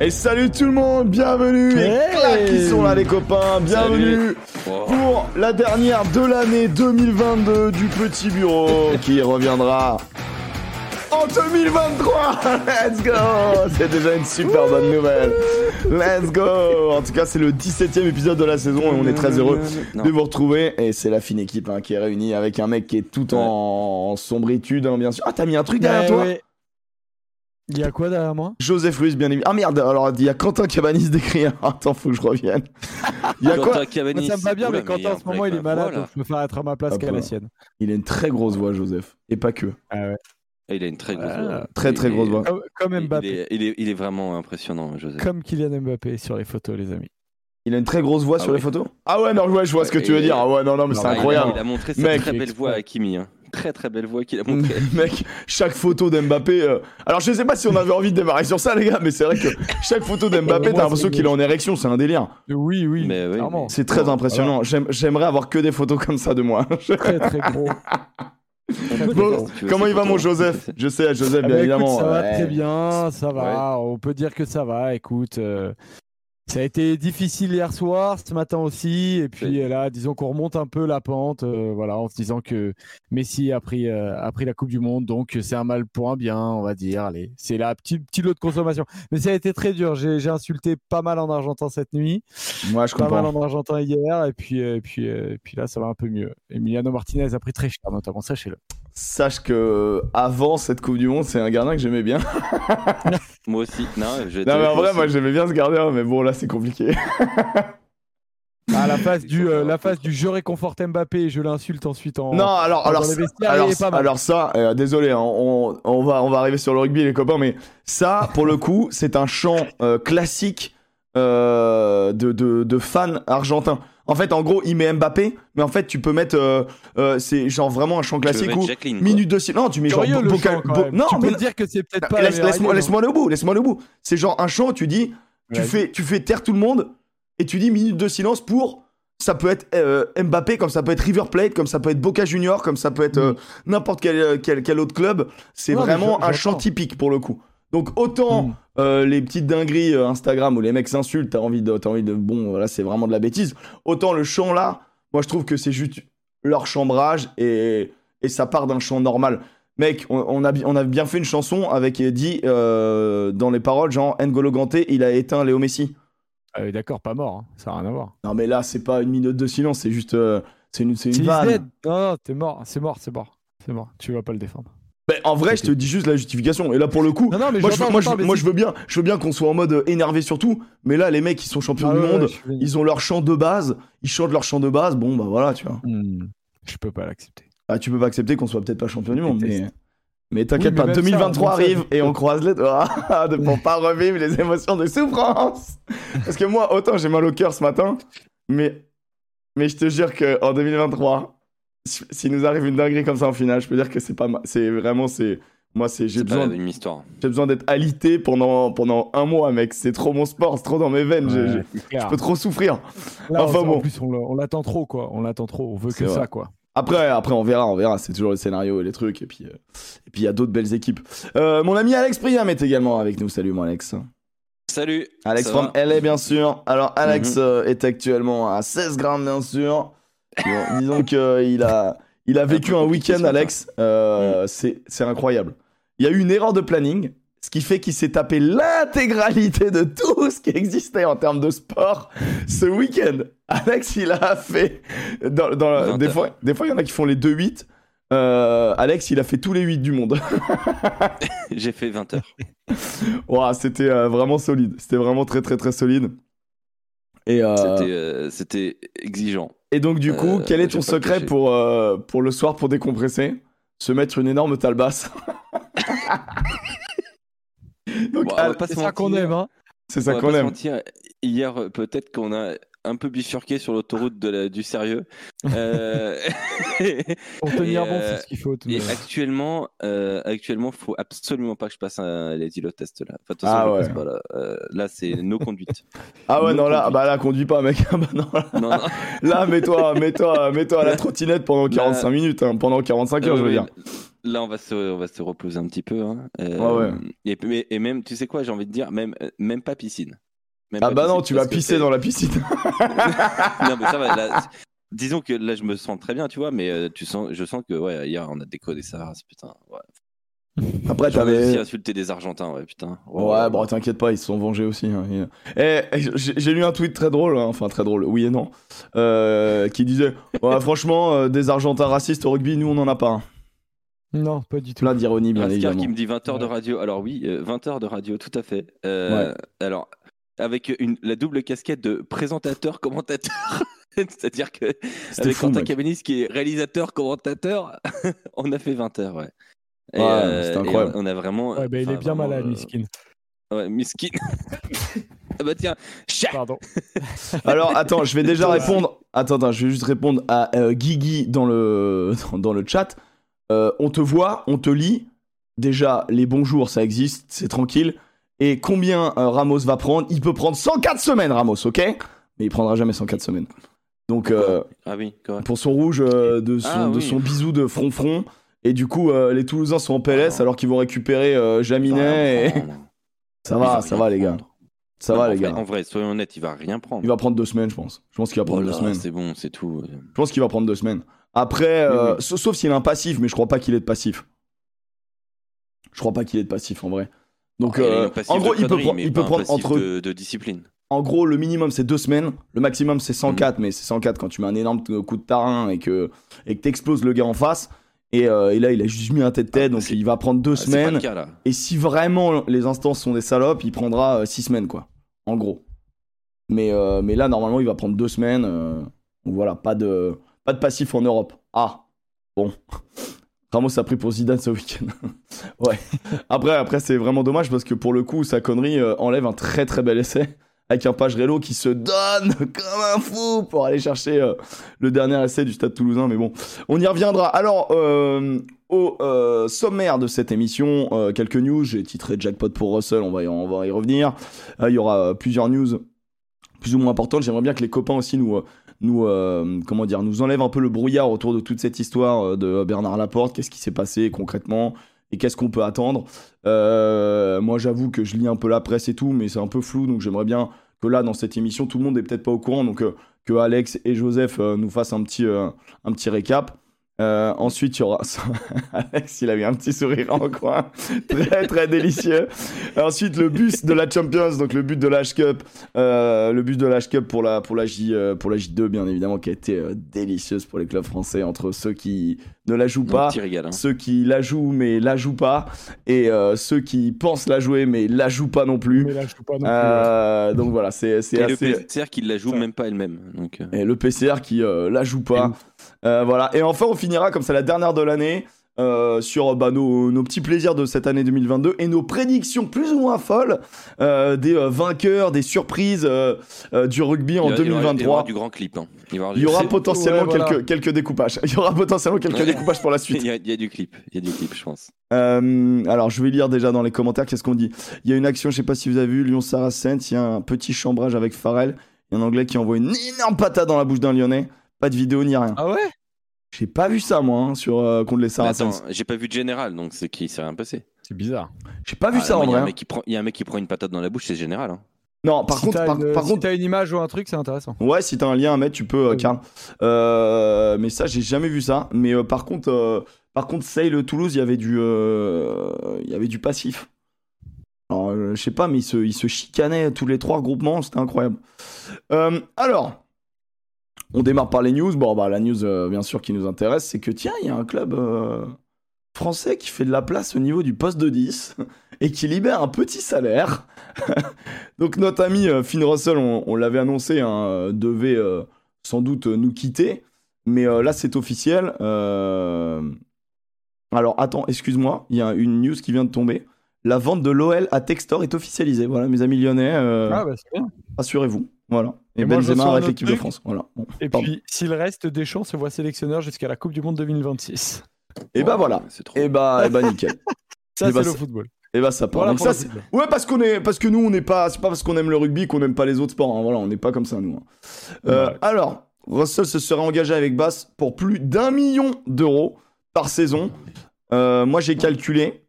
Et salut tout le monde, bienvenue. Les Hey. claques qui sont là les copains, bienvenue pour la dernière de l'année 2022 du petit bureau qui reviendra. En 2023 Let's go. C'est déjà une super bonne nouvelle. Let's go. En tout cas c'est le 17ème épisode de la saison et on est très heureux Non. de vous retrouver. Et c'est la fine équipe hein, qui est réunie avec un mec qui est tout en, en sombritude hein, bien sûr. Ah t'as mis un truc derrière Ouais, toi ouais. Il y a quoi derrière moi? Joseph Ruiz, bien évidemment. Ah merde, alors il y a Quentin Cabanis d'écrire. Attends, faut que je revienne. Il y a quoi? Moi, Ça me va bien, mais Quentin en un ce moment il est malade, voilà. donc je préfère être à ma place Ah qu'à bah. la sienne. Il a une très grosse voix, Joseph. Et pas que. Ah ouais. Ah, Il a une très grosse Ah, voix. très, très grosse est- voix. Comme, Mbappé, Il est, il, est, il est vraiment impressionnant, Joseph. comme Kylian Mbappé sur les photos, les amis. Il a une très grosse voix Ah sur oui. les photos? Ah ouais, non, ouais, je vois ce que tu veux dire. Ah ouais, non, non, mais Non, c'est il a- incroyable. Il a montré sa Mec, très belle voix à Kimi. hein. Très très belle voix qu'il a montré. Mec, chaque photo d'Mbappé. euh, Alors, je sais pas si on avait envie de démarrer sur ça, les gars, mais c'est vrai que chaque photo d'Mbappé, t'as l'impression qu'il est en érection, c'est un délire. Oui, oui, Mais oui, clairement. mais- C'est très impressionnant. J'aime- J'aimerais avoir que des photos comme ça de moi. Très très gros. Bon, si comment il va, mon. Joseph? Je sais, Joseph, Ah bien bah, écoute, évidemment. ça va ouais. très bien, ça va. On peut dire que ça va. Écoute, euh, ça a été difficile hier soir, ce matin aussi. Et puis Oui. euh, là, disons qu'on remonte un peu la pente, euh, voilà, en se disant que Messi a pris, euh, a pris la Coupe du Monde. Donc c'est un mal pour un bien, on va dire. Allez, c'est la petite, petite lot de consommation. Mais ça a été très dur. J'ai j'ai insulté pas mal en Argentin cette nuit, Moi, je pas mal en Argentin hier. Et puis, euh, et puis, et puis là, ça va un peu mieux. Emiliano Martinez a pris très cher, notamment, sachez-le. Sache que avant cette Coupe du Monde, c'est un gardien que j'aimais bien. Moi aussi. Non, je Non, mais en vrai, aussi. moi j'aimais bien ce gardien, mais bon, là c'est compliqué. Ah, la phase du, euh, la phase du je réconforte Mbappé et je l'insulte ensuite en. Non, alors, alors, vestiaires, alors, alors ça, euh, désolé, hein, on, on va, on va arriver sur le rugby, les copains, mais ça, pour le coup, c'est un chant euh, classique euh, de, de, de fans argentins. En fait, en gros, il met Mbappé, mais en fait, tu peux mettre. euh, euh, c'est genre vraiment un chant classique quoi. Minute de silence. Non, tu mets genre. Le vocal- chant, quand vo- même. Non, tu mais peux dire que c'est peut-être pas. Laisse, laisse-moi, laisse-moi aller au bout, laisse-moi aller au bout. C'est genre un chant, tu dis, tu fais, tu fais taire tout le monde et tu dis minute de silence pour. Ça peut être euh, Mbappé, comme ça peut être River Plate, comme ça peut être Boca Junior, comme ça peut être euh, n'importe quel, quel, quel autre club. C'est vraiment je- un chant typique pour le coup. Donc autant Mm. Euh, les petites dingueries euh, Instagram où les mecs s'insultent, t'as envie de, t'as envie de, bon, voilà, c'est vraiment de la bêtise. Autant le chant là, moi je trouve que c'est juste leur chambrage et, et ça part d'un chant normal. Mec, on, on a, on a bien fait une chanson avec dit euh, dans les paroles genre N'Golo Kanté, il a éteint Léo Messi. Ah oui, D'accord, pas mort. hein. Ça n'a rien à voir. Non mais là c'est pas une minute de silence, c'est juste c'est une, c'est une vanne. Non, non, t'es mort. C'est mort, c'est mort. C'est mort. Tu vas pas le défendre. Mais en vrai, je te dis juste la justification. Et là pour le coup, Non, non, mais moi, je, veux- moi, je, j'entends, veux- mais moi, c'est- je veux bien, je veux bien qu'on soit en mode euh, énervé sur tout. Mais là, les mecs, ils sont champions Ah du ouais, monde. ouais, Ils ont leur chant de base. Ils chantent leur chant de base. Bon, bah voilà, tu vois. Hmm, Je peux pas l'accepter. Ah, tu peux pas accepter qu'on soit peut-être pas champion du monde, mais. Mais t'inquiète Oui, pas, même ça, 2023 même ça, arrive et on croise les doigts pour pas revivre les émotions de souffrance. Parce que moi, autant j'ai mal au cœur ce matin, mais, mais je te jure qu'en 2023, si- s'il nous arrive une dinguerie comme ça en finale, je peux dire que c'est pas ma- c'est vraiment c'est moi c'est j'ai besoin même histoire. j'ai besoin d'être alité pendant pendant un mois mec, c'est trop mon sport, c'est trop dans mes veines, Ouais, je peux trop souffrir. Là, Enfin, en bon. plus, on l'a- on l'attend trop, quoi. On l'attend trop. On veut que vrai. ça, quoi. Après, après, on verra, on verra. C'est toujours les scénarios et les trucs. Et puis, euh, et puis il y a d'autres belles équipes. Euh, mon ami Alex Priam est également avec nous. Salut, mon Alex. Salut. Alex from LA, bien sûr. Alors, Alex Mhm. euh, est actuellement à 16 grammes, bien sûr. Bon, disons qu'il a, il a vécu un week-end. Alex. Euh, c'est, c'est incroyable. Il y a eu une erreur de planning, ce qui fait qu'il s'est tapé l'intégralité de tout ce qui existait en termes de sport ce week-end. Alex, il a fait. Dans, dans la- 20 des, fois, des fois, il y en a qui font les 2-8. Euh, Alex, il a fait tous les 8 du monde. J'ai fait 20 heures. Ouah, c'était euh, vraiment solide. C'était vraiment très, très, très solide. Et, euh, C'était euh, C'était exigeant. Et donc, du coup, Euh, quel est ton secret pour, euh, pour le soir pour décompresser Se mettre une énorme talbasse. donc, Bon, pas C'est ça qu'on aime, hein. c'est On ça va qu'on aime. mentir, Hier, euh, peut-être qu'on a un peu bifurqué sur l'autoroute de la- du sérieux. Euh, Pour tenir Et, bon, euh, c'est ce qu'il faut. tout Et même. actuellement, euh, actuellement, faut absolument pas que je passe un, les îlots test là. Enfin, façon, Ah ouais. passe pas là. Euh, là, c'est no conduite. Ah ouais, Non là, bah là, conduis pas, mec. Ah bah non, là, non, non. là, mets-toi, mets-toi, mets-toi à la trottinette pendant 45 minutes, hein, pendant 45 heures, Euh, je veux dire. là, on va se, on va se reposer un petit peu. Hein. Euh, Ouais, ouais. Et, et même, tu sais quoi, j'ai envie de dire, même, euh, même pas piscine. Même Ah bah non, tu vas pisser dans la piscine. non, mais ça va. là, c'est- disons que là, je me sens très bien, tu vois, mais euh, tu sens, je sens que, ouais, hier, on a décodé ça, putain. Ouais. Après, J'avais aussi t'avais. insulté des Argentins, ouais, putain. Ouais, bon, t'inquiète pas, ils se sont vengés aussi. hein. Et- Eh, j'ai j'ai lu un tweet très drôle, hein, enfin très drôle, oui et non, euh, qui disait Ouais, franchement, euh, des Argentins racistes au rugby, nous on en a pas. hein. Non, pas du tout. Plein d'ironie, bien Rascar évidemment. qui me dit 20 heures de radio. Alors oui, euh, 20 heures de radio, tout à fait. Euh, Alors, avec une, la double casquette de présentateur-commentateur. C'est-à-dire que avec fou, Quentin. Cabanis qui est réalisateur-commentateur, on a fait 20 heures, ouais. Ouais, euh, c'était incroyable. on, on a vraiment... Ouais, bah, il est bien vraiment, malade, euh, Miskin. Ouais, miskin. ah bah tiens, chat Pardon. Alors attends, je vais déjà répondre. Attends, attends, je vais juste répondre à euh, Guigui dans le dans, dans le chat. Euh, on te voit, on te lit. Déjà, les bonjours, ça existe, c'est tranquille. Et combien euh, Ramos va prendre? Il peut prendre 104 semaines, Ramos, ok? Mais il prendra jamais 104 semaines. Donc euh, Ah oui, pour son rouge euh, de, son, Ah de oui. son bisou de front front. Et du coup, les Toulousains sont en PLS Ah. alors qu'ils vont récupérer Jaminet. Et... Ça Il va, ça va les gars. Ça Non, va les vrai- gars. En vrai, soyons honnêtes, il va rien prendre. Il va prendre deux semaines, je pense. Je pense qu'il va prendre deux Voilà, semaines. C'est bon, c'est tout. Je pense qu'il va prendre deux semaines. Après, Oui, sauf s'il a un passif, mais je crois pas qu'il ait de passif. Je crois pas qu'il ait de passif en vrai. Donc, euh, en gros, de il peut, conneries, prendre- mais il pas peut un prendre passif entre. de, de discipline. En gros, le minimum c'est deux semaines, le maximum c'est Mm. 104, mais c'est 104 quand tu mets un énorme coup de tarin et que et que t'exploses le gars en face. Et, euh, et là, il a juste mis un tête-tête, Ah, donc il va prendre deux Ah, semaines. cas. Et si vraiment les instances sont des salopes, il prendra euh, six semaines, quoi. En gros. Mais, euh, mais là, normalement, il va prendre deux semaines. donc voilà, pas de, pas de passif en Europe. Ah, bon. Ramos a pris pour Zidane ce week-end. ouais. Après, après c'est vraiment dommage parce que pour le coup, sa connerie euh, enlève un très très bel essai. Avec un page Relo qui se donne comme un fou pour aller chercher euh, le dernier essai du Stade Toulousain. Mais bon, on y reviendra. Alors, euh, au sommaire de cette émission, quelques news. J'ai titré Jackpot pour Russell, on va y, revenir. Il y aura plusieurs news plus ou moins importantes. J'aimerais bien que les copains aussi nous, nous, euh, comment dire, nous enlèvent un peu le brouillard autour de toute cette histoire euh, de Bernard Laporte. Qu'est-ce qui s'est passé concrètement et qu'est-ce qu'on peut attendre Euh, Moi, j'avoue que je lis un peu la presse et tout, mais c'est un peu flou, donc j'aimerais bien que là, dans cette émission, tout le monde est peut-être pas au courant, donc que Alex et Joseph nous fassent un petit, un petit récap. Euh, ensuite, il y aura. Alex, il avait un petit sourire en coin. très, très délicieux. Ensuite, le bus de la Champions, donc le but de la H-Cup. euh, le but de la H-Cup pour la, pour, la J, euh, pour la J2, bien évidemment, qui a été euh, délicieuse pour les clubs français entre ceux qui ne la jouent pas. régal. hein. Ceux qui la jouent mais la jouent pas et euh, ceux qui pensent la jouer mais la jouent pas non plus. Mais joue pas non plus. ouais. Euh, donc voilà, c'est c'est Et le assez. PCR qui la joue même pas elle-même. Donc, euh, Et le PCR qui euh, la joue pas. Euh, voilà. Et enfin, on finira comme c'est la dernière de l'année. euh, sur bah, nos, nos petits plaisirs de cette année 2022 et nos prédictions plus ou moins folles euh, des euh, vainqueurs, des surprises euh, euh, du rugby en il y aura- il y aura- Il y 2023. aura du grand clip. hein. Il y aura, Il y aura C'est- potentiellement ouais, voilà. quelques, quelques découpages. Il y aura potentiellement quelques découpages pour la suite. il y a, il y a du clip. Il y a du clip, je pense. Euh, alors, je vais lire déjà dans les commentaires qu'est-ce qu'on dit? Il y a une action, je sais pas si vous avez vu, Lyon-Saracens. Il y a un petit chambrage avec Farrell. Il y a un Anglais qui envoie une énorme patate dans la bouche d'un Lyonnais. Pas de vidéo ni rien. Ah ouais? J'ai pas vu ça, moi, hein, sur, euh, contre les Saracens. attends, j'ai pas vu de général, donc c'est qui s'est rien passé. C'est bizarre. J'ai pas vu Ah, ça moi, en Il y, a vrai. un mec qui prend- il y a un mec qui prend une patate dans la bouche, c'est général. hein. Non, par Si contre, par, une, par si contre, t'as une image ou un truc, c'est intéressant. ouais, si t'as un lien à mettre, tu peux, euh, Oui. Karl. Euh, mais ça, j'ai jamais vu ça. Mais euh, par contre, euh, par contre, Sale Toulouse, il y avait du, euh, il y avait du passif. Alors, je sais pas, mais ils se, ils se chicanaient tous les trois regroupements, c'était incroyable. Euh, alors, on démarre par les news. Bon, bah, la news, euh, bien sûr, qui nous intéresse, c'est que tiens, il y a un club euh, français qui fait de la place au niveau du poste de 10 et qui libère un petit salaire. Donc, notre ami euh, Finn Russell, on, on l'avait annoncé, hein, devait sans doute nous quitter. Mais là, c'est officiel. Alors, attends, excuse-moi, il y a une news qui vient de tomber. La vente de l'OL à Textor est officialisée. Voilà, mes amis lyonnais, Ah bah assurez-vous. Voilà. Et, Et Benzema un avec l'équipe de. France. Voilà. Bon, Et pardon. puis, s'il reste, Deschamps se voit sélectionneur jusqu'à la Coupe du Monde 2026. et bah voilà. Trop. Et bah, et bah nickel. Ça, bah, c'est le football. et bah ça part. Voilà Donc ça. Ouais, parce qu'on est, parce que nous, on n'est pas, c'est pas parce qu'on aime le rugby qu'on n'aime pas les autres sports. hein. Voilà, on n'est pas comme ça nous. hein. Euh, Ouais. Alors, Russell se serait engagé avec Bass pour plus d'un million d'euros par saison. Euh, moi, j'ai calculé.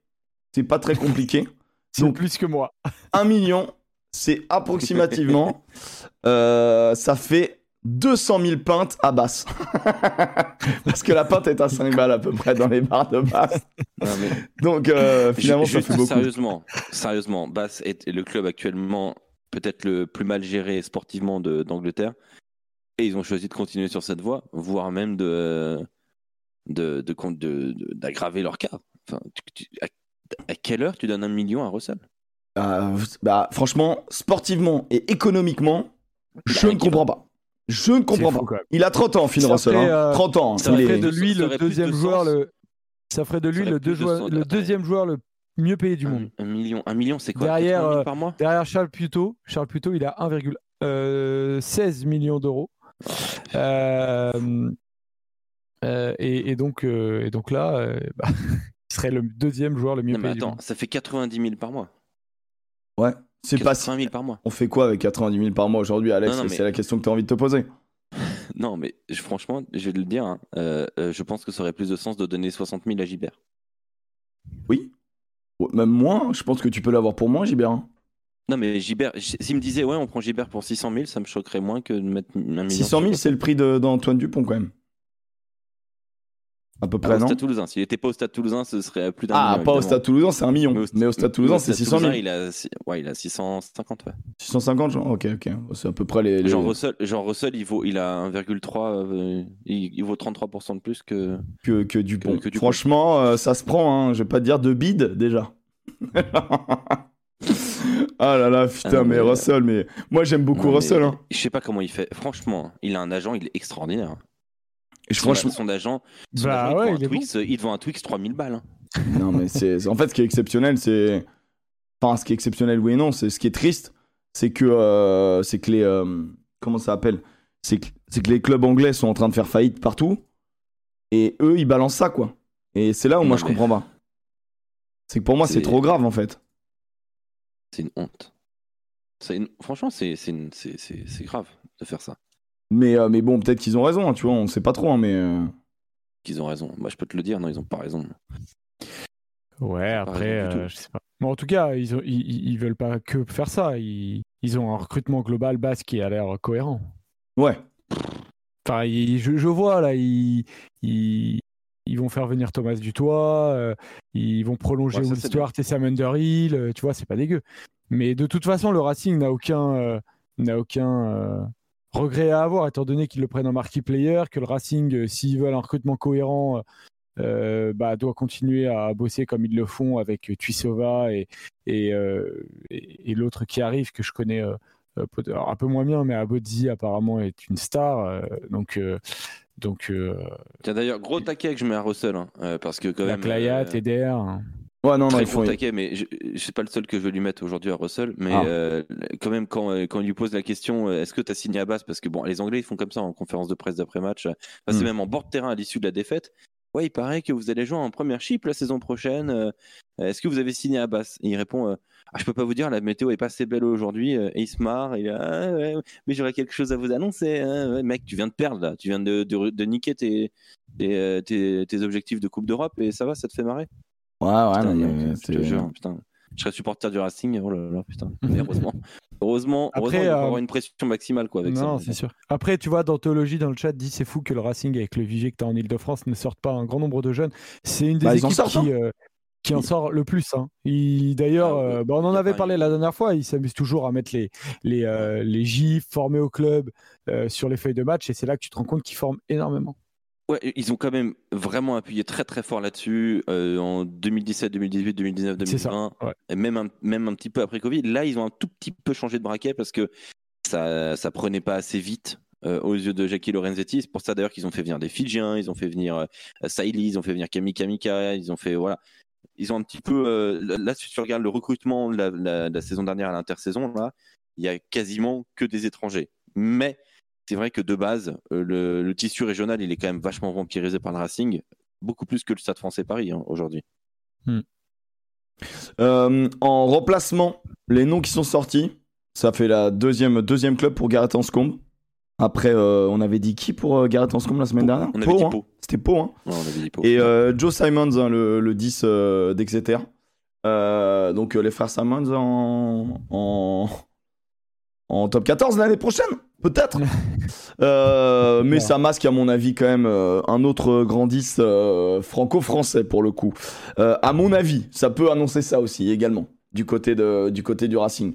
C'est pas très compliqué. C'est plus que moi. 1 million, c'est approximativement. euh, ça fait 200 000 pintes à basse. Parce que la pinte est à 5 balles à peu près dans les bars de basse. Non, mais Donc euh, finalement, ça juste fait beaucoup. Sérieusement, sérieusement, Bath est le club actuellement peut-être le plus mal géré sportivement d'Angleterre. Et ils ont choisi de continuer sur cette voie, voire même de de- de de- de- d'aggraver leur cas. Enfin, tu- tu- à, à quelle heure tu donnes un million à Russell? Euh, bah, franchement, sportivement et économiquement, je Bah, ne comprends pas. Je ne comprends fou, pas. Il a 30 ans, Finn Russell. ferait, hein. euh, 30 ans. ça il Ça est- ferait de Ça lui le de deuxième joueur le. Ça ferait de Ça lui aurait le, plus deux de joueurs- sens. le Attends. deuxième joueur le mieux payé du un, monde. un million, un million, c'est quoi? Derrière, 80 000 euh, par mois? Derrière Charles Puto, Charles Puto, il a 1,16 millions d'euros. Euh, euh, et, et donc, euh, et donc là, euh, bah, il serait le deuxième joueur le mieux Non, mais payé du attends, monde. ça fait 90 000 par mois. Ouais. C'est pas si. 80 000 par mois. On fait quoi avec 90 000 par mois aujourd'hui, Alex mais- C'est la question que tu as envie de te poser. Non, mais je- franchement, je vais le dire, hein, euh, euh, je pense que ça aurait plus de sens de donner 60 000 à Gilbert. Oui. Ouais, Même moins, je pense que tu peux l'avoir pour moins, Gilbert. hein. Non, mais Gilbert, j- s'il me disait, ouais, on prend Gilbert pour 600 000, ça me choquerait moins que de mettre un million. 600 000, sur- c'est le prix d'Antoine Dupont quand même. À peu Ah, près, au non Stade Toulousain. S'il n'était pas au Stade Toulousain, ce serait plus d'un Ah, million. pas au. Stade Toulousain, c'est un million. Mais au- Mais au Stade Toulousain, au c'est Stade 600 000. Toulousain, il a, ouais, il a 650, ouais. 650, genre Ok, ok. C'est à peu près les. les- Jean Russell, Jean Russell, il, vaut, il a 1,3, euh, il, il vaut 33% de plus que. que, que Dupont. Que- que Dupont. Franchement, euh, ça se prend, hein. je vais pas te dire de bide déjà. ah là là, putain, Ah, mais mais- Russell, mais moi j'aime beaucoup Non, Russell. Hein. Je sais pas comment il fait. Franchement, il a un agent, il est extraordinaire. Et Son, franchement, son agent, son Bah agent, ouais, il, il vend Twix, euh, il vend un Twix 3000 balles. hein. non, mais c'est en fait ce qui est exceptionnel, c'est. Enfin, ce qui est exceptionnel, oui et non, c'est ce qui est triste, c'est que, euh, c'est que les. euh, Comment ça s'appelle? C'est que, c'est que les clubs anglais sont en train de faire faillite partout, et eux ils balancent ça, quoi. Et c'est là où Non, moi je mais- comprends pas. C'est que pour moi c'est C'est- trop grave en fait. C'est une honte. C'est une- Franchement, c'est c'est une- c'est- c'est- c'est grave de faire ça. Mais, euh, mais bon, peut-être qu'ils ont raison, hein, tu vois, on sait pas trop, hein, mais. euh, Qu'ils ont raison. Moi, je peux te le dire, non, ils ont pas raison. Ouais, après, raison euh, je sais pas. Bon, en tout cas, ils, ont, ils, veulent pas que faire ça. Ils, ils ont un recrutement global base qui a l'air cohérent. Ouais. Enfin, ils- je, je vois là, ils, ils, ils vont faire venir Thomas Dutoit, euh, ils vont prolonger Ouais, Will Stewart et Sam Underhill, euh, tu vois, c'est pas dégueu. Mais de toute façon, le Racing n'a aucun, euh, n'a aucun euh, regret à avoir, étant donné qu'ils le prennent en marquee player, que le Racing, euh, s'ils veulent un recrutement cohérent, euh, bah, doit continuer à bosser comme ils le font avec Tuisova et, et, euh, et, et l'autre qui arrive, que je connais euh, euh, un peu moins bien, mais Abodzi apparemment est une star. euh, donc, euh, donc euh, Tiens, d'ailleurs, gros taquet que je mets à Russell, hein, euh, parce que quand la même. Clayat, euh, hein. Ouais, non, non, font. gros taquet, mais je, je suis pas le seul que je veux lui mettre aujourd'hui à Russell. Mais Ah. euh, quand même, quand, euh, quand on lui pose la question, euh, est-ce que tu as signé à base? Parce que bon, les Anglais, ils font comme ça en conférence de presse d'après-match. Enfin, C'est Hmm. même en bord de terrain à l'issue de la défaite. Ouais, il paraît que vous allez jouer en première chip la saison prochaine. euh, Est-ce que vous avez signé à base? Et il répond euh, ah, Je peux pas vous dire, la météo est pas assez belle aujourd'hui. Et il se marre. Il Ah, ouais, mais j'aurais quelque chose à vous annoncer. hein. Ouais, mec, tu viens de perdre là. Tu viens de, de, de niquer tes, tes, tes- tes objectifs de Coupe d'Europe et ça va, ça te fait marrer? Ouais, ouais, Putain, non, je te c'est- jure, putain. Je serais supporter du Racing, oh là là, putain. Mais heureusement, heureusement, Après, heureusement, euh, avoir une pression maximale quoi avec Non, ça. c'est sûr. Après, tu vois, Dantologie dans le chat dit c'est fou que le Racing avec le vivier que tu as en Ile-de-France ne sorte pas un grand nombre de jeunes. C'est une des Bah, équipes qui, euh, qui en sort le plus. hein. Il- D'ailleurs, Ah euh, bah, on en avait parlé la dernière fois. Ils s'amusent toujours à mettre les, les, euh, les gifs formés au club euh, sur les feuilles de match et c'est là que tu te rends compte qu'ils forment énormément. Ouais, ils ont quand même vraiment appuyé très très fort là-dessus euh, en 2017, 2018, 2019, C'est ça, 2020, ouais. et même un, même un petit peu après Covid. Là, ils ont un tout petit peu changé de braquet parce que ça ça prenait pas assez vite. euh, aux yeux de Jackie Lorenzetti, c'est pour ça d'ailleurs qu'ils ont fait venir des Fidjiens, ils ont fait venir euh, Saïli, ils ont fait venir Kami Kamika, ils ont fait voilà, ils ont un petit peu euh, là si tu regardes le recrutement de la, la- la saison dernière à l'intersaison là, il y a quasiment que des étrangers. Mais c'est vrai que de base, euh, le, le tissu régional, il est quand même vachement vampirisé par le Racing, beaucoup plus que le Stade Français Paris hein, aujourd'hui. Euh, en remplacement, les noms qui sont sortis, ça fait la deuxième, deuxième club pour Gareth Anscombe. Après, euh, on avait dit qui pour euh, Gareth Anscombe la semaine dernière On avait Pau, dit hein. C'était Pau, hein. Ouais, on avait dit Pau. Et Joe Simons, hein, le, le 10 euh, d'Exeter. Donc les frères Simons en, en, en top 14 l'année prochaine, peut-être. Euh, mais Ouais. ça masque, à mon avis, quand même euh, un autre grand 10 euh, franco-français pour le coup. À mon avis, ça peut annoncer ça aussi également, du côté, de, du, côté du Racing.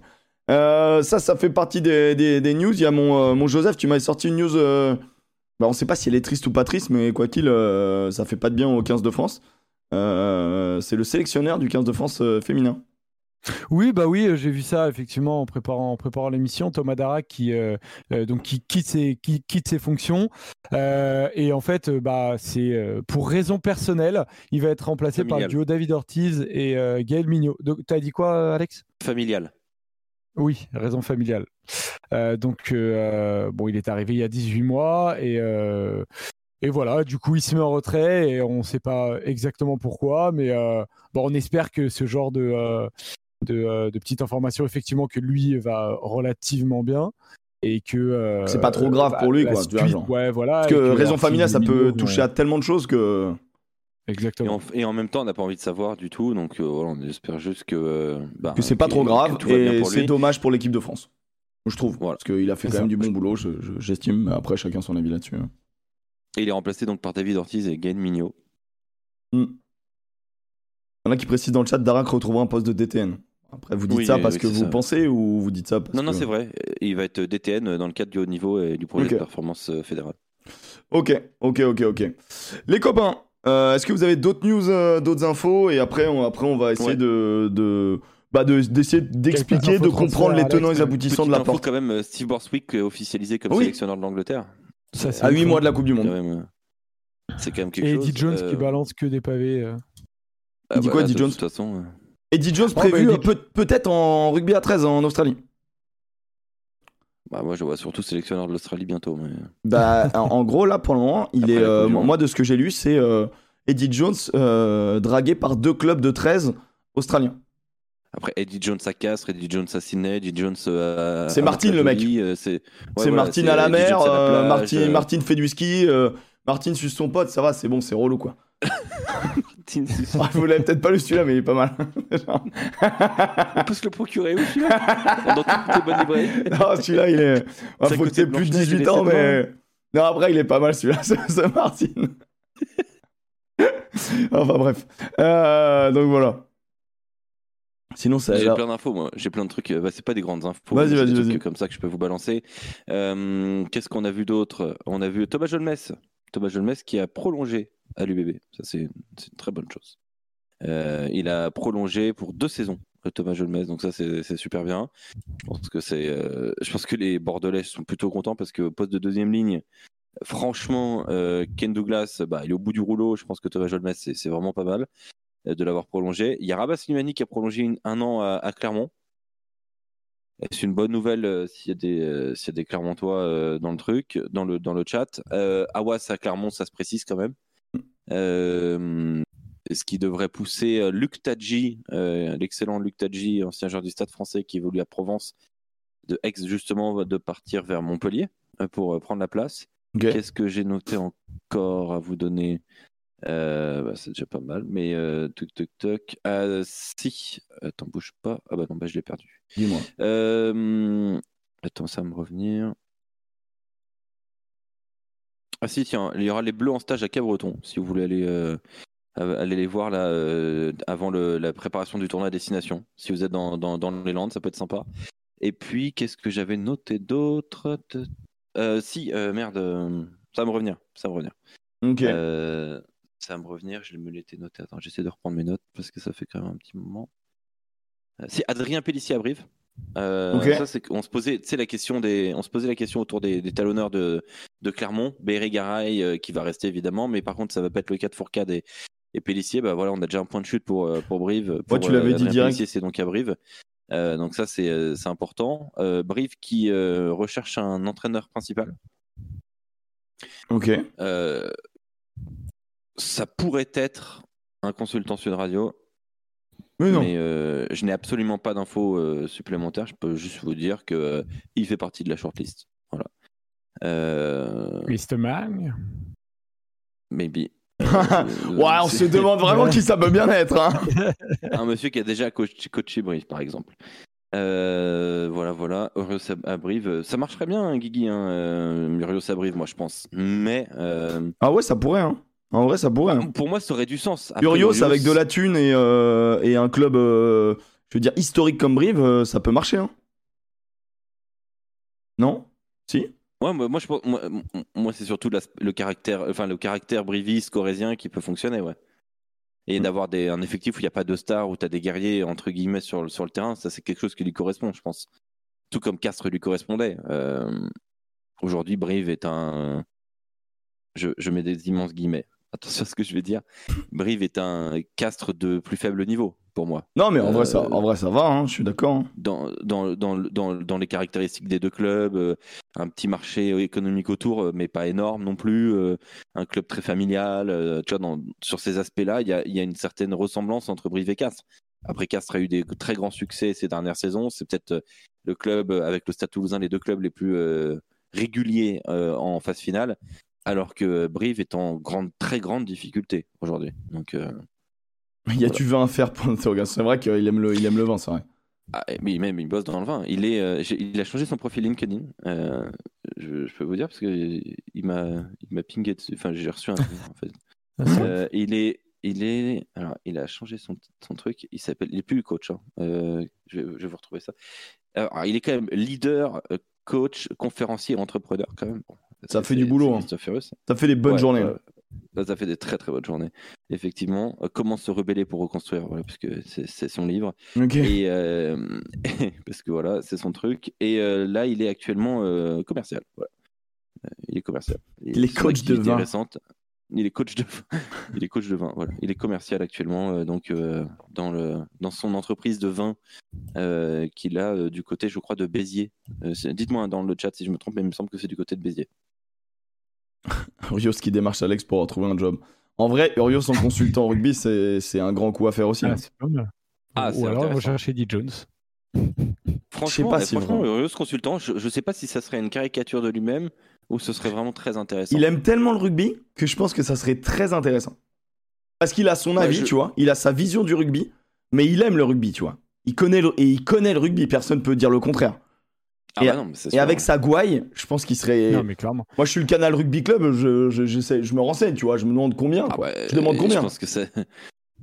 Ça, ça fait partie des, des- des news. Il y a mon, mon Joseph, tu m'avais sorti une news. bah, on sait pas si elle est triste ou pas triste, mais quoi qu'il, ça fait pas de bien au 15 de France. C'est le sélectionneur du 15 de France féminin. Oui, bah oui, euh, j'ai vu ça effectivement en préparant, en préparant l'émission. Thomas Dara qui, euh, euh, donc, qui, quitte ses, qui quitte ses fonctions. Euh, et en fait, bah, c'est pour raison personnelle, il va être remplacé par le duo David Ortiz et euh, Gaël Mignot. Donc, t'as dit quoi, Alex? Familial. Oui, raison familiale. Donc, bon, il est arrivé il y a 18 mois et, et voilà, du coup, il se met en retrait et on ne sait pas exactement pourquoi, mais euh, bon, on espère que ce genre de, euh, de, euh, de petites informations, effectivement, que lui va relativement bien et que. euh, C'est pas trop grave bah, pour lui, la quoi, tu vois, suite, genre. Ouais, voilà. Parce que raison familiale, ça peut toucher à tellement de choses que. Et Exactement. en, et en même temps, on n'a pas envie de savoir du tout. Donc euh, voilà, on espère juste que. euh, bah, que c'est pas trop grave et c'est lui. dommage pour l'équipe de France. Je trouve. Voilà. Parce qu'il a fait quand même du bon boulot, je- je- j'estime. après, chacun son avis là-dessus. hein. Et il est remplacé donc par David Ortiz et Gaël Mignot. Hmm. Il y en a qui précisent dans le chat Darak retrouvera un poste de DTN. Après, vous dites Oui, ça parce oui, que vous ça. pensez ou vous dites ça parce Non, non, que- c'est vrai. Il va être DTN dans le cadre du haut niveau et du projet de performance euh, fédérale. Ok, ok, ok, ok. Les copains, euh, est-ce que vous avez d'autres news, euh, d'autres infos? Et après, on, après, on va essayer Ouais. de. de... Bah de- d'essayer d'expliquer, de de comprendre les tenants et les aboutissants de la info porte. quand même, Steve Borswick officialisé comme Oui. sélectionneur de l'Angleterre. À 8 incroyable. mois de la Coupe du Monde. même, C'est quand même quelque Et chose. Eddie Jones euh, qui balance que des pavés. euh. ah Il dit bah quoi, Eddie de Jones toute façon. Eddie Jones Oh, prévu bah, euh, peut-être en rugby à 13 en Australie. bah, moi, je vois surtout sélectionneur de l'Australie bientôt. Mais... Bah, en, gros, là, pour le moment, il Après est. euh, moi, de ce que j'ai lu, c'est euh, Eddie Jones euh, dragué par deux clubs de 13 australiens. Après, Eddie Jones à Castres, Eddie Jones à Sydney, Eddie Jones à. C'est à Martine, le mec. C'est ouais, voilà, c'est à la mer, Jones à la plage, Martine, euh, Martine fait du ski, Martine suce son pote, ça va, c'est bon, c'est relou quoi. Martine, c'est- Ah, Vous l'avez peut-être pas lu celui-là, mais il est pas mal. On peut se le procurer aussi, là Dans toutes les bonnes librairies. non, celui-là, il est. Il faut que t'aies plus de Blanche-Neige et 18 les ans, mais. Non, après, il est pas mal celui-là, ce, Martine. enfin, bref. Euh, donc voilà. Sinon, ça. J'ai plein d'infos, moi. J'ai plein de trucs. euh, Bah, c'est pas des grandes infos. Vas-y, vas-y, des trucs vas-y. Comme ça que je peux vous balancer. Euh, Qu'est-ce qu'on a vu d'autre? On a vu Thomas Jolmes. Thomas Jolmes qui a prolongé à l'UBB. Ça, c'est c'est une très bonne chose. Euh, il a prolongé pour deux saisons. Thomas Jolmes, donc ça c'est super bien. Je pense que euh, je pense que les Bordelais sont plutôt contents parce que poste de deuxième ligne, franchement, euh, Ken Douglas, bah, il est au bout du rouleau. Je pense que Thomas Jolmes, c'est vraiment pas mal euh, de l'avoir prolongé. Il y a Rabat Slimani qui a prolongé une- un an à, Clermont. C'est une bonne nouvelle s'il y a des euh, s'il y a des Clermontois dans le truc, dans le dans le chat. Awas à Clermont, ça se précise quand même. Euh, ce qui devrait pousser euh, Luc Tadji, euh, l'excellent Luc Tadji, ancien joueur du Stade Français qui évolue à Provence, de Aix justement, de partir vers Montpellier pour prendre la place. Qu'est-ce que j'ai noté encore à vous donner? Euh, bah, C'est déjà pas mal, mais euh, tuc tuc tuc. Ah, si, attends, bouge pas. Ah bah non, bah, je l'ai perdu. Dis-moi. Euh, Attends, ça va me revenir. Ah si, tiens, il y aura les Bleus en stage à Cabreton, si vous voulez aller, euh, aller les voir là euh, avant le- la préparation du tournoi à destination. Si vous êtes dans, dans, dans les Landes, ça peut être sympa. Et puis, qu'est-ce que j'avais noté d'autre? Euh, Si, merde, ça va me revenir, ça va me revenir. Ok. Ça va me revenir, je me l'étais noté. Attends, j'essaie de reprendre mes notes parce que ça fait quand même un petit moment. C'est Adrien Pellissier à Brive. Euh, Ok. Ça, c'est qu'on se posait, la question des, on se posait la question autour des, des talonneurs de, de Clermont, Béré Garay euh, qui va rester évidemment, mais par contre, ça va pas être le cas de Fourcade et, et Pellissier. Bah voilà, on a déjà un point de chute pour, euh, pour Brive. Pour, tu l'avais dit direct. Pellissier, c'est donc à Brive. Euh, donc ça, c'est important. Brive qui recherche un entraîneur principal. Ok. Ça pourrait être un consultant Sud Radio, Mais non. mais euh, je n'ai absolument pas d'infos euh, supplémentaires. Je peux juste vous dire que euh, il fait partie de la shortlist. Voilà. Euh, Mr. Man. maybe. ouais, on se demande vraiment qui ça peut bien être. Hein. un monsieur qui a déjà coaché, coaché Brive, par exemple. Euh, voilà, voilà. Urios à Brive. Ça marcherait bien, hein, Guigui, hein, euh, Urios à Brive, moi, je pense. Mais. euh, Ah ouais, ça pourrait. Hein. En vrai, ça pourrait. hein. pour moi, ça aurait du sens. Après, Urios avec de la thune et, euh, et un club, euh, je veux dire, historique comme Brive, euh, ça peut marcher. Hein. Non? Si? Ouais, moi, moi, je pense- moi, moi, c'est surtout le caractère, enfin, le caractère briviste, corésien qui peut fonctionner, ouais. Et Mm. d'avoir un effectif où il n'y a pas de stars, où tu as des guerriers, entre guillemets, sur, le- sur le terrain, ça, c'est quelque chose qui lui correspond, je pense. Tout comme Castres lui correspondait. Euh, Aujourd'hui, Brive est un. Je, je mets des immenses guillemets. Attention à ce que je vais dire. Brive est un Castres de plus faible niveau, pour moi. Non, mais en, Euh, vrai, ça, en vrai, ça va, hein, je suis d'accord. hein. dans, dans, dans, dans, dans les caractéristiques des deux clubs, euh, un petit marché économique autour, euh, mais pas énorme non plus, euh, un club très familial. euh, tu vois, dans, sur ces aspects-là, il y a, y a une certaine ressemblance entre Brive et Castres. Après, Castres a eu des très grands succès ces dernières saisons. C'est peut-être euh, le club, euh, avec le Stade Toulousain, les deux clubs les plus euh, réguliers euh, en phase finale, alors que Brive est en grande, très grande difficulté aujourd'hui. Donc, euh, Y a-tu vin à faire pour l'interrogation C'est vrai qu'il aime le, il aime le vin, c'est vrai. Ah, mais même il bosse dans le vin. Il est, euh, il a changé son profil LinkedIn. euh, je, je peux vous dire parce que il m'a, il m'a pingé dessus. Enfin, j'ai reçu un. en fait. Euh, il est, il est, alors il a changé son, son truc. Il s'appelle, il est plus coach. hein. Euh, je, vais, je vais vous retrouver ça. Alors, il est quand même leader, coach, conférencier, entrepreneur quand même. Bon, Ça fait du boulot, hein. Ça fait des bonnes Ouais, journées. Là, ça fait des très très bonnes journées. Effectivement, Euh, comment se rebeller pour reconstruire, voilà, parce que c'est son livre. Et euh, parce que voilà, c'est son truc. Et euh, là, il est actuellement euh, commercial. Voilà. Il est commercial. Et Il est son coach de vin. récente- il est coach de il est coach de vin. Voilà. Il est commercial actuellement, donc dans le dans son entreprise de vin qu'il a du côté, je crois, de Béziers. Dites-moi dans le chat si je me trompe, mais il me semble que c'est du côté de Béziers. Urios qui démarche Alex pour trouver un job. En vrai, Urios en consultant rugby, c'est c'est un grand coup à faire aussi. hein. Ah, mal. Ah, Ou alors, on va intéressant. chercher Eddie Jones. Franchement, pas si franchement. Urios consultant, je ne sais pas si ça serait une caricature de lui-même ou ce serait vraiment très intéressant. Il aime tellement le rugby que je pense que ça serait très intéressant. Parce qu'il a son Ouais, avis, je- tu vois, il a sa vision du rugby, mais il aime le rugby, tu vois. Il connaît le, et il connaît le rugby, personne peut dire le contraire. Ah et- bah non, mais c'est Et sûr. avec sa gouaille, je pense qu'il serait. Non, mais clairement. Moi, je suis le canal rugby club, je, je, j'essaie- je me renseigne, tu vois, je me demande combien. Ah bah, je demande combien. Je pense que ça,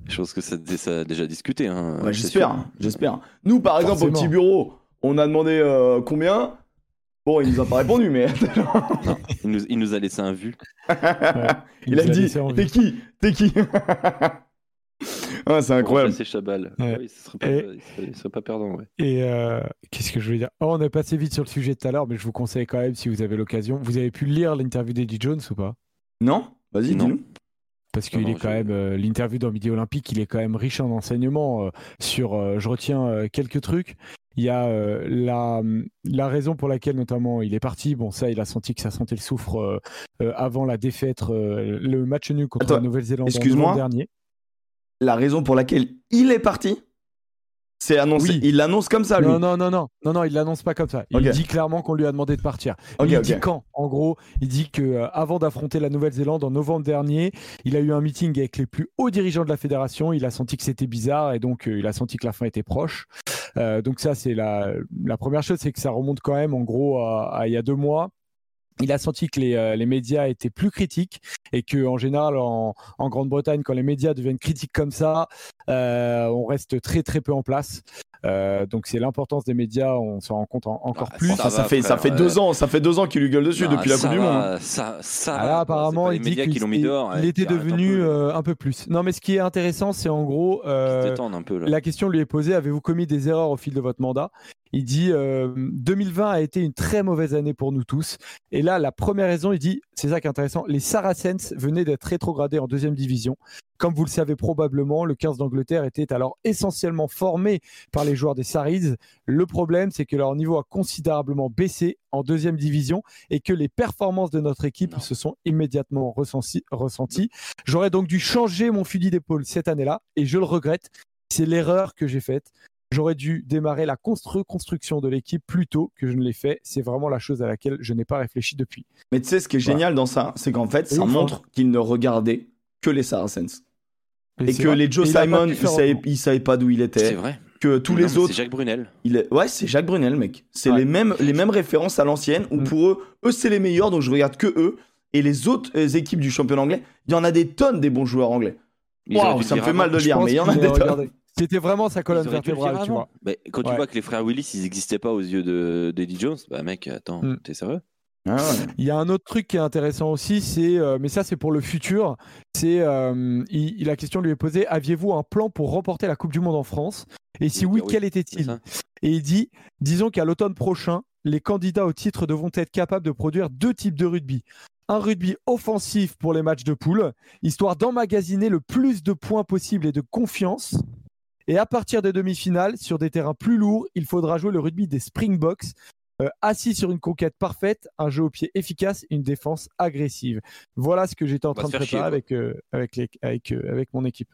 je pense que ça, ça a déjà discuté. Hein, j'espère, j'espère. Nous, par exemple, au petit bureau, on a demandé euh, combien. Bon, il nous a pas répondu, mais Il nous, il nous a laissé un vu. il, a dit T'es qui T'es qui? Ah, C'est incroyable. C'est Chabal. Ouais. Oui, ce serait pas, Et- il serait, il serait pas perdant. Ouais. Et euh, qu'est-ce que je voulais dire? Oh, On est passé vite sur le sujet tout à l'heure, mais je vous conseille quand même, si vous avez l'occasion, vous avez pu lire l'interview d'Eddie Jones ou pas? Non Vas-y, Non. dis-nous. Parce Non, qu'il est quand même, euh, l'interview dans Midi Olympique, il est quand même riche en enseignements euh, sur, euh, je retiens euh, quelques trucs. Il y a euh, la, la raison pour laquelle notamment il est parti, bon ça il a senti que ça sentait le soufre euh, euh, avant la défaite, euh, le match nul contre Attends, la Nouvelle-Zélande en excuse-moi. dernier. La raison pour laquelle il est parti, c'est annoncé. Oui. Il l'annonce comme ça, lui. Non, non, non, non, non, non, il l'annonce pas comme ça. Il dit clairement qu'on lui a demandé de partir. Il dit quand En gros, il dit que euh, avant d'affronter la Nouvelle-Zélande en novembre dernier, il a eu un meeting avec les plus hauts dirigeants de la fédération. Il a senti que c'était bizarre et donc euh, il a senti que la fin était proche. Euh, donc ça, c'est la, la première chose, c'est que ça remonte quand même en gros à, à il y a deux mois. Il a senti que les, euh, les médias étaient plus critiques et que en général en, en Grande-Bretagne, quand les médias deviennent critiques comme ça, euh, on reste très très peu en place. Euh, donc c'est l'importance des médias, on s'en rend compte en- encore Ah, plus. Ça, ça va, fait, ça fait deux ans, ça fait deux ans qu'il lui gueule dessus Non, depuis la Coupe du Monde. va, Ça, ça Ah là, apparemment, il les dit médias qu'il qui l'ont mis dehors. il ouais, était un devenu peu, euh, un peu plus. Non, mais ce qui est intéressant, c'est en gros, euh, un peu. La question lui est posée avez-vous commis des erreurs au fil de votre mandat? Il dit euh, 2020 a été une très mauvaise année pour nous tous. Et là, la première raison, il dit c'est ça qui est intéressant les Saracens venaient d'être rétrogradés en deuxième division. Comme vous le savez probablement, le 15 d'Angleterre était alors essentiellement formé par les joueurs des Saris. Le problème, c'est que leur niveau a considérablement baissé en deuxième division et que les performances de notre équipe Non. se sont immédiatement ressenties. ressenties. J'aurais donc dû changer mon fusil d'épaule cette année-là et je le regrette. C'est l'erreur que j'ai faite. J'aurais dû démarrer la construction de l'équipe plus tôt que je ne l'ai fait. C'est vraiment la chose à laquelle je n'ai pas réfléchi depuis. Mais tu sais, ce qui est génial dans ça, c'est qu'en fait, ça montre qu'il ne regardait que les Saracens. Et, c'est que vrai. les Joe il Simon, savaient, autrement. ils savaient pas d'où il C'est était. vrai. Que tous Non, les autres. C'est Jacques Brunel. il est- Ouais, c'est Jacques Brunel, mec. C'est Ouais. les, mêmes, les mêmes références à l'ancienne, où Mm. pour eux, eux, c'est les meilleurs, donc je regarde que eux. Et les autres euh, équipes du championnat anglais, il y en a des tonnes des bons joueurs anglais. Dû ça me fait mal de lire, mais il y en a des tonnes. Regardé. C'était vraiment sa colonne vertébrale, tu avant. vois. Quand tu vois que les frères Willis, ils n'existaient pas aux yeux de d'Eddie Jones, bah mec, attends, Mm. t'es sérieux? Ah ouais. Il y a un autre truc qui est intéressant aussi, c'est, euh, mais ça c'est pour le futur, c'est euh, la question lui est posée, aviez-vous un plan pour remporter la Coupe du Monde en France? Et si oui, oui, quel était-il? Et il dit, disons qu'à l'automne prochain, les candidats au titre devront être capables de produire deux types de rugby. Un rugby offensif pour les matchs de poule, histoire d'emmagasiner le plus de points possible et de confiance. Et à partir des demi-finales, sur des terrains plus lourds, il faudra jouer le rugby des Springboks, euh, assis sur une conquête parfaite, un jeu au pied efficace, une défense agressive. Voilà ce que j'étais en train de chier, préparer avec, euh, avec, les- avec, euh, avec mon équipe.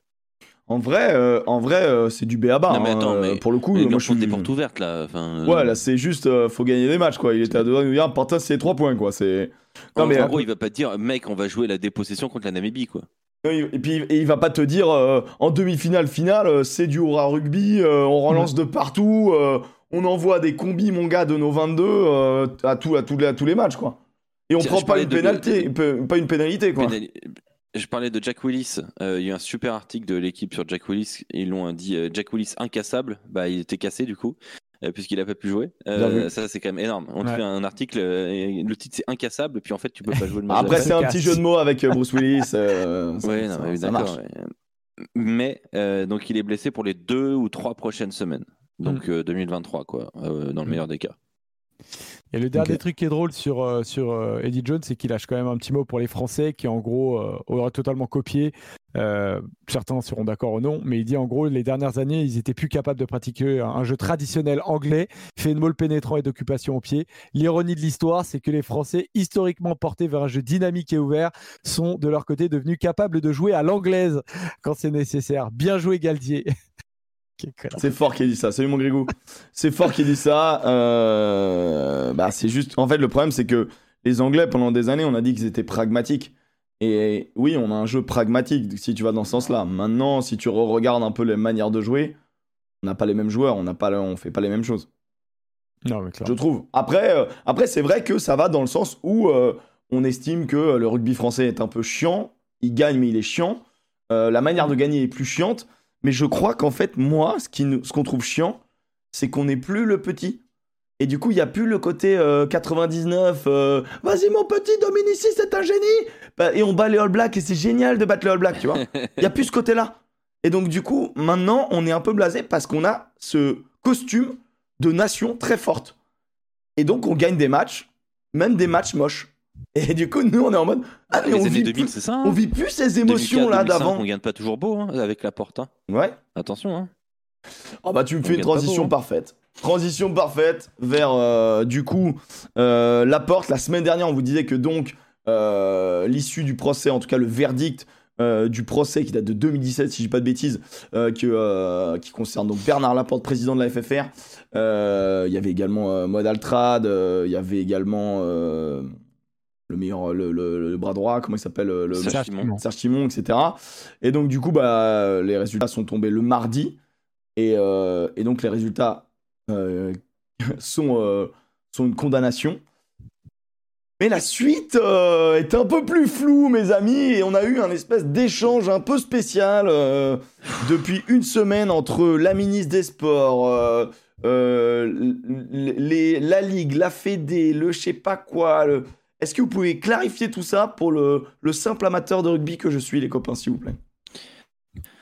En vrai, euh, en vrai euh, c'est du béaba. Non, mais hein, attends, mais- pour le coup, Mais moi je suis. des portes ouvertes là. Enfin, euh, Ouais, là c'est juste, euh, faut gagner des matchs quoi. Il était à deux doigts de nous dire, putain, c'est 3 points quoi. C'est. Non, en, mais, en euh, gros, il va pas te dire, mec, on va jouer la dépossession contre la Namibie, quoi. Et puis et il va pas te dire, euh, en demi-finale, finale, euh, c'est du hurrah rugby, euh, on relance de partout, euh, on envoie des combis, mon gars, de nos 22 euh, à, tout, à, tous les, à tous les matchs quoi. Et on Tiens, prend pas une pénalité, pas une pénalité quoi. Pénali- Je parlais de Jack Willis. Il y a eu un super article de l'équipe sur Jack Willis. Ils l'ont dit Jack Willis incassable. Bah, il était cassé du coup, puisqu'il a pas pu jouer. Euh, ça, c'est quand même énorme. On te Ouais. fait un article, euh, et le titre c'est incassable, puis en fait, tu peux pas jouer le match. Après, c'est un petit jeu de mots avec euh, Bruce Willis. euh, ça- non, mais d'accord. Mais euh, donc il est blessé pour les deux ou trois prochaines semaines. Donc euh, 2023 quoi, euh, dans le Mm. meilleur des cas. Et le dernier truc qui est drôle sur, euh, sur euh, Eddie Jones, c'est qu'il lâche quand même un petit mot pour les Français qui, en gros, euh, auraient totalement copié. Euh, certains seront d'accord ou non, mais il dit en gros, les dernières années, ils étaient plus capables de pratiquer un, un jeu traditionnel anglais, fait de molle pénétrant et d'occupation au pied. L'ironie de l'histoire, c'est que les Français, historiquement portés vers un jeu dynamique et ouvert, sont de leur côté devenus capables de jouer à l'anglaise quand c'est nécessaire. Bien joué, Galtier. C'est fort qu'il dit ça. Salut mon Grégou. C'est fort qu'il dit ça. Euh, Bah, c'est juste. En fait, le problème, c'est que les Anglais, pendant des années, on a dit qu'ils étaient pragmatiques. Et oui, on a un jeu pragmatique si tu vas dans ce sens-là. Maintenant, si tu re-regardes un peu les manières de jouer, on n'a pas les mêmes joueurs, on n'a pas, le- on fait pas les mêmes choses. Non, mais Je clairement. trouve. Après, euh, après c'est vrai que ça va dans le sens où euh, on estime que le rugby français est un peu chiant. Il gagne, mais il est chiant. La manière de gagner est plus chiante. Mais je crois qu'en fait, moi, ce qu'on trouve chiant, c'est qu'on n'est plus le petit. Et du coup, il n'y a plus le côté euh, 99. euh, Vas-y, mon petit, Dominici, c'est un génie. Bah, et on bat les All Blacks et c'est génial de battre les All Blacks, tu vois. Il n'y a plus ce côté-là. Et donc, du coup, maintenant, on est un peu blasé parce qu'on a ce costume de nation très forte. Et donc, on gagne des matchs, même des matchs moches. Et du coup, nous, on est en mode. Ah, mais les on années vit, 2000, plus, c'est ça. on Hein vit plus ces émotions-là 2004, 2005, d'avant. On gagne pas toujours beau hein, avec la porte. hein. Ouais. Attention. Hein. Ah bah tu me On fais une transition beau, parfaite. Transition parfaite vers euh, du coup euh, la porte. La semaine dernière, on vous disait que donc euh, l'issue du procès, en tout cas le verdict euh, du procès qui date de 2017, si je dis pas de bêtises, euh, que, euh, qui concerne donc Bernard Laporte, président de la FFR. Il y avait également Maud Altrad, il y avait également le meilleur, le, le- le bras droit, comment il s'appelle le, le- Serge. Simon. Serge Simon, etc. Et donc, du coup, bah, les résultats sont tombés le mardi. Et, euh, et donc, les résultats euh, sont, euh, sont une condamnation. Mais la suite euh, est un peu plus floue, mes amis. Et on a eu un espèce d'échange un peu spécial euh, depuis une semaine entre la ministre des Sports, euh, euh, les, la Ligue, la Fédé, le je sais pas quoi. le- Est-ce que vous pouvez clarifier tout ça pour le, le simple amateur de rugby que je suis, les copains, s'il vous plaît?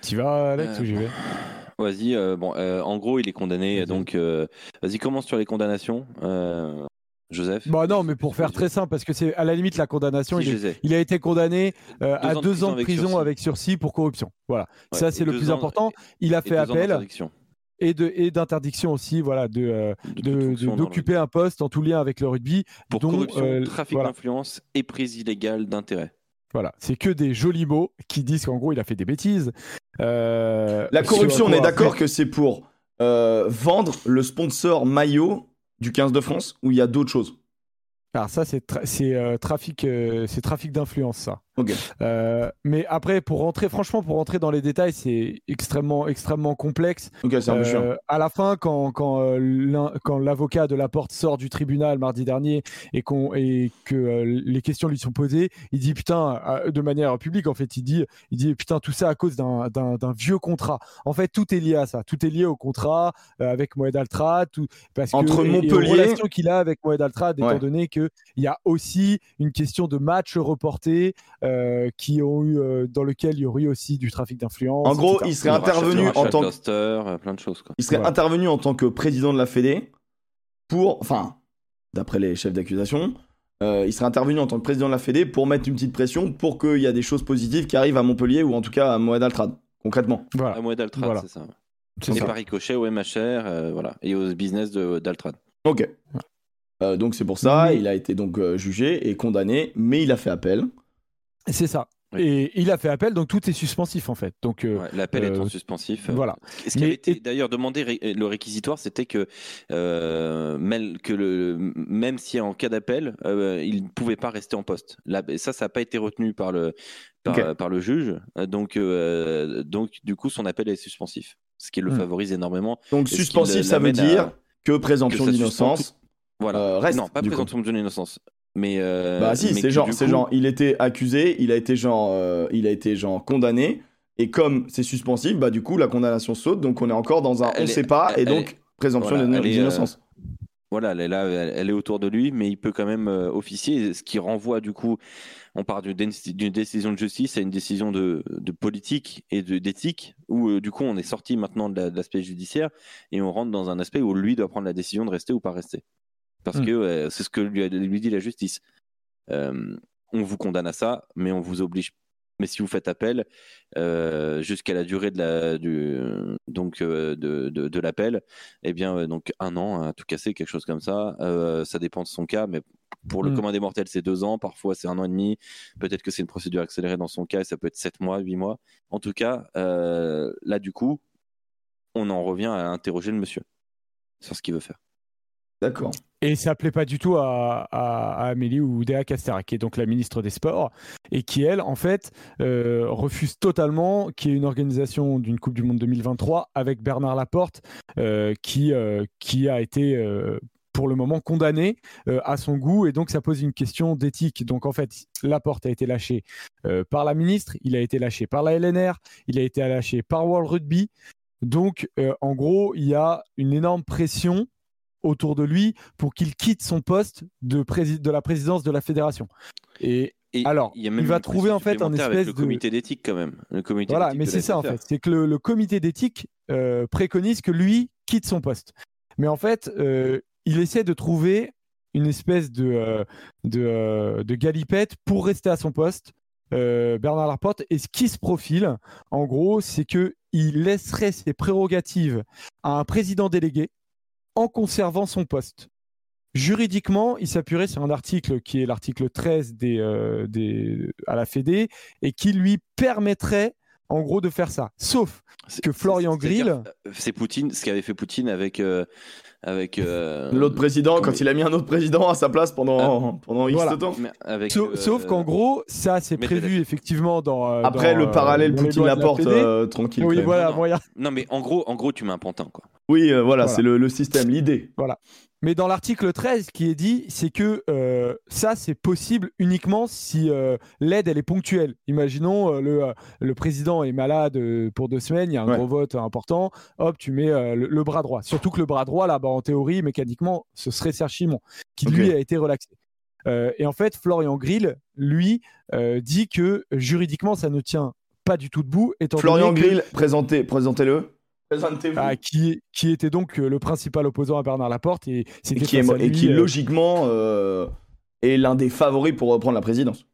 Tu vas, Alex, Euh, ou j'y vais? Vas-y. euh, bon, euh, en gros, il est condamné. Vas-y. Donc, euh, vas-y, commence sur les condamnations. Euh, Joseph. Bah non, mais pour faire très simple, parce que c'est à la limite la condamnation, Si, il, est- a été condamné euh, Deux à ans de deux prison ans de avec prison sursis. avec sursis pour corruption. Voilà, Ouais, ça c'est le plus ans- important. Il a fait appel et de et d'interdiction aussi, voilà, de euh, d'occuper un poste en tout lien avec le rugby. Pour dont, corruption, euh, trafic voilà. d'influence et prise illégale d'intérêt. Voilà, c'est que des jolis mots qui disent qu'en gros il a fait des bêtises. Euh, La sur corruption, on est d'accord que c'est pour euh, vendre le sponsor maillot du 15 de France ou il y a d'autres choses? Alors ça, c'est tra- c'est, euh, trafic, euh, c'est trafic d'influence, ça. Ok. Euh, mais après, pour rentrer, franchement, pour rentrer dans les détails, c'est extrêmement, extrêmement complexe. Ok, c'est un peu chiant. Euh, à la fin, quand, quand, euh, quand l'avocat de Laporte sort du tribunal mardi dernier et, qu'on, et que euh, les questions lui sont posées, il dit putain, euh, de manière publique en fait, il dit, il dit putain, tout ça à cause d'un, d'un, d'un vieux contrat. En fait, tout est lié à ça. Tout est lié au contrat avec Moed Altrad, tout, parce que, Entre et- et Montpellier- relations qu'il a avec Moed Altrad, étant Ouais. donné qu'il y a aussi une question de match reporté euh, qui ont eu, euh, dans lequel il y aurait eu aussi du trafic d'influence. En gros, etc. il serait Le intervenu rachat en tant que euh, plein de choses. Quoi. Il serait Voilà. intervenu en tant que président de la Fédé pour, enfin, d'après les chefs d'accusation, euh, il serait intervenu en tant que président de la Fédé pour mettre une petite pression pour qu'il y a des choses positives qui arrivent à Montpellier ou en tout cas à Moed Altrad, concrètement. Voilà. À Moed Altrad, Voilà. c'est ça. C'est par ricochet au MHR, euh, voilà, et au business de- d'Altrad. Ok. Euh, donc c'est pour ça, il a été donc euh, jugé et condamné, mais il a fait appel. C'est ça. Et il a fait appel, donc tout est suspensif en fait. Donc euh, Ouais, L'appel est euh, en suspensif. euh, voilà. Ce qui avait été d'ailleurs demandé, ré- le réquisitoire, c'était que, euh, même, que le, même si en cas d'appel, euh, il ne pouvait pas rester en poste. Là, ça, ça n'a pas été retenu par le, par, le juge. Euh, Donc, euh, donc, du coup, son appel est suspensif. Ce qui le Hmm. favorise énormément. Donc suspensif, ça veut à- dire que présomption d'innocence. Voilà. Euh, reste, non, pas présomption de innocence. Mais, euh, Bah si, c'est genre, coup- genre, il était accusé, il a été genre, euh, il a été genre condamné, et comme c'est suspensif, bah du coup la condamnation saute, donc on est encore dans un, Elle on est- sait pas, et donc présomption voilà, d'innocence. Voilà, elle est là, elle, est autour de lui, mais il peut quand même euh, officier, ce qui renvoie du coup, on part d'une dé- d'une décision de justice à une décision de, de politique et d'éthique, où euh, du coup on est sorti maintenant de la- de l'aspect judiciaire et on rentre dans un aspect où lui doit prendre la décision de rester ou pas rester. Parce Mm. que euh, c'est ce que lui, a- lui dit la justice. Euh, on vous condamne à ça, mais on vous oblige. Mais si vous faites appel euh, jusqu'à la durée de la du donc euh, de, de, de l'appel, eh bien euh, donc un an à tout casser, quelque chose comme ça. Euh, ça dépend de son cas, mais pour le Mm. commun des mortels, c'est deux ans. Parfois, c'est un an et demi. Peut-être que c'est une procédure accélérée dans son cas, et ça peut être sept mois, huit mois. En tout cas, euh, là du coup, on en revient à interroger le monsieur sur ce qu'il veut faire. D'accord. Et ça plaît pas du tout à, à- à Amélie Oudéa Castera, qui est donc la ministre des Sports, et qui, elle, en fait, euh, refuse totalement qu'il y ait une organisation d'une Coupe du Monde 2023 avec Bernard Laporte, euh, qui, euh, qui a été, pour le moment, condamné à son goût, et donc ça pose une question d'éthique. Donc, en fait, Laporte a été lâché par la ministre, il a été lâché par la LNR, il a été lâché par World Rugby. Donc, en gros, il y a une énorme pression autour de lui pour qu'il quitte son poste de, de la présidence de la fédération. Et Et Alors, il, va trouver, en fait, un espèce avec le de- comité d'éthique quand même. Le comité voilà, mais c'est ça en fait. C'est que le, le comité d'éthique euh, préconise que lui quitte son poste. Mais en fait, euh, il essaie de trouver une espèce de, euh, de, euh, de galipette pour rester à son poste. Bernard Laporte et ce qui se profile, en gros, c'est que il laisserait ses prérogatives à un président délégué en conservant son poste. Juridiquement, il s'appuierait sur un article qui est l'article 13 des, euh, à la Fédé et qui lui permettrait en gros de faire ça. Sauf que Florian Grill- C'est Poutine, ce qu'avait fait Poutine avec. euh, avec euh, L'autre président, quand il a mis un autre président à sa place pendant, pendant X Voilà. temps. mais avec, Sauf, euh, sauf qu'en gros, ça c'est prévu effectivement dans. euh, Après dans, le euh, parallèle lois de la euh, tranquille. oui, voilà, Non, moyen. Non, mais en gros, en gros, tu mets un pantin, quoi. Oui, euh, voilà, Voilà. c'est le, le système, l'idée. Mais dans l'article 13, ce qui est dit, c'est que euh, ça, c'est possible uniquement si euh, l'aide, elle est ponctuelle. Imaginons, euh, le, le président est malade pour deux semaines, il y a un Ouais. gros vote important, hop, tu mets le, le bras droit. Surtout que le bras droit, là, bah, en théorie, mécaniquement, ce serait Serge Chimon, qui lui a été relaxé. Et en fait, Florian Grill, lui, dit que juridiquement, ça ne tient pas du tout debout. Étant Florian que- Grill, présentez, présentez-le. Présentez-vous. ah, qui, qui était donc euh, le principal opposant à Bernard Laporte et, qui, est, et euh, logiquement euh, est l'un des favoris pour reprendre la présidence.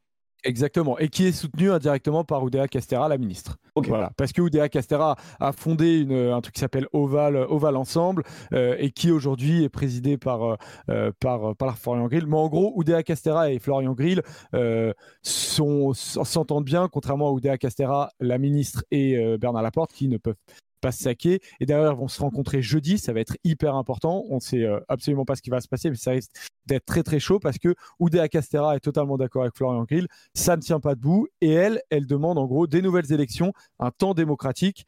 Exactement, et qui est soutenu indirectement par Oudéa Castera, la ministre. Ok. Voilà, parce que Oudéa Castera a fondé une, un truc qui s'appelle Oval, Oval Ensemble, euh, et qui aujourd'hui est présidé par, euh, par, par Florian Grill. Mais en gros, Oudéa Castera et Florian Grill euh, s'entendent bien, contrairement à Oudéa Castera, la ministre, et Bernard Laporte, qui ne peuvent pas se saquer. Et d'ailleurs, ils vont se rencontrer jeudi. Ça va être hyper important. On ne sait euh, absolument pas ce qui va se passer, mais ça risque d'être très très chaud parce que Oudéa Castera est totalement d'accord avec Florian Grill. Ça ne tient pas debout. Et elle, elle demande en gros des nouvelles élections, un temps démocratique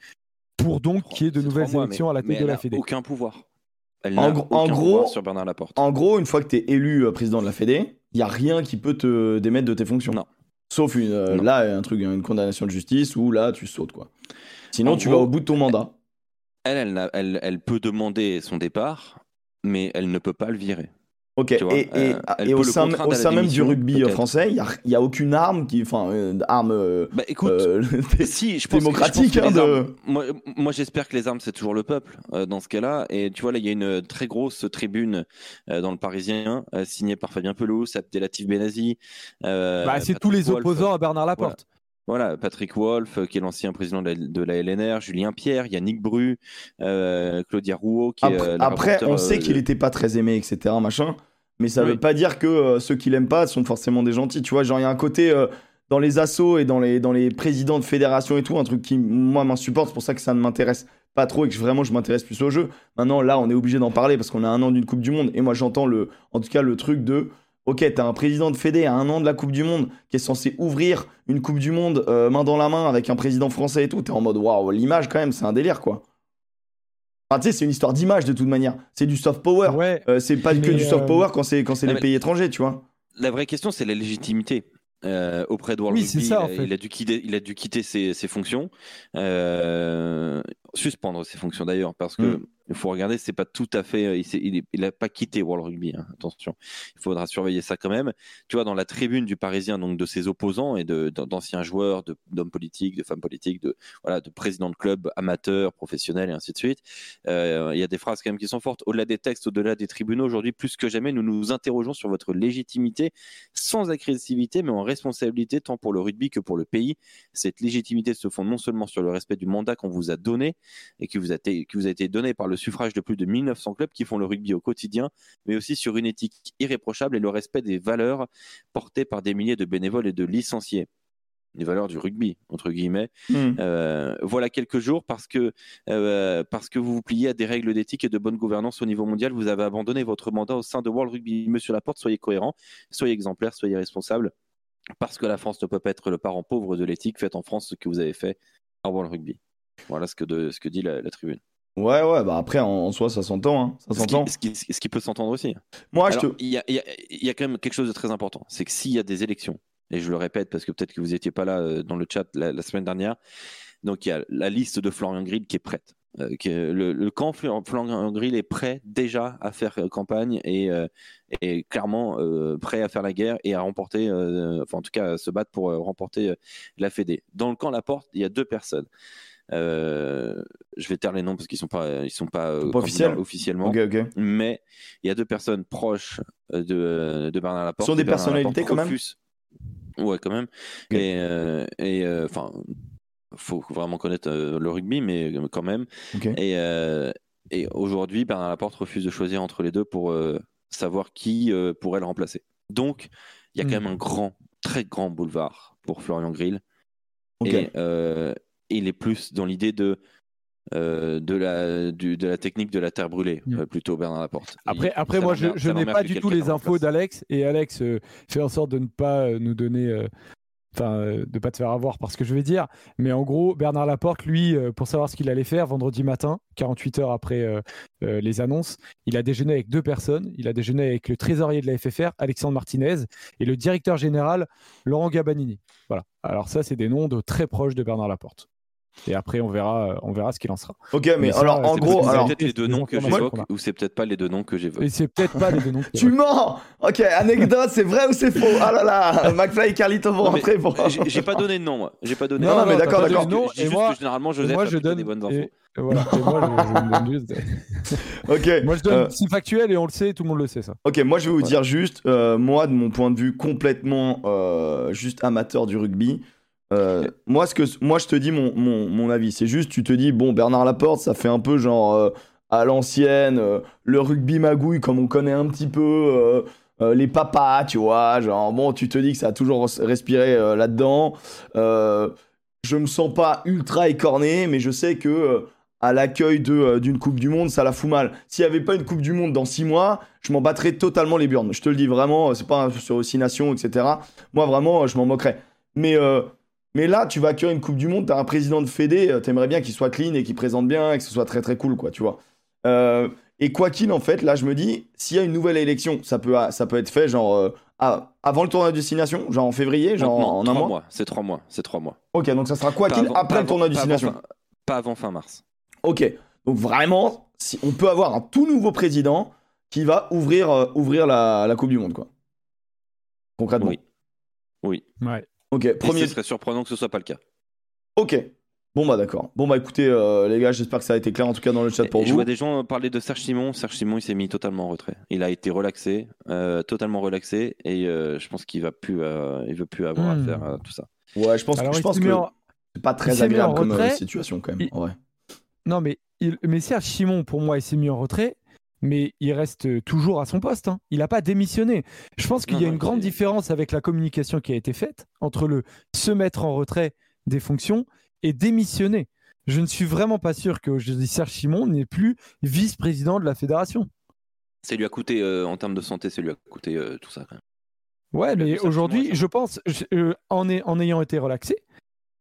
pour donc qu'il y ait de nouvelles élections à la tête de la Fédé. Aucun pouvoir. Elle en, en gros, sur Bernard Laporte. En gros, une fois que tu es élu euh, président de la Fédé, il y a rien qui peut te démettre de tes fonctions. Non. Sauf une, euh, là, un truc, une condamnation de justice où là, tu sautes quoi. Sinon, tu vas au bout de ton mandat. Elle, elle, elle, peut demander son départ, mais elle ne peut pas le virer. Ok, et, et, euh, au, sein, même du rugby français, il n'y a, a, aucune arme qui. Enfin, euh, arme. bah écoute, si, je pense démocratique. Hein, de... Moi, moi j'espère que les armes, c'est toujours le peuple dans ce cas-là. Et tu vois, là, il y a une très grosse tribune dans le Parisien, signée par Fabien Pelous, Abdelatif Benazi. Bah, c'est tous les opposants à Bernard Laporte. Voilà, Patrick Wolf, euh, qui est l'ancien président de la, LNR, Julien Pierre, Yannick Bru, euh, Claudia Rouault, qui après, est. après, on sait qu'il n'était pas très aimé, etc. Machin, mais ça ne veut pas dire que ceux qui l'aiment pas sont forcément des gentils. Tu vois, genre, il y a un côté dans les assos et dans les, dans les présidents de fédération et tout, un truc qui, moi, m'insupporte. C'est pour ça que ça ne m'intéresse pas trop et que vraiment je m'intéresse plus au jeu. Maintenant, là, on est obligé d'en parler parce qu'on a un an d'une Coupe du Monde. Et moi, j'entends le, en tout cas le truc de Ok, t'as un président de Fédé à un an de la Coupe du Monde qui est censé ouvrir une Coupe du Monde euh, main dans la main avec un président français et tout. T'es en mode waouh, l'image quand même, c'est un délire quoi. Enfin, tu sais, c'est une histoire d'image de toute manière. C'est du soft power. Ouais, euh, c'est pas que du soft euh, power quand c'est quand c'est les pays étrangers, tu vois. La vraie question, c'est la légitimité. auprès de World oui, Rugby, ça, il, a dû quitter, il a dû quitter ses, ses fonctions, suspendre ses fonctions d'ailleurs, parce que mm il faut regarder, c'est pas tout à fait. Il n'a pas quitté World Rugby. Hein, attention, il faudra surveiller ça quand même. Tu vois, dans la tribune du Parisien, donc de ses opposants et d'anciens joueurs, d'hommes politiques, de femmes politiques, de voilà, de présidents de clubs amateurs, professionnels et ainsi de suite. Euh, il y a des phrases quand même qui sont fortes. Au-delà des textes, au-delà des tribunaux, aujourd'hui, plus que jamais, nous nous interrogeons sur votre légitimité, sans agressivité, mais en responsabilité, tant pour le rugby que pour le pays. Cette légitimité se fonde non seulement sur le respect du mandat qu'on vous a donné et qui vous a, qui vous a été donné par le suffrage de plus de 1900 clubs qui font le rugby au quotidien, mais aussi sur une éthique irréprochable et le respect des valeurs portées par des milliers de bénévoles et de licenciés les valeurs du rugby entre guillemets. Hmm. Euh, voilà quelques jours parce que euh, parce que vous vous pliez à des règles d'éthique et de bonne gouvernance au niveau mondial, vous avez abandonné votre mandat au sein de World Rugby. Monsieur Laporte, soyez cohérent, soyez exemplaire, soyez responsable. Parce que la France ne peut pas être le parent pauvre de l'éthique, faites en France ce que vous avez fait à World Rugby. Voilà ce que, de, ce que dit la tribune. Ouais, ouais, bah après, en, soi, ça s'entend. Hein. Ça s'entend. Ce, qui, ce, qui, peut s'entendre aussi. Moi, je te... il, y a, il, y a, quand même quelque chose de très important. C'est que s'il y a des élections, et je le répète parce que peut-être que vous n'étiez pas là euh, dans le chat la, semaine dernière, donc il y a la liste de Florian Grill qui est prête. Euh, le, camp Florian Grill est prêt déjà à faire euh, campagne et, et clairement prêt à faire la guerre et à remporter, enfin en tout cas à se battre pour remporter la Fédé. Dans le camp La Porte, il y a deux euh, je vais taire les noms parce qu'ils sont pas, ils sont pas, euh, officiellement. Mais il y a deux personnes proches euh, de, de Bernard Laporte. Ce sont des personnalités quand même? Ouais, quand même. Et, et enfin, faut vraiment connaître le rugby, mais quand même. Et, et aujourd'hui, Bernard Laporte refuse de choisir entre les deux pour savoir qui pourrait le remplacer. Donc, il y a quand hmm. même un grand, très grand boulevard pour Florian Grill. Et, il est plus dans l'idée de euh, de, la, de la technique de la terre brûlée, euh, plutôt Bernard Laporte. Après, après moi, je, n'ai pas du tout les infos d'Alex, et Alex euh, fait en sorte de ne pas nous donner enfin euh, de pas te faire avoir par ce que je vais dire, mais en gros Bernard Laporte, lui, euh, pour savoir ce qu'il allait faire vendredi matin, 48 heures après euh, les annonces, il a déjeuné avec deux personnes. Il a déjeuné avec le trésorier de la FFR, Alexandre Martinez, et le directeur général, Laurent Gabanini. Voilà. Alors ça, c'est des noms de très proches de Bernard Laporte. Et après, on verra, on verra ce qu'il en sera. Ok, mais, alors en gros, alors peut-être les deux noms que j'évoque ou c'est peut-être pas les deux noms que j'évoque. Et c'est peut-être pas les deux noms. tu mens. Ok, anecdote, c'est vrai ou c'est faux? Ah là là, McFly et Carlito vont rentrer. Pour... J'ai pas donné de nom, moi. J'ai pas donné. Non, non, mais d'accord, d'accord. Et moi, généralement, Joseph moi, je donne des bonnes infos. voilà, et moi, je, donne juste. ok. Moi, je donne. Euh... C'est factuel et on le sait, tout le monde le sait, ça. Ok, moi, je vais vous dire juste, euh, moi, de mon point de vue complètement euh, juste amateur du rugby. Euh, moi, ce que, moi, je te dis mon, mon, mon avis. C'est juste, tu te dis, bon, Bernard Laporte, ça fait un peu genre euh, à l'ancienne, euh, le rugby magouille comme on connaît un petit peu, les papas, tu vois. Genre, bon, tu te dis que ça a toujours respiré là-dedans. je me sens pas ultra écorné, mais je sais que à l'accueil d'une Coupe du Monde, ça la fout mal. S'il n'y avait pas une Coupe du Monde dans six mois, je m'en battrais totalement les burnes. Je te le dis vraiment, c'est pas sur aussi Nations, etc. Moi, vraiment, je m'en moquerais. Mais, mais là, tu vas accueillir une Coupe du Monde, t'as un président de Fédé, euh, t'aimerais bien qu'il soit clean et qu'il présente bien et que ce soit très très cool, quoi, tu vois. Euh, et quoi qu'il en fait, là, je me dis, s'il y a une nouvelle élection, ça peut, ça peut être fait genre euh, à- avant le tournoi de destination, genre en février, genre Non, en un trois mois. C'est trois mois. C'est trois mois. Ok, donc ça sera quoi qu'il après le tournoi de avant- pas avant destination. fin- Pas avant fin mars. Ok, donc vraiment, si on peut avoir un tout nouveau président qui va ouvrir, euh, ouvrir la, la Coupe du Monde, quoi. Concrètement. Oui. Oui. Ouais. Ok, Et premier. ce serait surprenant que ce soit pas le cas. Ok. Bon bah d'accord. Bon bah écoutez euh, les gars, j'espère que ça a été clair en tout cas dans le chat pour Et je vous. vois des gens parler de Serge Simon. Serge Simon, il s'est mis totalement en retrait. Il a été relaxé, euh, totalement relaxé, et euh, je pense qu'il va plus, euh, il veut plus avoir Hmm. à tout ça. Ouais, je pense, Alors, je pense que en- c'est pas très agréable comme retrait. situation quand même. Il- en vrai. Non, mais, il... mais Serge Simon, pour moi, il s'est mis en retrait, mais il reste toujours à son poste. hein. Il n'a pas démissionné. Je pense qu'il y a une grande différence avec la communication qui a été faite entre le se mettre en retrait des fonctions et démissionner. Je ne suis vraiment pas sûr que Serge Simon n'est plus vice-président de la fédération. Ça lui a coûté, euh, en termes de santé, ça lui a coûté euh, tout ça. Quand même. Ouais, mais aujourd'hui, je pense, euh, en, est- en ayant été relaxé,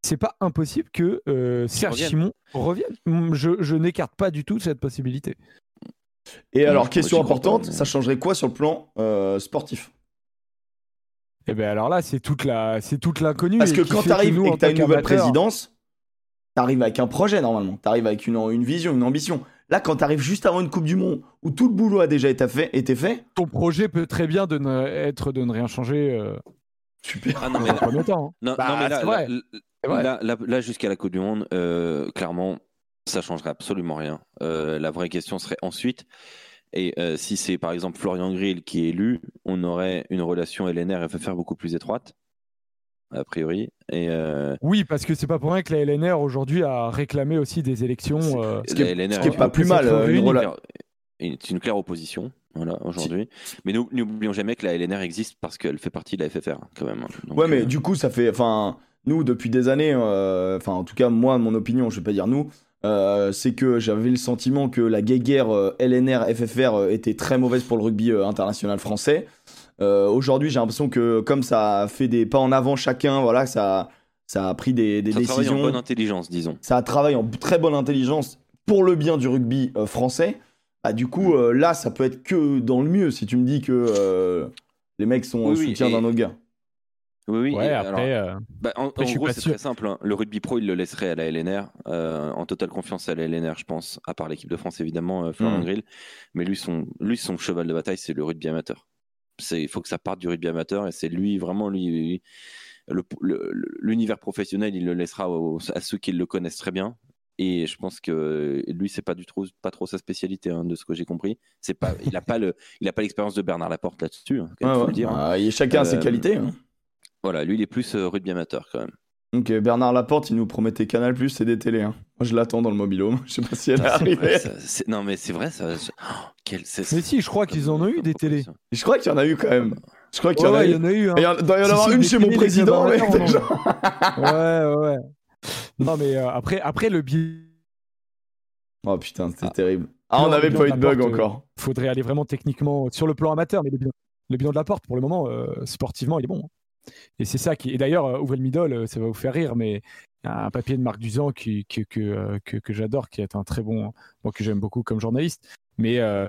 c'est pas impossible que Serge revienne. Simon revienne. Je, je n'écarte pas du tout cette possibilité. Et alors question importante, pas, mais- ça changerait quoi sur le plan euh, sportif? Et bien alors là, c'est toute la, c'est toute l'inconnue. Parce que quand t'arrives et que t'as tant une nouvelle présidence, t'arrives avec un projet normalement. T'arrives avec une, une vision, une ambition. Là, quand t'arrives juste avant une Coupe du Monde où tout le boulot a déjà été fait, été fait ton projet peut très bien de ne, être de ne rien changer euh, super. Ah non, mais là, là, là- là, jusqu'à la Coupe du Monde, euh, clairement, ça changerait absolument rien. Euh, la vraie question serait ensuite. Et euh, si c'est par exemple Florian Grill qui est élu, on aurait une relation LNR-FFR beaucoup plus étroite, a priori. Et euh, Oui, parce que c'est pas pour rien que la LNR aujourd'hui a réclamé aussi des élections. Euh, Ce qui est- la LNR ce qui est a- pas plus mal, c'est euh, une rela- claire- C'est une claire opposition, voilà, aujourd'hui. Mais nous n'oublions jamais que la LNR existe parce qu'elle fait partie de la FFR, quand même. Donc, Ouais, mais euh, du coup, ça fait. Enfin, nous, depuis des années, euh, enfin, en tout cas, moi, mon opinion, je vais pas dire nous, euh, c'est que j'avais le sentiment que la guéguerre euh, LNR-FFR euh, était très mauvaise pour le rugby international français. Aujourd'hui, j'ai l'impression que, comme ça a fait des pas en avant chacun, voilà, ça, ça a pris des, des ça travaille en décisions. bonne intelligence, disons. ça a travaillé en très bonne intelligence pour le bien du rugby français. Bah, du coup, là, ça peut être que dans le mieux si tu me dis que les mecs sont Oui, oui, soutien et- d'un autre gars. Oui, oui. ouais, après, alors, euh, bah, en, après, en gros, c'est très simple. hein. Le rugby pro, il le laisserait à la LNR, euh, en totale confiance à la LNR, je pense, à part l'équipe de France, évidemment, euh, Florian Mm. Grill. Mais lui son, lui, son cheval de bataille, c'est le rugby amateur. Il faut que ça parte du rugby amateur et c'est lui, vraiment, lui. le- le- L'univers professionnel, il le laissera aux- à ceux qui le connaissent très bien. Et je pense que lui, c'est pas du tout, pas trop sa spécialité, hein, de ce que j'ai compris. C'est pas, il a pas le, il a pas l'expérience de Bernard Laporte là-dessus, hein, Ouais, dire. hein. Ah, et chacun a ses Euh, qualités. Hein. Voilà, lui, il est plus euh, rugby amateur quand même. Donc Bernard Laporte, il nous promettait Canal Plus et des télés. hein. Moi, je l'attends dans le mobilhome. Je sais pas si elle est Ah, arrivée. non, mais c'est vrai, ça. oh, quel- Mais si, je crois qu'ils en ont eu des télés. Je crois qu'il y en a eu quand même. Je crois qu'il y Ouais, en a ouais, il eu. y en a eu. hein. Il y en- doit y en Si, avoir si, une chez mon président. mais déjà. ouais, ouais, ouais. Non, mais euh, après, après, le bilan, Oh putain, c'était Ah. terrible. Ah, on n'avait pas eu de bug euh, encore. faudrait aller vraiment techniquement sur le plan amateur, mais le bilan, le bilan de la porte, pour le moment, euh, sportivement, il est bon. Et c'est ça qui. Et d'ailleurs, euh, ouvrez le middle, euh, ça va vous faire rire, mais il y a un papier de Marc Duzan qui, que, que, euh, que, que j'adore, qui est un très bon. Bon, que j'aime beaucoup comme journaliste. Mais euh,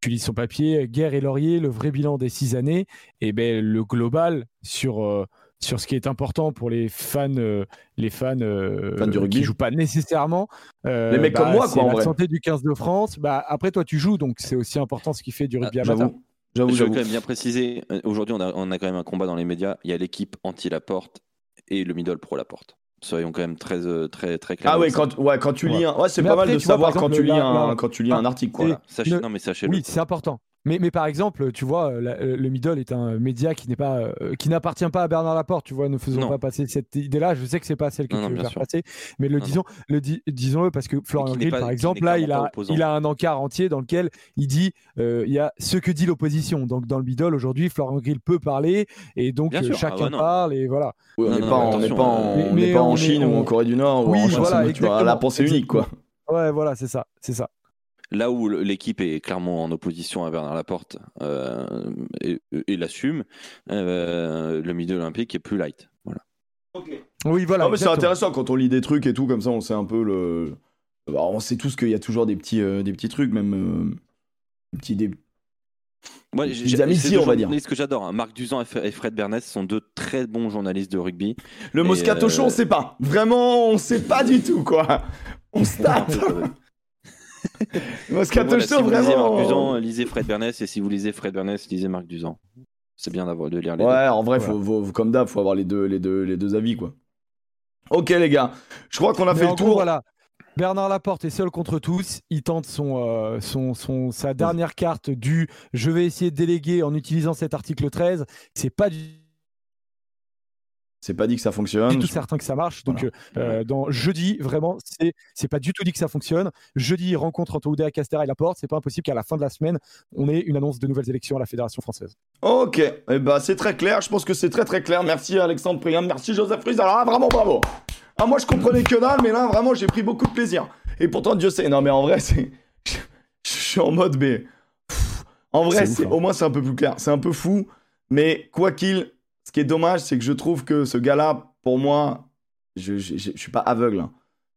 tu lis son papier, Guerre et Laurier, le vrai bilan des six années, et ben le global sur. euh, sur ce qui est important pour les fans, euh, les fans, Fans du rugby. qui jouent pas nécessairement. Les mecs comme moi, c'est quoi, en La vrai. santé du 15 de France. Bah, après, toi, tu joues, donc c'est aussi important ce qui fait du rugby Ah, amateur. Je veux quand même bien préciser, euh, aujourd'hui on a, on a quand même un combat dans les médias, il y a l'équipe anti-Laporte et le middle pro-Laporte. Soyons quand même très, euh, très, très clairs. Ah ouais, quand, ouais, quand tu lis un. Ouais, c'est pas mal après, de tu vois, savoir par quand, tu exemple, lis là- un, là- quand tu lis Ah, un article, quoi. Voilà, sachez- Ne- Non mais sachez-le. Oui, c'est important. Mais, mais par exemple, tu vois, la- le middle est un média qui n'est pas, euh, qui n'appartient pas à Bernard Laporte. Tu vois, ne faisons Non. pas passer cette idée-là. Je sais que c'est pas celle que Non, tu non, veux faire sûr. passer, mais le Non, disons, le di- disons-le parce que Florian Grill, par exemple, là, il a, il a un encart entier dans lequel il dit, euh, il y a ce que dit l'opposition. Donc dans le middle aujourd'hui, Florian Grill peut parler et donc euh. Ah chacun ouais, non. parle et voilà. Oui, on Non, n'est pas, en- on n'est attention, pas en, euh, on mais n'est pas en on est- Chine ou en Corée du Nord ou Oui, en Chine, voilà, tu vois, la pensée unique, quoi. Ouais, voilà, c'est ça, c'est ça. Là où l'équipe est clairement en opposition à Bernard Laporte euh, et, et l'assume, euh, le milieu olympique est plus light. Voilà. Oui, voilà. c'est intéressant quand on lit des trucs et tout, comme ça, on sait un peu le. Bah, on sait tous qu'il y a toujours des petits, euh, des petits trucs, même. euh, des petits, des... Moi, Des j'ai- amitiés, on va dire. journalistes que j'adore. hein. Marc Duzan et Fred Bernès sont deux très bons journalistes de rugby. Le Moscato euh, Show, on sait pas. Vraiment, on sait pas du tout, quoi. On se tape. Moscato Voilà, Show, si vous lisez Marc. Duzan, lisez Fred Bernès, et si vous lisez Fred Bernès, lisez Marc Duzan. C'est bien d'avoir de lire les Ouais, en vrai, Voilà. faut, faut- comme d'hab, faut avoir les deux, les, deux, les deux avis, quoi. Ok, les gars. Je crois qu'on a Mais fait le gros, tour. voilà. Bernard Laporte est seul contre tous. Il tente son, euh, son, son, sa dernière carte du je vais essayer de déléguer en utilisant cet article 13. C'est pas du C'est pas dit que ça fonctionne. du tout certain que ça marche. Donc, euh, euh, dans jeudi, vraiment, c'est c'est pas du tout dit que ça fonctionne. Jeudi, rencontre entre Oudéa Castera et Laporte. C'est pas impossible qu'à la fin de la semaine, on ait une annonce de nouvelles élections à la Fédération française. Ok, eh ben, c'est très clair. Je pense que c'est très très clair. Merci Alexandre Priam, merci Joseph Fries. Alors là, vraiment bravo. Ah, moi, je comprenais que dalle, mais là, vraiment, j'ai pris beaucoup de plaisir. Et pourtant, Dieu sait. Non, mais en vrai, c'est. Je suis en mode, mais. Pff, En vrai, C'est ouf, c'est hein. au moins, c'est un peu plus clair. C'est un peu fou. Mais quoi qu'il. Ce qui est dommage, c'est que je trouve que ce gars-là, pour moi, je, je, je- je suis pas aveugle. hein.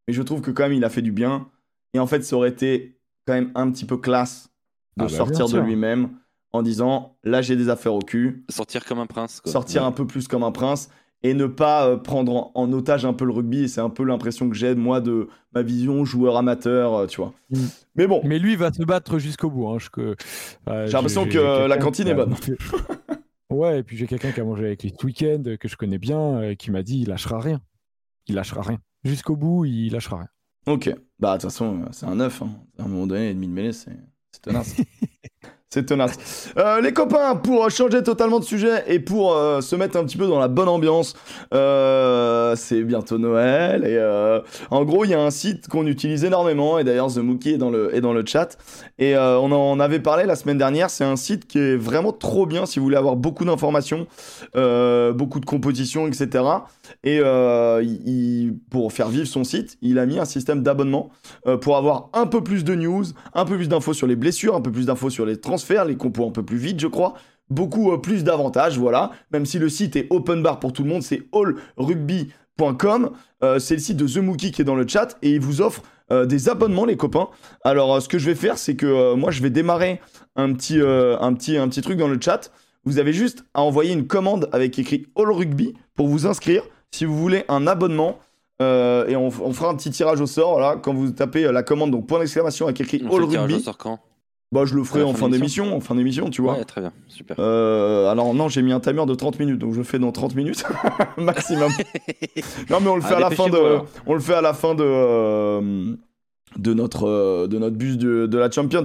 Mais je trouve que quand même, il a fait du bien. Et en fait, ça aurait été quand même un petit peu classe de Ah bah, sortir de lui-même en disant là, j'ai des affaires au cul Sortir comme un prince. quoi. sortir Ouais. un peu plus comme un prince et ne pas euh, prendre en, en otage un peu le rugby. C'est un peu l'impression que j'ai, moi, de ma vision joueur amateur, euh, tu vois. Mm. Mais bon, Mais lui va se battre jusqu'au bout. hein. Euh, J'ai l'impression que, la cantine est bonne. Ouais, et puis j'ai quelqu'un qui a mangé avec lui ce week-end, euh, que je connais bien, euh, qui m'a dit il lâchera rien. Il lâchera rien. Jusqu'au bout, il lâchera rien. ok. Bah, de toute façon, euh, c'est un 9. hein. À un moment donné, et demi de mêlée, c'est c'est tenace. C'est tenace. Euh, les copains, pour changer totalement de sujet et pour euh, se mettre un petit peu dans la bonne ambiance, euh, c'est bientôt Noël et euh, en gros, il y a un site qu'on utilise énormément et d'ailleurs The Mookie est dans le, est dans le chat et euh, on en avait parlé la semaine dernière. C'est un site qui est vraiment trop bien si vous voulez avoir beaucoup d'informations, euh, beaucoup de compositions, etc. Et euh, pour faire vivre son site, il a mis un système d'abonnement euh, pour avoir un peu plus de news, un peu plus d'infos sur les blessures, un peu plus d'infos sur les transferts, les compos un peu plus vite, je crois. Beaucoup euh, plus d'avantages, voilà. Même si le site est open bar pour tout le monde, c'est allrugby.com. Euh, c'est le site de The Mookie qui est dans le chat et il vous offre euh, des abonnements, les copains. Alors, euh, ce que je vais faire, c'est que euh, moi, je vais démarrer un petit, un, petit, un petit truc dans le chat. Vous avez juste à envoyer une commande avec écrit All Rugby pour vous inscrire si vous voulez un abonnement. Et on, on fera un petit tirage au sort. Voilà, quand vous tapez la commande, donc point d'exclamation avec écrit On All le tirage au Rugby. sort quand? Bah, je le ferai en fin d'émission, en fin d'émission, tu vois. Ouais, très bien, super. Euh, alors non, j'ai mis un timer de 30 minutes, donc je le fais dans 30 minutes maximum. non, mais on le fait Ah, à la fin de, alors. on le fait à la fin de euh, de notre euh, de notre bus de, de la Champions.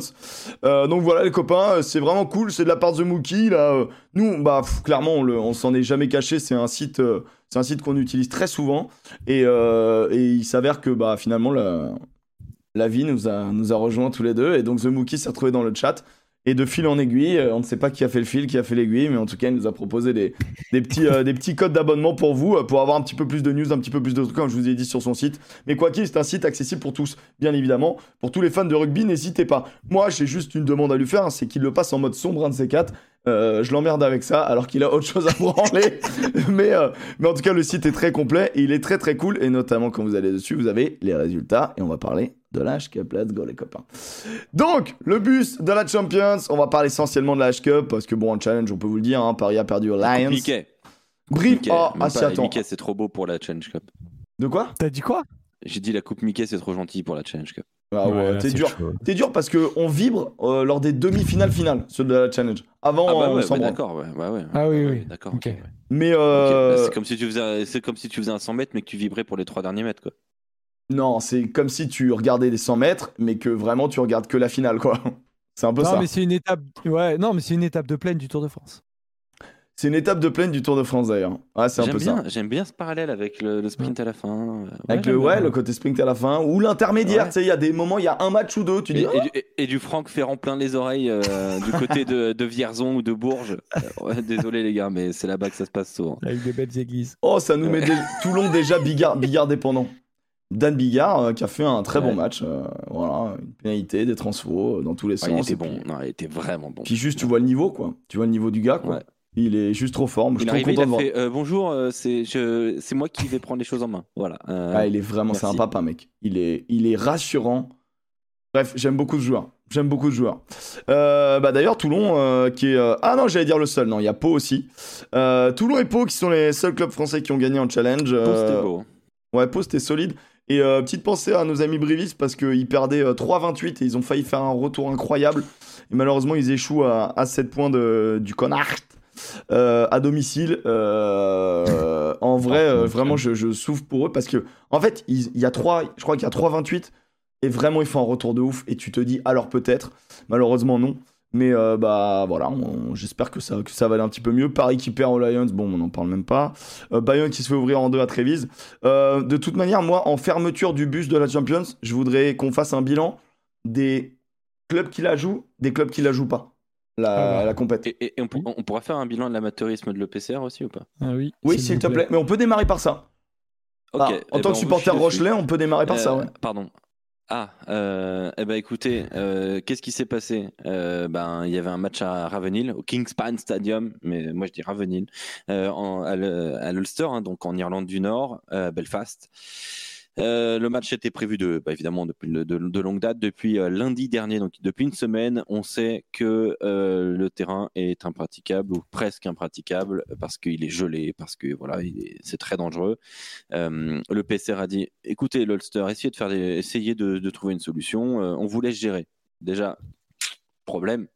Euh, donc voilà les copains, c'est vraiment cool, c'est de la part de The Mookie là. nous, bah pff, clairement, on, le- on s'en est jamais caché, c'est un site, c'est un site qu'on utilise très souvent et, euh, et il s'avère que bah finalement la la vie nous a nous a rejoints tous les deux et donc The Mookie s'est retrouvé dans le chat. Et de fil en aiguille, euh, on ne sait pas qui a fait le fil, qui a fait l'aiguille, mais en tout cas, il nous a proposé des, des, petits, euh, des petits codes d'abonnement pour vous, euh, pour avoir un petit peu plus de news, un petit peu plus de trucs, comme je vous ai dit sur son site. Mais quoi qu'il, c'est un site accessible pour tous, bien évidemment. Pour tous les fans de rugby, n'hésitez pas. Moi, j'ai juste une demande à lui faire, hein, c'est qu'il le passe en mode sombre, un de ces quatre. Je l'emmerde avec ça, alors qu'il a autre chose à branler. mais, mais en tout cas, le site est très complet et il est très très cool. Et notamment, quand vous allez dessus, vous avez les résultats. Et on va parler de la H-Cup. Let's go, les copains. Donc, le bus de la Champions. On va parler essentiellement de la H-Cup parce que, bon, en challenge, on peut vous le dire, hein, Paris a perdu aux Lions. Mickey. Brive. Mickey. Oh, ah, si, attends. Mickey, c'est trop beau pour la Challenge Cup. De quoi? T'as dit quoi? J'ai dit la coupe Mickey, c'est trop gentil pour la Challenge Cup. Ah ouais, t'es c'est dur. T'es dur parce que on vibre euh, lors des demi-finales finales, ceux de la challenge. Avant, Ah bah on ouais, s'en bah branle. d'accord, ouais, ouais, ouais. Ah oui, Ouais, oui. D'accord. Ouais. Mais Ok, euh, bah, c'est comme si tu faisais, c'est comme si tu faisais un 100 mètres, mais que tu vibrais pour les trois derniers mètres, quoi. Non, c'est comme si tu regardais des 100 mètres, mais que vraiment tu regardes que la finale, quoi. C'est un peu Non, ça. mais c'est une étape. Ouais, non, mais c'est une étape de plaine du Tour de France. C'est une étape de plaine du Tour de France d'ailleurs. Ouais, c'est un J'aime peu bien, ça. j'aime bien ce parallèle avec le, le sprint à la fin. ouais, Avec le, ouais, bien. le côté sprint à la fin, ou l'intermédiaire, Ouais. tu sais, il y a des moments, il y a un match ou deux, tu Et, dis. et du, et- et du Franck Ferrand plein les oreilles euh, du côté de, de Vierzon ou de Bourges. Euh, désolé les gars, mais c'est là-bas que ça se passe souvent. Avec des belles églises. Oh, ça nous met des- Toulon déjà bigard, bigard dépendant. Dan Bigard euh, qui a fait un très bon match. euh, voilà, une pénalité, des transfos euh, dans tous les Ouais, sens. il était bon. Puis, Non, il était vraiment bon. puis juste, tu vois le niveau, quoi. Tu vois le niveau du gars, quoi. Ouais. Il est juste trop fort. Je Il suis arrivé, il content a de voir. fait bonjour, c'est c'est moi qui vais prendre les choses en main. Voilà. Ah, il est vraiment, c'est un papa, mec. Il est, il est rassurant. Bref, j'aime beaucoup ce joueur. J'aime beaucoup ce joueur. Euh, bah d'ailleurs, Toulon, euh, qui est. euh, Ah non, j'allais dire le seul. Non, il y a Pau aussi. Toulon et Pau, qui sont les seuls clubs français qui ont gagné en challenge. bon, c'était beau. Ouais, Pau, c'était solide. Et euh, petite pensée à nos amis Brivis parce qu'ils perdaient euh, 3-28 et ils ont failli faire un retour incroyable. Et malheureusement, ils échouent à, à 7 points de, du Connacht euh, à domicile. Euh, en vrai, euh, vraiment, je, je souffre pour eux parce que, en fait, il il y a 3, je crois qu'il y a 3-28 et vraiment, ils font un retour de ouf. Et tu te dis, alors peut-être? Malheureusement, non. Mais euh, bah voilà, j'espère que ça, que ça va aller un petit peu mieux. Paris qui perd aux Lions, bon, on n'en parle même pas. Euh, Bayonne qui se fait ouvrir en deux à Trévise. Euh, de toute manière, moi, en fermeture du bus de la Champions, je voudrais qu'on fasse un bilan des clubs qui la jouent, des clubs qui la jouent pas. La, Ah la compète. Et, et- et on, pour- on pourra faire un bilan de l'amateurisme de l'EPCR aussi ou pas? Ah oui. Oui, s'il te plaît. Mais on peut démarrer par ça. Ok. Ah, eh en ben, tant on que supporter. Rochelet, on peut démarrer par ça, ouais. Pardon. Ah, euh, eh ben écoutez, euh, qu'est-ce qui s'est passé? Euh, Ben, il y avait un match à Ravenhill, au Kingspan Stadium, mais moi je dis Ravenhill, euh, à à l'Ulster, hein, donc en Irlande du Nord, euh, Belfast. Euh, le match était prévu de, bah, évidemment le- de, de longue date, depuis euh, lundi dernier, donc depuis une semaine, on sait que euh, le terrain est impraticable ou presque impraticable parce qu'il est gelé, parce que voilà, il est- c'est très dangereux. Le PCR a dit écoutez, l'Ulster, essayez de faire des, essayez de, de trouver une solution. on vous laisse gérer. Déjà, problème.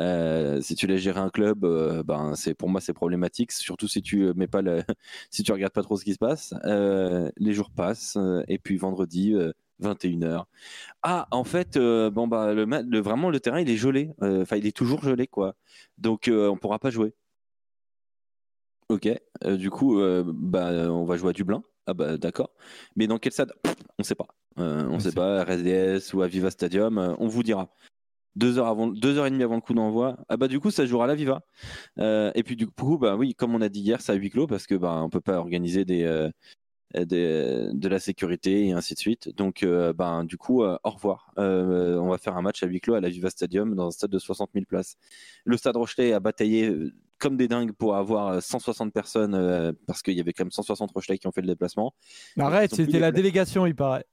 Euh, si tu laisses gérer un club, euh, ben c'est pour moi c'est problématique, surtout si tu euh, mets pas le, si tu regardes pas trop ce qui se passe. Euh, les jours passent et puis vendredi. euh, 21h. Ah, en fait, bon bah le, vraiment le terrain il est gelé. Enfin, il est toujours gelé quoi. Donc on pourra pas jouer. Ok. Du coup, bah on va jouer à Dublin. Ah bah d'accord. Mais dans quel stade? On sait pas. Euh, on On sait pas. RSDS ou Aviva Stadium. euh, on vous dira. Deux heures avant, deux heures et demie avant le coup d'envoi. Ah bah du coup ça jouera à la Viva. Euh, et puis du coup bah oui comme on a dit hier c'est à huis clos parce que bah on peut pas organiser des, euh, des- de la sécurité et ainsi de suite. Donc euh, ben du coup euh, au revoir. Euh, on va faire un match à huis clos à la Viva Stadium dans un stade de 60 000 places. Le Stade Rochelet a bataillé euh, comme des dingues pour avoir euh, 160 personnes euh, parce qu'il y avait quand même 160 Rochelais qui ont fait le déplacement. Arrête, c'était la délégation, il paraît.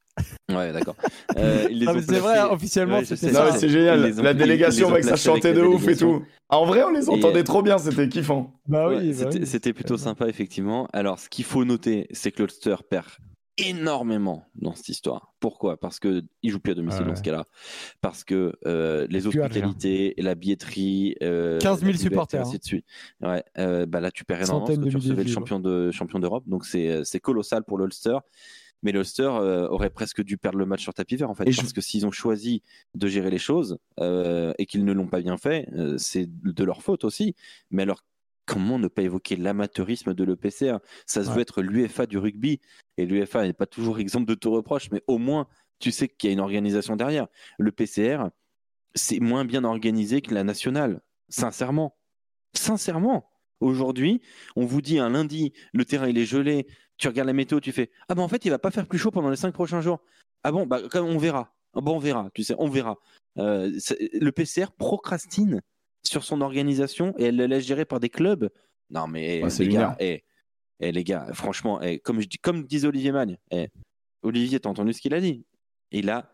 Ouais d'accord. Euh, Ah, c'est vrai, officiellement, Ouais, c'était ça. c'est génial. la délégation, mec, ça chantait de ouf et tout. Ah, en vrai, on les entendait euh, trop bien, c'était kiffant. Bah Ouais, bah c'était oui. c'était plutôt sympa, effectivement. Alors, ce qu'il faut noter, c'est que l'Ulster perd énormément dans cette histoire. Pourquoi? Parce qu'il ne joue plus à domicile Ouais. dans ce cas-là. Parce que euh, les hospitalités, la billetterie. euh, 15 000 la buvette, supporters, et ainsi de suite. Ouais, euh, bah là, tu perds énormément parce que tu recevais le champion de champion d'Europe. Donc, c'est c'est colossal pour l'Ulster. Mais l'Ulster euh, aurait presque dû perdre le match sur tapis vert, en fait. Et je- parce que s'ils ont choisi de gérer les choses euh, et qu'ils ne l'ont pas bien fait, euh, c'est de leur faute aussi. Mais alors, comment ne pas évoquer l'amateurisme de l'EPCR Ça se Ouais. veut être l'UFA du rugby. Et l'UFA n'est pas toujours exemple de tout reproche, mais au moins, tu sais qu'il y a une organisation derrière. Le PCR, c'est moins bien organisé que la nationale. Sincèrement. Sincèrement. Aujourd'hui, on vous dit un lundi, le terrain il est gelé, tu regardes la météo, tu fais Ah ben en fait, il va pas faire plus chaud pendant les cinq prochains jours. Ah bon, bah comme on verra. Ah bon, on verra, tu sais, on verra. Euh, le PCR procrastine sur son organisation et elle le laisse gérer par des clubs. Non mais Ouais, les gars, eh, eh, les gars, franchement, eh, comme je dis, comme disait Olivier Magne, Olivier, t'as entendu ce qu'il a dit? Il a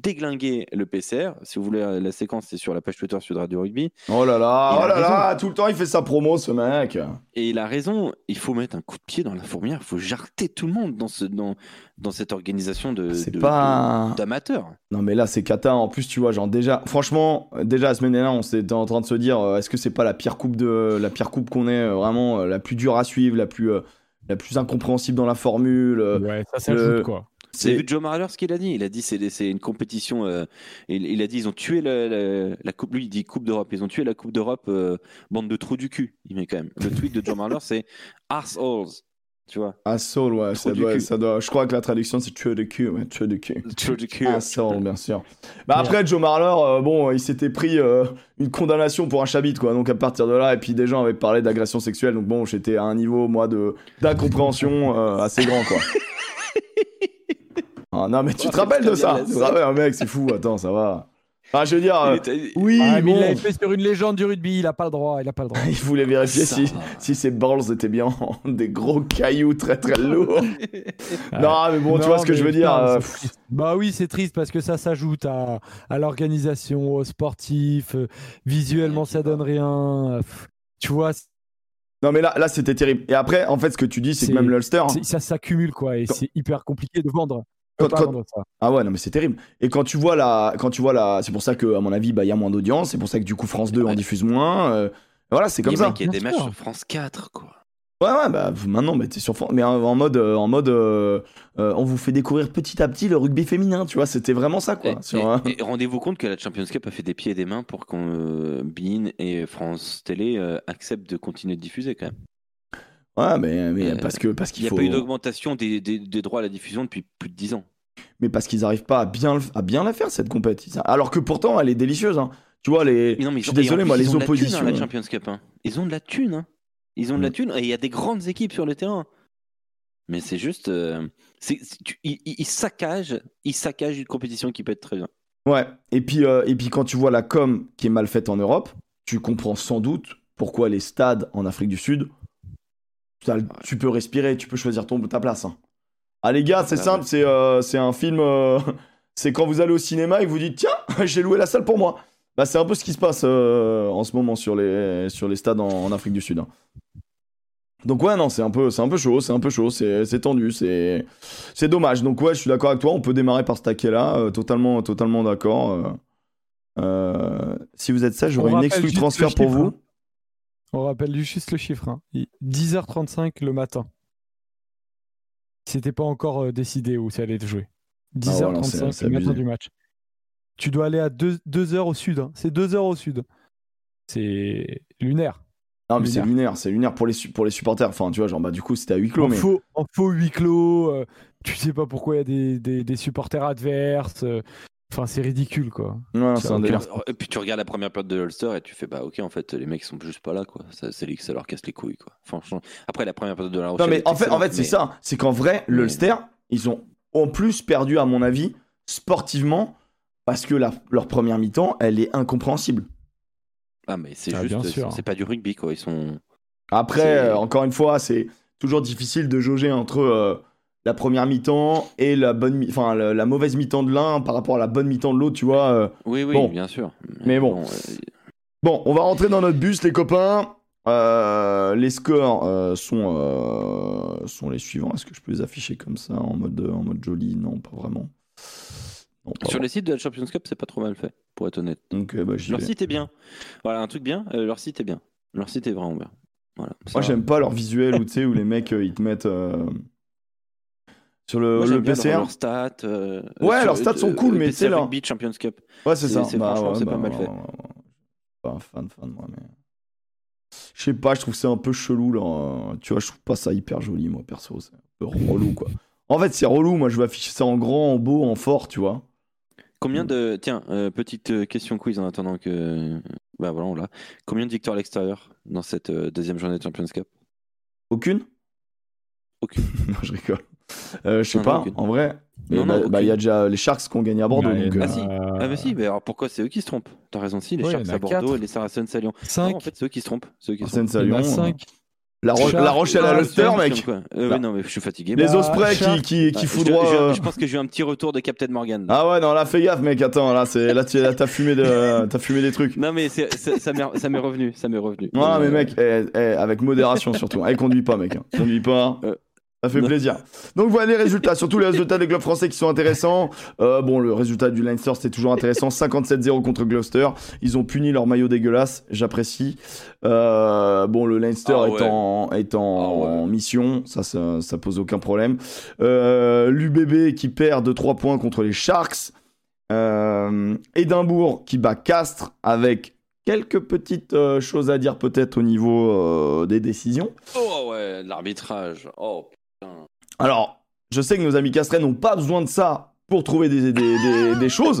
déglingué le PCR. Si vous voulez la séquence, c'est sur la page Twitter Sud Radio Rugby. Oh là là, Il oh là là, tout le temps il fait sa promo ce mec. Et il a raison, il faut mettre un coup de pied dans la fourmière, il faut jarter tout le monde dans, ce, dans, dans cette organisation de, C'est de- pas- de- d'amateurs. Non mais là c'est cata, en plus tu vois, genre déjà, franchement, déjà la semaine dernière on s'était en train de se dire, euh, est-ce que c'est pas la pire coupe de, la pire coupe qu'on ait, euh, vraiment euh, la plus dure à suivre, la plus, euh, la plus incompréhensible dans la formule. euh, Ouais, ça s'ajoute, le- quoi. C'est- vu Joe Marler ce qu'il a dit? Il a dit c'est une compétition. euh, il, il a dit ils ont tué la, la- la coupe. Lui il dit Coupe d'Europe. Ils ont tué la Coupe d'Europe. euh, bande de trous du cul. Il met quand même. Le tweet de Joe Marler c'est arseholes. Tu vois? Asshole, ouais, ça doit, ça doit, je crois que la traduction c'est tuer de cul, ouais, tuer de cul. Trous du cul. Asshole, bien sûr. Bah après, Joe Marler, euh, bon, il s'était pris une condamnation pour un chabit, quoi. Donc à partir de là, et puis des gens avaient parlé d'agression sexuelle, donc bon, j'étais à un niveau, moi, de d'incompréhension assez grand, quoi. Ah, non, mais tu Oh, te rappelles de ça Tu te rappelles, un mec, c'est fou, attends, ça va. Enfin, je veux dire, euh, était- oui, Ah, mais il bon, l'avait fait sur une légende du rugby, il a pas le droit, il a pas le droit. il voulait vérifier Ça si, va. si ses balls étaient bien en des gros cailloux très très lourds. non, mais bon, tu vois ce que je veux dire. euh. Bah oui, c'est triste parce que ça s'ajoute à, à l'organisation, aux sportifs. euh, visuellement, ça donne rien. Tu vois, Non, mais là, là c'était terrible. Et après, en fait, ce que tu dis, c'est que même l'Ulster. ça s'accumule quoi, et c'est hyper compliqué de vendre. Quand- quand- ça. Ah ouais, non, mais c'est terrible. Et quand tu vois la. Quand tu vois la... C'est pour ça que, à mon avis, bah, il y a moins d'audience. C'est pour ça que, du coup, France 2 en Ouais. diffuse moins. euh, Voilà, c'est comme ça. Il y a des matchs sur France 4, quoi. Ouais, ouais, bah maintenant, bah, t'es sur France. Mais en, en mode. euh, en mode euh, euh, on vous fait découvrir petit à petit le rugby féminin, tu vois. C'était vraiment ça, quoi. Et, sur, et- euh, et rendez-vous compte que la Champions Cup a fait des pieds et des mains pour qu'on euh, Bein et France Télé euh, acceptent de continuer de diffuser quand même. Ouais, mais, mais Euh, parce que parce Il qu'il n'y a faut. pas eu d'augmentation des, des- des droits à la diffusion depuis plus de 10 ans. Mais parce qu'ils arrivent pas à bien, à bien la faire, cette compétition. Alors que pourtant, elle est délicieuse. Hein. Tu vois, les. Mais non, mais ils je suis désolé, moi, ils les ont de la thune, oppositions. hein, la Champions Cup. hein. Ils ont de la thune. hein. Ils ont de la Mm. thune et il y a des grandes équipes sur le terrain. Mais c'est juste. euh, c'est- ils, ils- ils saccagent, ils saccagent une compétition qui peut être très bien. Ouais, et puis, euh, et puis quand tu vois la com qui est mal faite en Europe, tu comprends sans doute pourquoi les stades en Afrique du Sud, tu peux respirer, tu peux choisir ton, ta place. hein. Ah les gars, c'est simple, c'est euh, c'est un film, euh, c'est quand vous allez au cinéma et que vous dites tiens, j'ai loué la salle pour moi. Bah, c'est un peu ce qui se passe euh, en ce moment sur les, sur les stades en, en Afrique du Sud. hein. Donc ouais, non, c'est un peu, c'est un peu chaud, c'est un peu chaud, c'est c'est tendu, c'est c'est dommage. Donc ouais, je suis d'accord avec toi. On peut démarrer par ce taquet-là, euh, totalement, totalement d'accord. euh. Euh, si vous êtes ça, j'aurai une juste transfert pour vous. Hein. On rappelle juste le chiffre. hein. Il- 10h35 le matin. C'était pas encore euh, décidé où ça allait être joué. 10h35 Ah, c'est le matin du match. Tu dois aller à 2 heures au sud. hein. C'est 2 heures au sud. C'est lunaire. Non, mais c'est lunaire. c'est lunaire pour les, su- pour les supporters. Enfin, tu vois, genre, bah, du coup, c'était à huis clos, En mais. faux, en faux huis clos. euh, tu sais pas pourquoi il y a des, des- des supporters adverses. euh, Enfin, c'est ridicule, quoi. Ouais, Ça c'est un délire. Et puis tu regardes la première période de l'Ulster et tu fais bah ok en fait les mecs sont juste pas là quoi. Ça, c'est ça leur casse les couilles quoi. Franchement. Après la première période de la Rochelle. Non, mais en fait, en fait c'est mais- ça. C'est qu'en vrai, mais- l'Ulster, ils ont en plus perdu, à mon avis, sportivement, parce que la- leur première mi-temps, elle est incompréhensible. Ah mais c'est Ah, juste, bien sûr. c'est pas du rugby quoi. Ils sont. Après, euh, encore une fois, c'est toujours difficile de jauger entre euh, la première mi-temps et la bonne, enfin la, la mauvaise mi-temps de l'un par rapport à la bonne mi-temps de l'autre, tu vois. euh. Oui oui Bon. bien sûr. Mais bon. euh, Bon, on va rentrer dans notre bus, les copains. Euh, les scores sont, sont les suivants. Est-ce que je peux les afficher comme ça en mode, en mode joli? Non, pas vraiment. Non, pas sur les sites de la Champions Cup c'est pas trop mal fait pour être honnête. Donc, bah, Leur vais. site est bien. Voilà un truc bien. leur site est bien. Leur site est vraiment bien. Voilà. Moi, j'aime pas leur visuel où, tu sais, où les mecs, ils te mettent sur le, Moi, le PCR. leur- leurs stats. euh, Ouais, sur- leurs stats sont cool, mais PCR là- Rugby Champions Cup. Ouais, c'est C'est- ça. c'est- Bah, ouais, c'est bah, pas mal fait. Pas un fan, fan, moi, mais. Je sais pas, je trouve c'est un peu chelou, là. Tu vois, je trouve pas ça hyper joli, moi, perso. C'est un peu relou, quoi. En fait, c'est relou. Moi, je veux afficher ça en grand, en beau, en fort, tu vois. Combien Mm. de. Tiens, euh, petite euh, question quiz en attendant que. Bah voilà, on l'a. Combien de victoires à l'extérieur dans cette euh, deuxième journée de Champions Cup? Aucune? Aucune. Non, je rigole. Euh, je sais non, pas, aucune. en vrai. Mais Non, non, bah, bah, il y a déjà les Sharks qui ont gagné à Bordeaux. Ouais, donc, il euh, Ah si. Ah bah si, mais alors pourquoi c'est eux qui se trompent? T'as raison, si, les Ouais, il Sharks à Bordeaux et les Saracens à Lyon. Non, 5, en fait, c'est eux qui se trompent. C'est eux qui se trompent. il 5. La, Ro- la Rochelle à Ah, l'Ulster, c'est mec. Euh, oui, non, mais je suis fatigué. Les Bah, Ospreys qui, qui, qui Ah, je- foudroient. je, euh, je pense que j'ai eu un petit retour de Captain Morgan. Ah ouais, non, là, fais gaffe, mec. Attends, là, c'est là, t'as fumé, de... t'as fumé des trucs. Non, mais c'est- c'est- ça m'est ça m'est revenu. Ça m'est revenu. Non, Euh, mais mec, eh, eh, avec modération surtout. Elle conduit pas, mec. hein. Conduit pas. Euh, Ça fait plaisir. Donc voilà les résultats, surtout les résultats des clubs français qui sont intéressants. Euh, bon, le résultat du Leinster c'était toujours intéressant, 57-0 contre Gloucester. Ils ont puni leur maillot dégueulasse, j'apprécie. Euh, bon, le Leinster Ah est ouais. en, est en, Ah ouais. en mission, ça, ça, ça pose aucun problème. Euh, L'UBB qui perd de 3 points contre les Sharks. Édimbourg qui bat Castres avec quelques petites euh, choses à dire peut-être au niveau euh, des décisions. Oh ouais, l'arbitrage. Oh. Alors, je sais que nos amis castrés n'ont pas besoin de ça pour trouver des, des, des, des choses,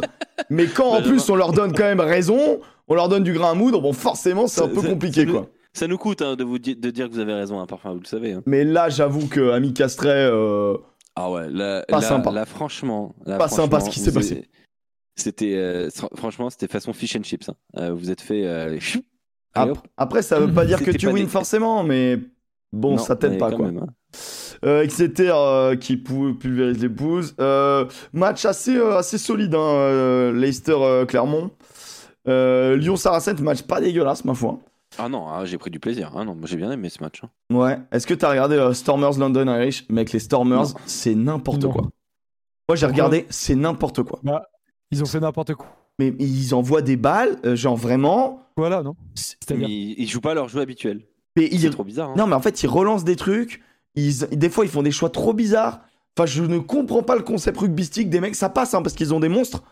mais quand en Bah, plus on leur donne quand même raison, on leur donne du grain à moudre, bon forcément c'est un peu compliqué quoi. Ça nous coûte hein, de vous di- de dire que vous avez raison, hein, parfois, vous le savez. hein. Mais là j'avoue que amis castrés, euh, Ah ouais, là, Pas là- sympa. là, franchement. là, Pas sympa ce qui s'est passé. C'était, euh, fr- franchement, c'était façon fish and chips. hein. Euh, vous êtes fait. Après, ça veut pas dire que tu wins forcément, mais bon, Non, ça t'aide pas quoi. même. Euh, Exeter euh, qui pulvérise les Blues. Euh, match assez, euh, assez solide, hein, euh, Leicester-Clermont. Euh, Lyon-Saracens, match pas dégueulasse, ma foi. Ah non, ah, j'ai pris du plaisir. Ah non, moi j'ai bien aimé ce match. hein. Ouais. Est-ce que t'as regardé euh, Stormers London Irish? Mec, les Stormers, c'est n'importe quoi. Moi, j'ai regardé, c'est n'importe quoi. Ils ont fait n'importe quoi. Mais ils envoient des balles, euh, genre vraiment. Voilà, non Mais C'est-à-dire. ils, ils jouent pas leur jeu habituel. Mais C'est trop bizarre. hein. Non, mais en fait, ils relancent des trucs. Ils, des fois, ils font des choix trop bizarres. Enfin, je ne comprends pas le concept rugbystique des mecs. Ça passe hein, parce qu'ils ont des monstres.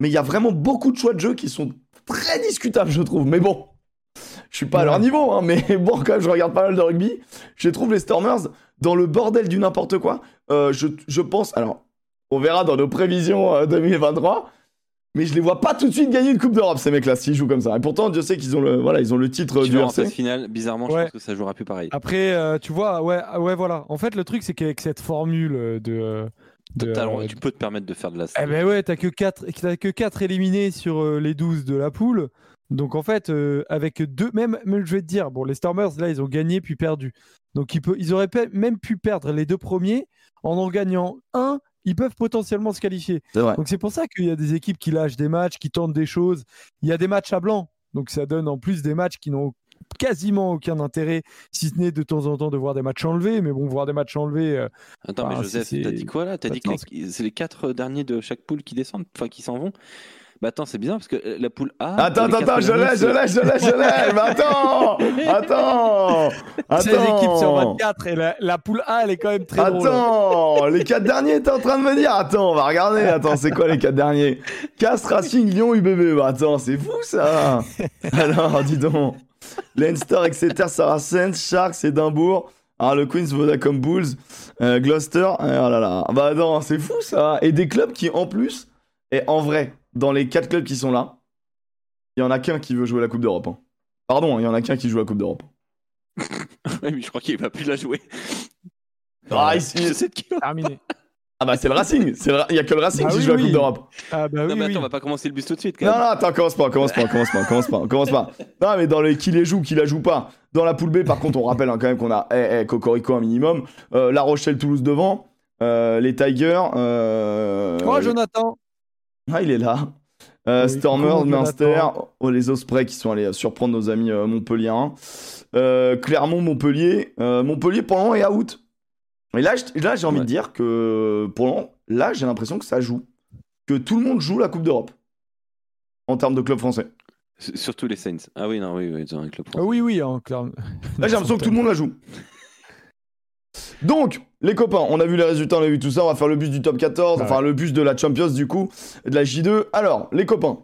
Mais il y a vraiment beaucoup de choix de jeu qui sont très discutables, je trouve. Mais bon, je suis pas à leur niveau. hein, mais bon, quand même, je regarde pas mal de rugby. Je trouve les Stormers dans le bordel du n'importe quoi. Euh, je, je pense. Alors, on verra dans nos prévisions euh, 2023. Mais je les vois pas tout de suite gagner une Coupe d'Europe, ces mecs-là, s'ils jouent comme ça. Et pourtant, Dieu sait qu'ils ont le, voilà, ils ont le titre Tu du en RC. phase finale, bizarrement, je pense que ça jouera plus pareil. Après, euh, tu vois, ouais, ah ouais, voilà. En fait, le truc, c'est qu'avec cette formule de. de euh, tu peux te permettre de faire de la. Eh ben ouais, t'as que 4 t'as que quatre éliminés sur euh, les 12 de la poule. Donc en fait, euh, avec deux, même, même je vais te dire, bon, les Stormers, là, ils ont gagné puis perdu. Donc ils, peut, ils auraient même pu perdre les deux premiers. En en gagnant un, ils peuvent potentiellement se qualifier. Donc c'est pour ça qu'il y a des équipes qui lâchent des matchs, qui tentent des choses. Il y a des matchs à blanc. Donc ça donne en plus des matchs qui n'ont quasiment aucun intérêt, si ce n'est de temps en temps de voir des matchs enlevés. Mais bon, voir des matchs enlevés, euh, Attends, mais si Joseph, t'as dit quoi là? T'as dit que c'est les quatre derniers de chaque poule qui descendent, enfin qui s'en vont? Bah attends, c'est bizarre parce que euh, la poule A. Attends, attends, attends, je l'ai, je c'est- l'ai, je l'ai, je l'ai. Mais attends, attends, 16 équipes sur attends. 24 et la, la poule A, elle est quand même très drôle. Attends, les quatre derniers, t'es en train de me dire Attends, on va regarder. Attends, c'est quoi les quatre derniers? Castres, Racing, Lyon, UBB. Bah, attends, c'est fou ça. Alors, dis donc. Leinster, Exeter, Saracens, Sharks, Édimbourg. Alors, le Queens, Vodacom Bulls, euh, Gloucester. Oh là là. Bah, non, c'est fou ça. Et des clubs qui, en plus, et en vrai, dans les quatre clubs qui sont là, il y en a qu'un qui veut jouer la Coupe d'Europe. hein. Pardon, il y en a qu'un qui joue la Coupe d'Europe. Ouais, mais je crois qu'il va plus la jouer. Ah, qui on- Terminé. Ah bah c'est le Racing, c'est il y a que le Racing Ah qui oui, joue la. Coupe d'Europe. Ah bah Non, oui, mais oui. attends, on va pas commencer le bus tout de suite quand Non, même. non, attends, commence pas, commence pas, commence pas, commence pas, commence pas. Non, mais dans les qui les joue, qui la joue pas. Dans la poule B, par contre, on rappelle hein, quand même qu'on a eh, eh, Cocorico un minimum, euh, La Rochelle, Toulouse devant, euh, les Tigers. Euh, Oh, Jonathan Ah, il est là. Euh, Oui, coucou, Munster, Jonathan. oh, les Ospreys qui sont allés euh, surprendre nos amis euh, Montpelliérains. Euh, Clermont, Montpellier. Euh, Montpellier, pour le moment, est out. Et là, j'ai envie Ouais. de dire que pour le moment, là, j'ai l'impression que ça joue. Que tout le monde joue la Coupe d'Europe. En termes de club français. S- Surtout les Saints. Ah oui, non, oui, oui, ils ont un club Ah français. Oui, oui, hein, clairement. Là, j'ai l'impression que tout le monde la joue. Donc, les copains, on a vu les résultats, on a vu tout ça. On va faire le bus du top 14, Ah enfin le bus de la Champions du coup, de la J2. Alors, les copains,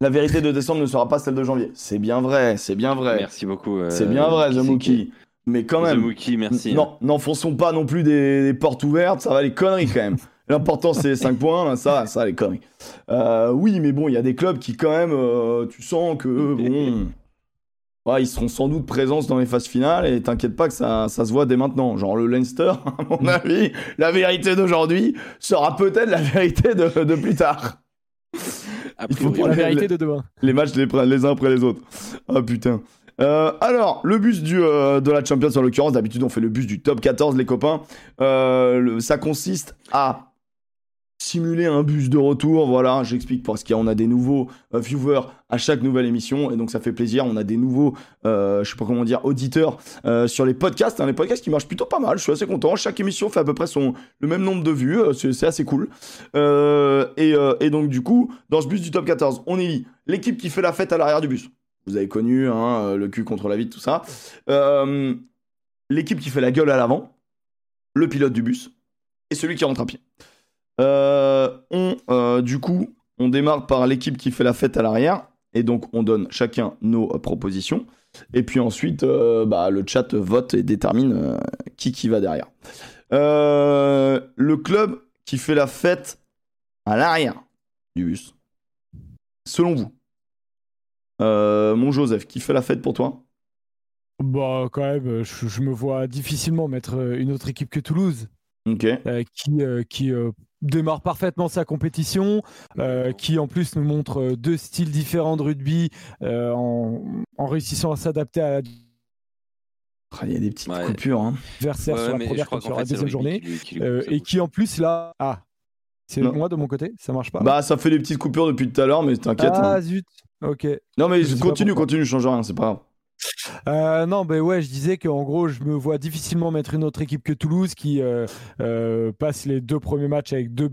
la vérité de décembre ne sera pas celle de janvier. C'est bien vrai, c'est bien vrai. Merci beaucoup. euh, C'est bien vrai, Mookie. Mais quand même, Mookie, merci. hein. non, n'enfonçons pas non plus des, des portes ouvertes, ça va les conneries quand même. L'important c'est les 5 points, ça, ça les conneries. Euh, oui, mais bon, il y a des clubs qui quand même, euh, tu sens que bon, ouais, ils seront sans doute présents dans les phases finales et t'inquiète pas que ça, ça se voit dès maintenant. Genre le Leinster, à mon avis, la vérité d'aujourd'hui sera peut-être la vérité de, de plus tard. Il faut Pour la Les- vérité de demain. Les matchs les les uns après les autres. Ah putain. Euh, alors, le bus du, euh, de la Champions en l'occurrence, d'habitude on fait le bus du top 14 les copains. Euh, le- ça consiste à simuler un bus de retour, voilà, j'explique parce qu'on a des nouveaux euh, viewers à chaque nouvelle émission et donc ça fait plaisir, on a des nouveaux, euh, je sais pas comment dire, auditeurs euh, sur les podcasts, hein, les podcasts qui marchent plutôt pas mal, je suis assez content, chaque émission fait à peu près le même nombre de vues, c'est assez cool. Et, donc du coup, dans ce bus du top 14, on élit l'équipe qui fait la fête à l'arrière du bus. Vous avez connu hein, le cul contre la vitre, tout ça. L'équipe qui fait la gueule à l'avant, le pilote du bus et celui qui rentre à pied. Euh, on, euh, du coup, on démarre par l'équipe qui fait la fête à l'arrière et donc on donne chacun nos euh, propositions. Et puis ensuite, euh, bah, le chat vote et détermine euh, qui qui va derrière. Euh, le club qui fait la fête à l'arrière du bus, selon vous, mon Joseph, qui fait la fête pour toi? Bah, quand même, je, je me vois difficilement mettre une autre équipe que Toulouse. Ok. qui, qui démarre parfaitement sa compétition, euh, qui en plus nous montre euh, deux styles différents de rugby euh, en, en réussissant à s'adapter à Ah, Il y a des petites Ouais. coupures. Hein. Ouais, sur la je première sur la deuxième journée, qui lui- qui lui euh, coupe sa et qui en plus là, ah, c'est moi de mon côté, ça marche pas. Bah, ça fait des petites coupures depuis tout à l'heure, mais t'inquiète. ah hein. zut, ok. Non, mais je continue, continue, change rien, c'est pas grave. Euh, non, ben ouais, je disais qu'en gros, je me vois difficilement mettre une autre équipe que Toulouse qui euh, euh, passe les deux premiers matchs avec deux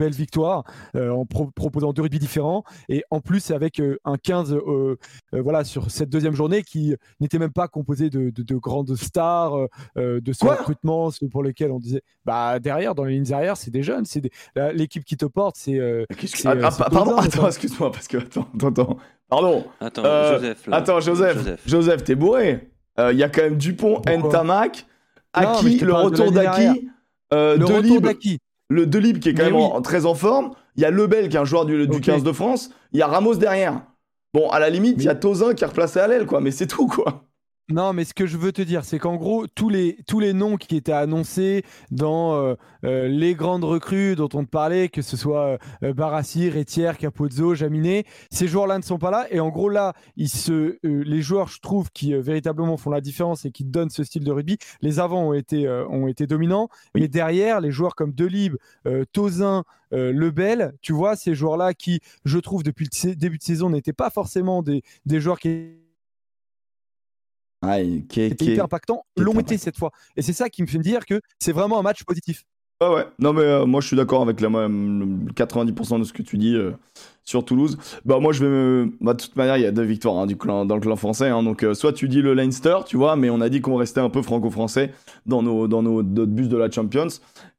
belles victoires euh, en pro- proposant deux rugby différents et en plus avec euh, un 15 euh, euh, voilà sur cette deuxième journée qui n'était même pas composé de, de- de grandes stars de ce Quoi recrutement pour lesquels on disait bah derrière dans les lignes arrière c'est des jeunes c'est des- l'équipe qui te porte c'est que- Ah, ah, pardon, attends, excuse-moi, parce que. Attends. Pardon. Attends, Euh, Joseph. là. Attends, Joseph. Joseph, t'es bourré. Il y a quand même Dupont, Ntamak, Aki, le retour d'Aki, euh, le retour Delib, d'Aki le Delib qui est quand Mais même oui. en- très en forme. Il y a Lebel qui est un joueur du, du Ok. 15 de France. Il y a Ramos derrière. Bon, à la limite, il y a Tozin qui est replacé à l'aile, quoi, mais c'est tout, quoi. Non, mais ce que je veux te dire, c'est qu'en gros, tous les, tous les noms qui étaient annoncés dans euh, euh, les grandes recrues dont on te parlait, que ce soit euh, Barassi, Retière, Capozzo, Jaminet, ces joueurs-là ne sont pas là. Et en gros, là, ils se, euh, les joueurs, je trouve, qui euh, véritablement font la différence et qui donnent ce style de rugby, les avants ont été, euh, ont été dominants. Mais derrière, les joueurs comme Delib, euh, Tozin, euh, Lebel, tu vois, ces joueurs-là qui, je trouve, depuis le début de saison, n'étaient pas forcément des, des joueurs qui Ah, qui, était qui- hyper impactant, l'ont été cette fois. Et c'est ça qui me fait me dire que c'est vraiment un match positif. Ouais, ouais. Non, mais euh, moi, je suis d'accord avec la, même 90% de ce que tu dis euh, sur Toulouse. Bah, moi, je vais me. Bah, de toute manière, il y a deux victoires hein, du clan, dans le clan français. hein. donc, euh, soit tu dis le Leinster, tu vois, mais on a dit qu'on restait un peu franco-français dans nos, dans nos notre bus de la Champions.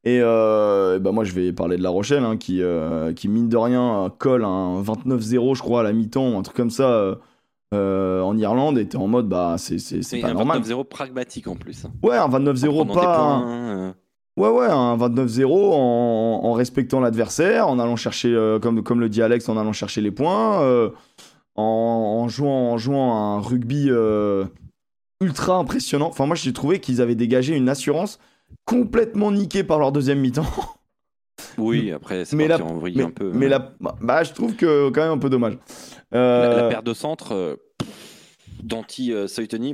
Et, euh, bah, moi, je vais parler de La Rochelle, hein, qui, euh, qui, mine de rien, colle un 29-0, je crois, à la mi-temps, un truc comme ça. Euh, en Irlande, t'es en mode, bah, c'est c'est- pas un normal. 29-0 pragmatique en plus. hein. Ouais, un En 29-0, prenant des pas. points, euh, Ouais, ouais, un 29-0 en, en respectant l'adversaire, en allant chercher, euh, comme, comme le dit Alex, en allant chercher les points, euh, en, en jouant, en jouant un rugby ultra impressionnant. Enfin, moi, j'ai trouvé qu'ils avaient dégagé une assurance complètement niquée par leur deuxième mi-temps. Oui, après, c'est parti la- en vrille mais un peu. mais hein. la, bah, bah, je trouve que quand même un peu dommage. Euh, La, la paire de centre, euh, d'anti euh,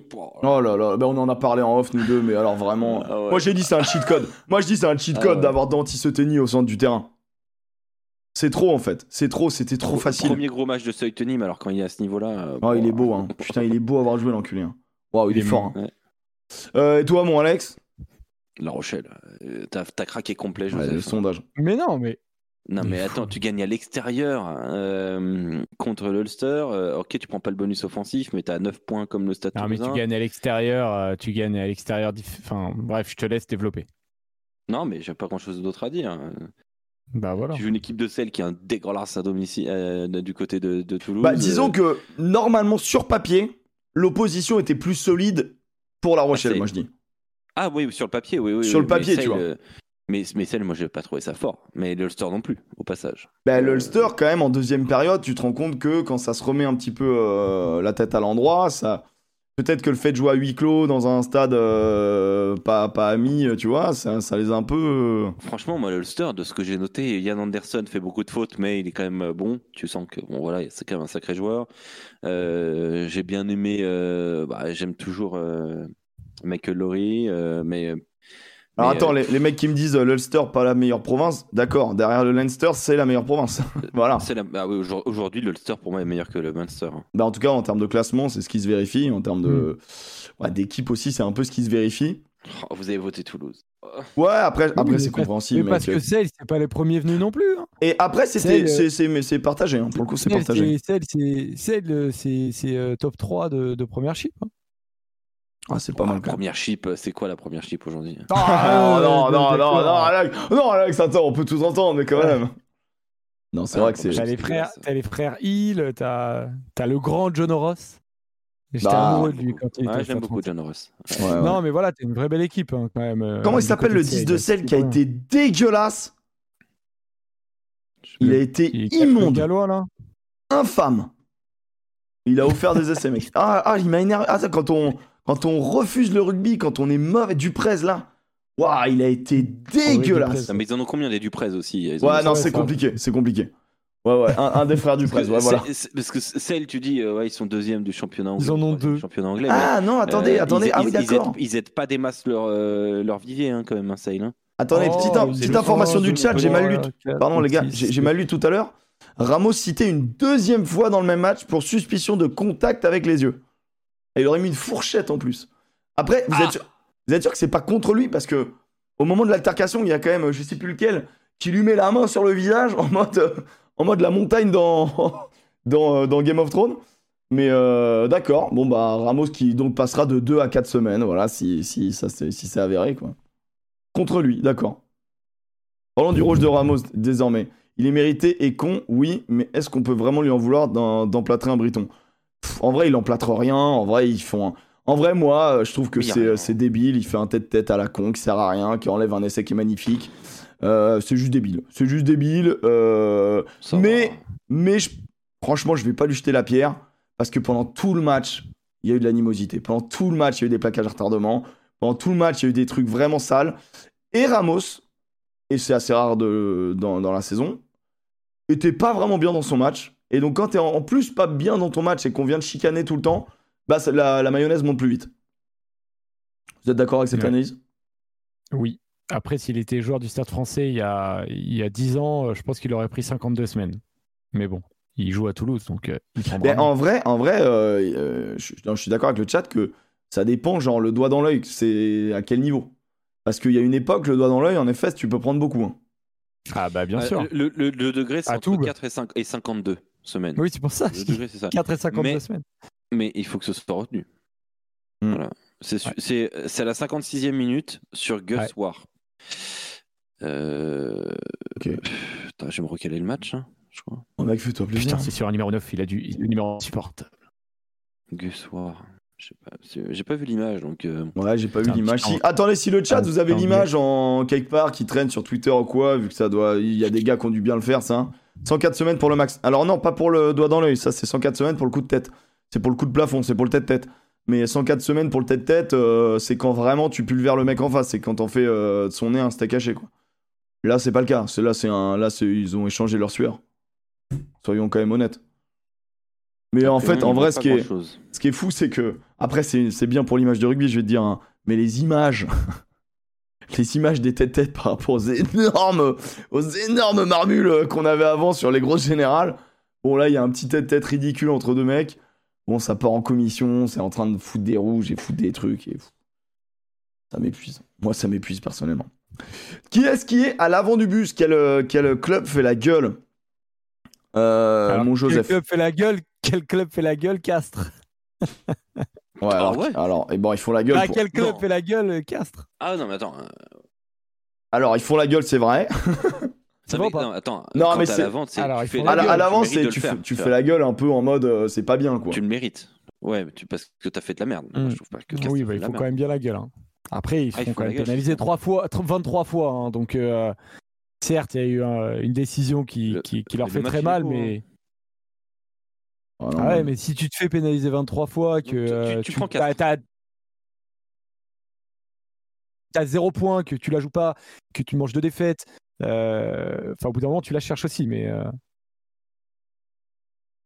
pour... Oh là là, bah, on en a parlé en off, nous deux, mais alors vraiment. Ah ouais. Moi, j'ai dit c'est un cheat code. Moi, je dis c'est un cheat Ah code ouais. d'avoir Danti Soteni au centre du terrain. C'est trop en fait. C'est trop, c'était trop facile. Premier gros match de Soitoni, mais alors quand il est à ce niveau-là. euh, Oh, il est beau, hein. Putain, il est beau à avoir joué l'enculé. hein. Waouh, il est Il est fort. hein. ouais. Euh, et toi, mon Alex? La Rochelle, euh, t'as t'as craqué complet, Ouais, Joseph. Le sondage. Mais non, mais Non, mais attends, tu gagnes à l'extérieur euh, contre l'Ulster. euh, ok, tu prends pas le bonus offensif, mais t'as 9 points comme le Stade Non, mais tu gagnes à l'extérieur, euh, tu gagnes à l'extérieur. Enfin, bref, je te laisse développer. Non, mais j'ai pas grand chose d'autre à dire. Bah voilà. Tu joues une équipe de celle qui est un dégueulasse à domicile euh, du côté de, de Toulouse. Bah, disons Euh, que normalement, sur papier, l'opposition était plus solide pour La Rochelle, c'est- moi je dis. Ah oui, sur le papier, oui. oui Sur oui, le papier, tu vois. euh, Mais, mais celle, moi, j'ai pas trouvé ça fort. Mais l'Ulster non plus, au passage. Bah, Euh, l'Ulster, quand même, en deuxième période, tu te rends compte que quand ça se remet un petit peu euh, la tête à l'endroit, ça. Peut-être que le fait de jouer à huis clos dans un stade euh, pas, pas ami, tu vois, ça, ça les a un peu. euh, Franchement, moi, l'Ulster, de ce que j'ai noté, Yann Anderson fait beaucoup de fautes, mais il est quand même euh, bon. Tu sens que bon, voilà, c'est quand même un sacré joueur. Euh, j'ai bien aimé, euh, bah, j'aime toujours euh, Michael Laurie, euh, mais. Alors attends, euh, les, les mecs qui me disent euh, l'Ulster pas la meilleure province, d'accord, derrière le Leinster c'est la meilleure province. voilà. c'est la- ah oui, aujourd- Aujourd'hui, l'Ulster pour moi est meilleur que le Munster. hein. Bah, en tout cas, en termes de classement, c'est ce qui se vérifie. En termes de ouais, d'équipe aussi, c'est un peu ce qui se vérifie. Oh, vous avez voté Toulouse. Ouais, après, Oui, après c'est compréhensible. Mais parce mec. que Celle, c'est pas les premiers venus non plus. hein. Et après, Celle, c'est, c'est, mais c'est partagé. hein. Pour le coup, c'est partagé. Celle, c'est Celle, euh, c'est c'est, euh, top 3 de, de première chip. hein. Ah, c'est pas Oh, mal la première chip, c'est quoi la première chip aujourd'hui Ah, non, Euh, non, non, d'accord. non, Alex, non, Alex, attends, on peut tous entendre, mais quand Ouais. même. Non, c'est Ah, vrai que c'est. T'as les frères, t'as les frères Hill, t'as as le grand John Ross. J'étais Bah, amoureux de lui quand il était Ouais, j'aime beaucoup. John Ross. Ouais, ouais. Non, mais voilà, t'es une vraie belle équipe hein, quand même. euh, Comment il s'appelle le de 10 Sale, de sel qui a été dégueulasse Il a été immonde, gallois là. infâme. Il a offert des essais, mec. Ah, ah, il m'a énervé. Ah, ça, quand on, quand on refuse le rugby, quand on est mauvais, Duprez là, waouh, il a été dégueulasse. Non, mais ils en ont combien des Duprez aussi? Ils Ouais, non, c'est compliqué, c'est compliqué. Ouais, ouais, un, un des frères Duprez, ouais, voilà. Parce que celle, tu dis, euh, ouais, ils sont deuxième du championnat anglais. Ils en ont deux. du Championnat anglais. mais, Ah non, attendez, euh, attendez, ils- ah oui, d'accord. Ils aident pas des masses leur, euh, leur vivier, hein, quand même, un Sale. hein. Attendez, Oh, petite, petite information du chat, j'ai mal lu. Pardon les gars, j'ai j'ai mal lu tout à l'heure. Ramos citait une deuxième fois dans le même match pour suspicion de contact avec les yeux. Et il aurait mis une fourchette en plus. Après, vous, Ah. êtes, sûr, vous êtes sûr que c'est pas contre lui parce que au moment de l'altercation, il y a quand même, je sais plus lequel, qui lui met la main sur le visage en mode, euh, en mode la montagne dans, dans, euh, dans Game of Thrones. Mais euh, d'accord, bon bah Ramos qui donc passera de 2 à 4 semaines, voilà, si, si ça c'est si c'est avéré quoi. Contre lui, d'accord. Parlons du rouge de Ramos désormais. Il est mérité et con, oui, mais est-ce qu'on peut vraiment lui en vouloir d'emplâtrer un Briton Pff, En vrai, il emplâtre rien. En vrai, ils font. un- En vrai, moi, euh, je trouve que y a c'est débile. Il fait un tête-tête à la con qui sert à rien, qui enlève un essai qui est magnifique. Euh, c'est juste débile. C'est juste débile. euh, mais, va. mais je- franchement, je vais pas lui jeter la pierre parce que pendant tout le match, il y a eu de l'animosité. Pendant tout le match, il y a eu des plaquages à retardement. Pendant tout le match, il y a eu des trucs vraiment sales. Et Ramos, et c'est assez rare de, dans, dans la saison, était pas vraiment bien dans son match. Et donc, quand t'es en, en plus pas bien dans ton match et qu'on vient de chicaner tout le temps, bah la, la mayonnaise monte plus vite. Vous êtes d'accord avec cette Ouais. analyse? Oui. Après, s'il était joueur du Stade français il y a, il y a 10 ans, euh, je pense qu'il aurait pris 52 semaines. Mais bon, il joue à Toulouse, donc euh, il prendra. Ben, en vrai, en vrai euh, euh, je, non, je suis d'accord avec le chat que ça dépend, genre le doigt dans l'œil, c'est à quel niveau. Parce qu'il y a une époque, le doigt dans l'œil, en effet, tu peux prendre beaucoup. hein. Ah bah bien sûr. Le, le- le degré, c'est À entre Toul. 4 et, 5, et 52 semaines. Oui, c'est pour ça. Degré, c'est ça. 4 et 52 Mais- semaines. Mais il faut que ce soit retenu. Hmm. Voilà. C'est su- c'est c'est à la 56e minute sur Gus Ouais. War. Euh... Ok. Putain, je vais me recaler le match, hein, je crois. Oh mec, fais-toi plaisir. Putain, c'est sur un numéro 9, il a du le numéro insupportable. Gus War. Pas. J'ai pas vu l'image, donc. euh, Ouais, j'ai pas vu l'image. Si- Attendez, si le chat, vous avez l'image en quelque part qui traîne sur Twitter ou quoi, vu que ça doit. Il y a des gars qui ont dû bien le faire, ça. 104 semaines pour le max. Alors, non, pas pour le doigt dans l'œil, ça, c'est 104 semaines pour le coup de tête. C'est pour le coup de plafond, c'est pour le tête-tête. Mais 104 semaines pour le tête-tête, euh, c'est quand vraiment tu pulvères le mec en face. C'est quand on fait euh, de son nez un steak haché, quoi. Là, c'est pas le cas. C'est là, c'est un. Là, c'est- ils ont échangé leur sueur. Soyons quand même honnêtes. Mais en fait, en vrai, ce qui est. grand-chose. Ce qui est fou, c'est que. Après, c'est c'est bien pour l'image de rugby, je vais te dire. hein, mais les images. Les images des têtes-têtes par rapport aux énormes, aux énormes marmules euh, qu'on avait avant sur les grosses générales. Bon, là, il y a un petit tête-tête ridicule entre deux mecs. Bon, ça part en commission, c'est en train de foutre des rouges et foutre des trucs. Et... Ça m'épuise. Moi, ça m'épuise personnellement. Qui est-ce qui est à l'avant du bus? Quel, euh, quel club fait la gueule? Euh, Alors, Mon Joseph. Quel club fait la gueule? Quel club fait la gueule Castres? Ouais, alors, ouais alors, et bon, ils font la gueule. Ah, pour- quel club Non. fait la gueule Castres? Ah non, mais attends. euh, Alors, ils font la gueule, c'est vrai. Ou pas? non, attends. Non, mais c'est- la. Alors, tu la À la- à l'avant, tu de tu, faire, tu fais la gueule un peu en mode euh, c'est pas bien quoi. Tu le mérites. Ouais, mais tu, parce que t'as fait de la merde. Moi, Mm. je trouve pas que Castres Oui, bah, il la faut quand même bien la gueule. hein. Après, ils Ah, faut quand la même c'est trois fois, 23 fois. hein, donc, euh, certes, il y a eu un- une décision qui, Le- qui, qui leur le fait très mal, mais. Ah, non, Ah ouais, mais- mais si tu te fais pénaliser 23 fois, que tu- tu- euh, tu prends quatre. t'as, t'as, t'as zéro point, que tu la joues pas, que tu manges deux défaites, euh, enfin au bout d'un moment tu la cherches aussi, mais euh,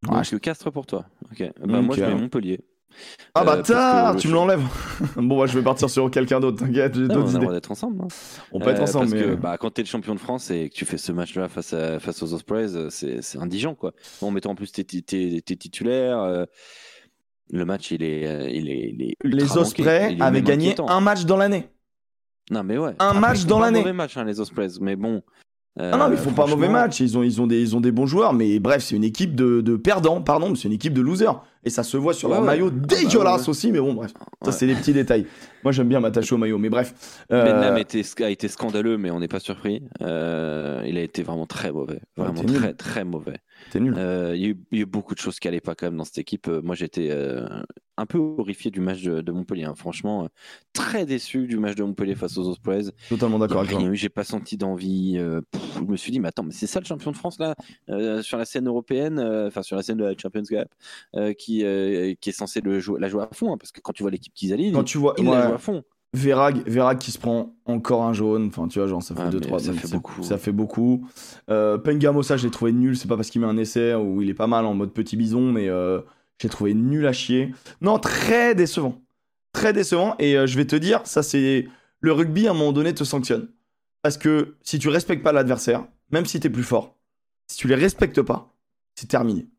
Donc, euh, Castres pour toi. Ok. Bah, moi, Ok. je mets Montpellier. Ah Euh, parce bâtard, que tu me l'enlèves. bon, bah, je vais partir sur quelqu'un d'autre, t'inquiète, j'ai on d'autres idées. droit d'être ensemble. hein. On peut être Euh, ensemble, parce mais. que bah, quand t'es le champion de France et que tu fais ce match-là face, à, face aux Ospreys, euh, c'est indigent. Quoi. En mettant en plus tes, titulaires, euh, le match, il est, euh, il est, il est ultra Les. Ospreys avaient gagné un match dans l'année. Non, mais ouais. un Après, match ils font dans l'année. mauvais match, hein, les Ospreys. Mais bon. Ah non, mais ils font pas un mauvais match. Ils ont, ils ont, des, ils ont des bons joueurs, mais bref, c'est une équipe de, de perdants, pardon, mais c'est une équipe de losers. Et ça se voit sur Ouais, leur ouais. maillot Ah bah, dégueulasse ouais. aussi, mais bon, bref. Ça, c'est des petits détails. Moi, j'aime bien m'attacher au maillot, mais bref. Euh, Benham était, a été scandaleux, mais on n'est pas surpris. Euh, il a été vraiment très mauvais. Vraiment t'es nul. très, très mauvais. T'es nul. Euh, il, y a eu, il y a eu beaucoup de choses qui n'allaient pas quand même dans cette équipe. Euh, Moi, j'étais euh, un peu horrifié du match de, Montpellier. Hein. Franchement, euh, très déçu du match de Montpellier face aux Ospreys. Totalement d'accord avec toi. J'ai pas senti d'envie. Euh, je me suis dit, mais attends, mais c'est ça le champion de France là, sur la scène européenne, enfin sur la scène de la Champions Gap, qui, qui est censé le jouer, la jouer à fond. Hein, parce que quand tu vois l'équipe qu'ils alignent, quand tu vois, ils la jouent à fond. Verag qui se prend encore un jaune, enfin tu vois, genre ça fait 2-3 ça, fait beaucoup. ça fait beaucoup. Euh, Pengamo, ça je l'ai trouvé nul, c'est pas parce qu'il met un essai où il est pas mal en mode petit bison, mais euh, j'ai trouvé nul à chier. Non, très décevant. Très décevant, et euh, je vais te dire, ça c'est. Le rugby à un moment donné te sanctionne. Parce que si tu respectes pas l'adversaire, même si t'es plus fort, si tu les respectes pas, c'est terminé.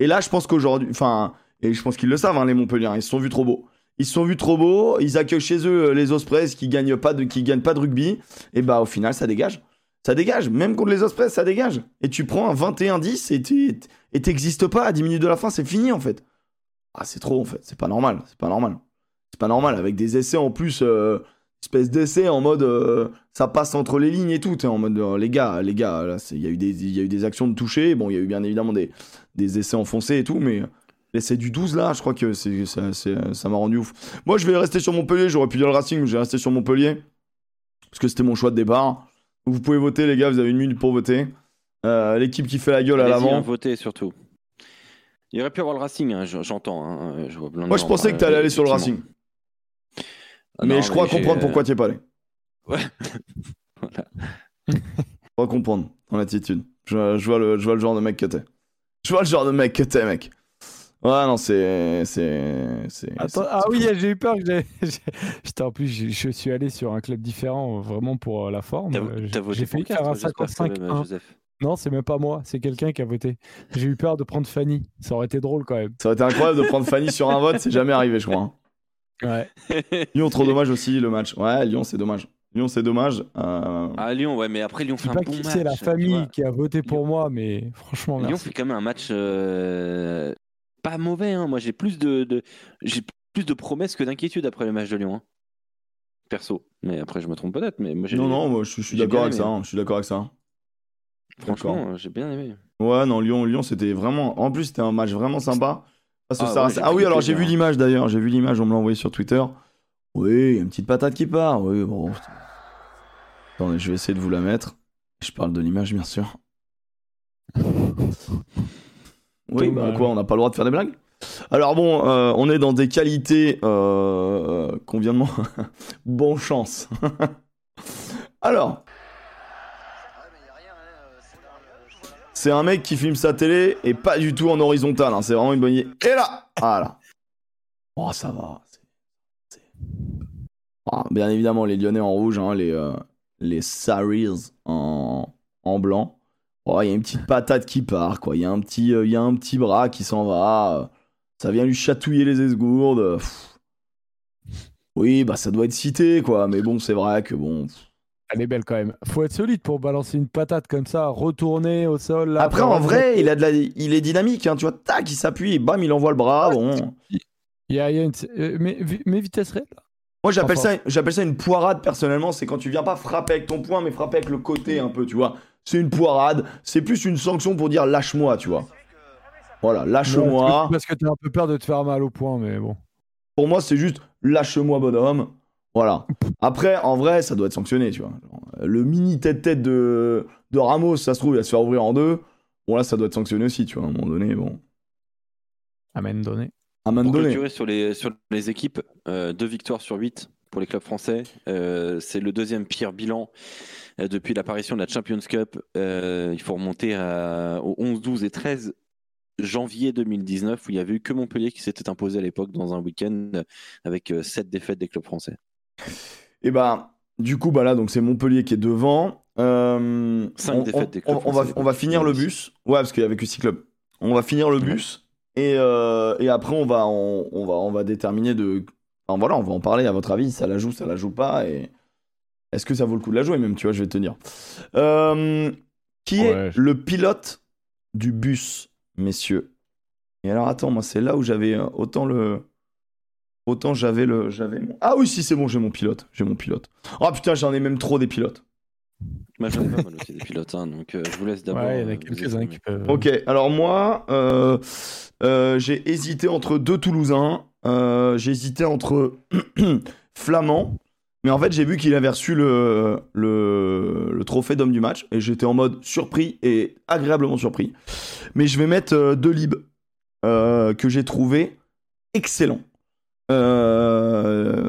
Et là, je pense qu'aujourd'hui, enfin, et je pense qu'ils le savent, hein, les Montpellier, ils se sont vus trop beaux ils se sont vus trop beaux, ils accueillent chez eux euh, les Ospreys qui gagnent pas qui gagnent pas de rugby, et bah au final ça dégage. Ça dégage, même contre les Ospreys, ça dégage. Et tu prends un 21-10 et t'existes pas à 10 minutes de la fin, c'est fini en fait. Ah, c'est trop en fait, c'est pas normal, c'est pas normal. C'est pas normal, avec des essais en plus, euh, espèce d'essais en mode euh, ça passe entre les lignes et tout, en mode les gars, les gars, il y, a eu des, y a eu des actions de toucher, bon, il y a eu bien évidemment des, des essais enfoncés et tout, mais c'est du 12 là, je crois que c'est, ça m'a rendu ouf. Moi, je vais rester sur Montpellier. J'aurais pu dire le Racing, mais je vais rester sur Montpellier. Parce que c'était mon choix de départ. Vous pouvez voter, les gars, vous avez une minute pour voter. Euh, l'équipe qui fait la gueule à l'avant. voter surtout. Il aurait pu avoir le Racing, hein, j'entends. Hein, Moi, je pensais que tu allais aller sur le Racing. Ah mais je crois comprendre pourquoi tu es pas allé. Ouais. voilà. Je crois comprendre ton attitude. Je, je, vois le, je vois le genre de mec que t'es. Je vois le genre de mec que t'es, mec. Ouais, non, c'est. ah oui, j'ai eu peur que J'étais en plus, je, suis allé sur un club différent vraiment pour euh, la forme. J'ai fait faire un 55 Non, c'est même pas moi, c'est quelqu'un qui a voté. J'ai eu peur de prendre Fanny. Ça aurait été drôle quand même. Ça aurait été incroyable de prendre Fanny sur un vote, c'est jamais arrivé, je crois. Ouais. Lyon, trop dommage aussi le match. Ouais, Lyon, c'est dommage. Lyon, c'est dommage. Euh... Ah, Lyon, ouais, mais après, Lyon fait un bon match. C'est la famille qui a voté pour moi, mais franchement, Lyon fait quand même un match euh, pas mauvais. Hein. Moi, j'ai plus de, j'ai plus de promesses que d'inquiétudes après le match de Lyon. Hein. Perso. Mais après, je me trompe peut-être. Mais moi, non, non, moi, je, suis d'accord avec ça. Hein. Je suis d'accord avec ça. Franchement, j'ai bien aimé. Ouais, non, Lyon, Lyon, c'était vraiment. En plus, c'était un match vraiment sympa. Ah, ah oui, alors j'ai vu l'image d'ailleurs. J'ai vu l'image. On me l'a envoyé sur Twitter. Oui, il y a une petite patate qui part. Oui, bon. Attendez, je vais essayer de vous la mettre. Je parle de l'image, bien sûr. Oui, bah quoi, on n'a pas le droit de faire des blagues alors bon, euh, on est dans des qualités euh, qu'on vient de bon chance. Alors, c'est un mec qui filme sa télé et pas du tout en horizontal. Hein. c'est vraiment une bonne idée. Et là, voilà. Oh, ça va. Ah, bien évidemment, les Lyonnais en rouge, hein, les euh, les Saris en en blanc. Oh, il y a une petite patate qui part, quoi. Il y, a un petit, euh, y a un petit bras qui s'en va. Ça vient lui chatouiller les esgourdes. Oui, bah ça doit être cité, quoi. Mais bon, c'est vrai que bon. Elle est belle quand même. Faut être solide pour balancer une patate comme ça, retourner au sol. Après, en vrai, il, a de la... il est dynamique, hein, tu vois. Tac, il s'appuie, bam, il envoie le bras. Bon. Il y a, une... Euh, mais, mais vitesse réelle moi, j'appelle ça, j'appelle ça une poirade personnellement. C'est quand tu viens pas frapper avec ton poing, mais frapper avec le côté un peu, tu vois c'est une poirade. C'est plus une sanction pour dire lâche-moi, tu vois. Voilà, lâche-moi. Parce que tu as un peu peur de te faire mal au point, mais bon. Pour moi, c'est juste lâche-moi, bonhomme. Voilà. Après, en vrai, ça doit être sanctionné, tu vois. Le mini tête-tête de, de Ramos, ça se trouve, il va se faire ouvrir en deux. Bon, là, ça doit être sanctionné aussi, tu vois, à un moment donné. Bon. Amen donné. Amen donné. sur les, sur les équipes, euh, deux victoires sur huit pour les clubs français. Euh, c'est le deuxième pire bilan euh, depuis l'apparition de la Champions Cup. Euh, il faut remonter au 11, 12 et 13 janvier 2019 où il y avait eu que Montpellier qui s'était imposé à l'époque dans un week-end avec sept défaites des clubs français. Et bah du coup bah là donc c'est Montpellier qui est devant. Cinq défaites des clubs on, va, on va finir le bus. Ouais parce qu'il y avait que six clubs. On va finir le bus et, et après on va on, va on va déterminer de voilà, on va en parler à votre avis, ça la joue, ça la joue pas, et est-ce que ça vaut le coup de la jouer même, tu vois, je vais te dire. Euh, qui est le pilote du bus, messieurs? Et alors attends, moi c'est là où j'avais euh, autant le... Autant j'avais le... j'avais Ah oui, si c'est bon, j'ai mon pilote, j'ai mon pilote. Oh putain, j'en ai même trop des pilotes. Moi j'en ai pas mal aussi des pilotes, hein, donc euh, je vous laisse d'abord. Ouais, il y en a quelques-uns qui peuvent... Ok, alors moi, j'ai hésité entre deux Toulousains. euh, j'hésitais entre Flamand, mais en fait, j'ai vu qu'il avait reçu le, le, le trophée d'homme du match, et j'étais en mode surpris et agréablement surpris. Mais je vais mettre euh, Delib, euh, que j'ai trouvé excellent euh,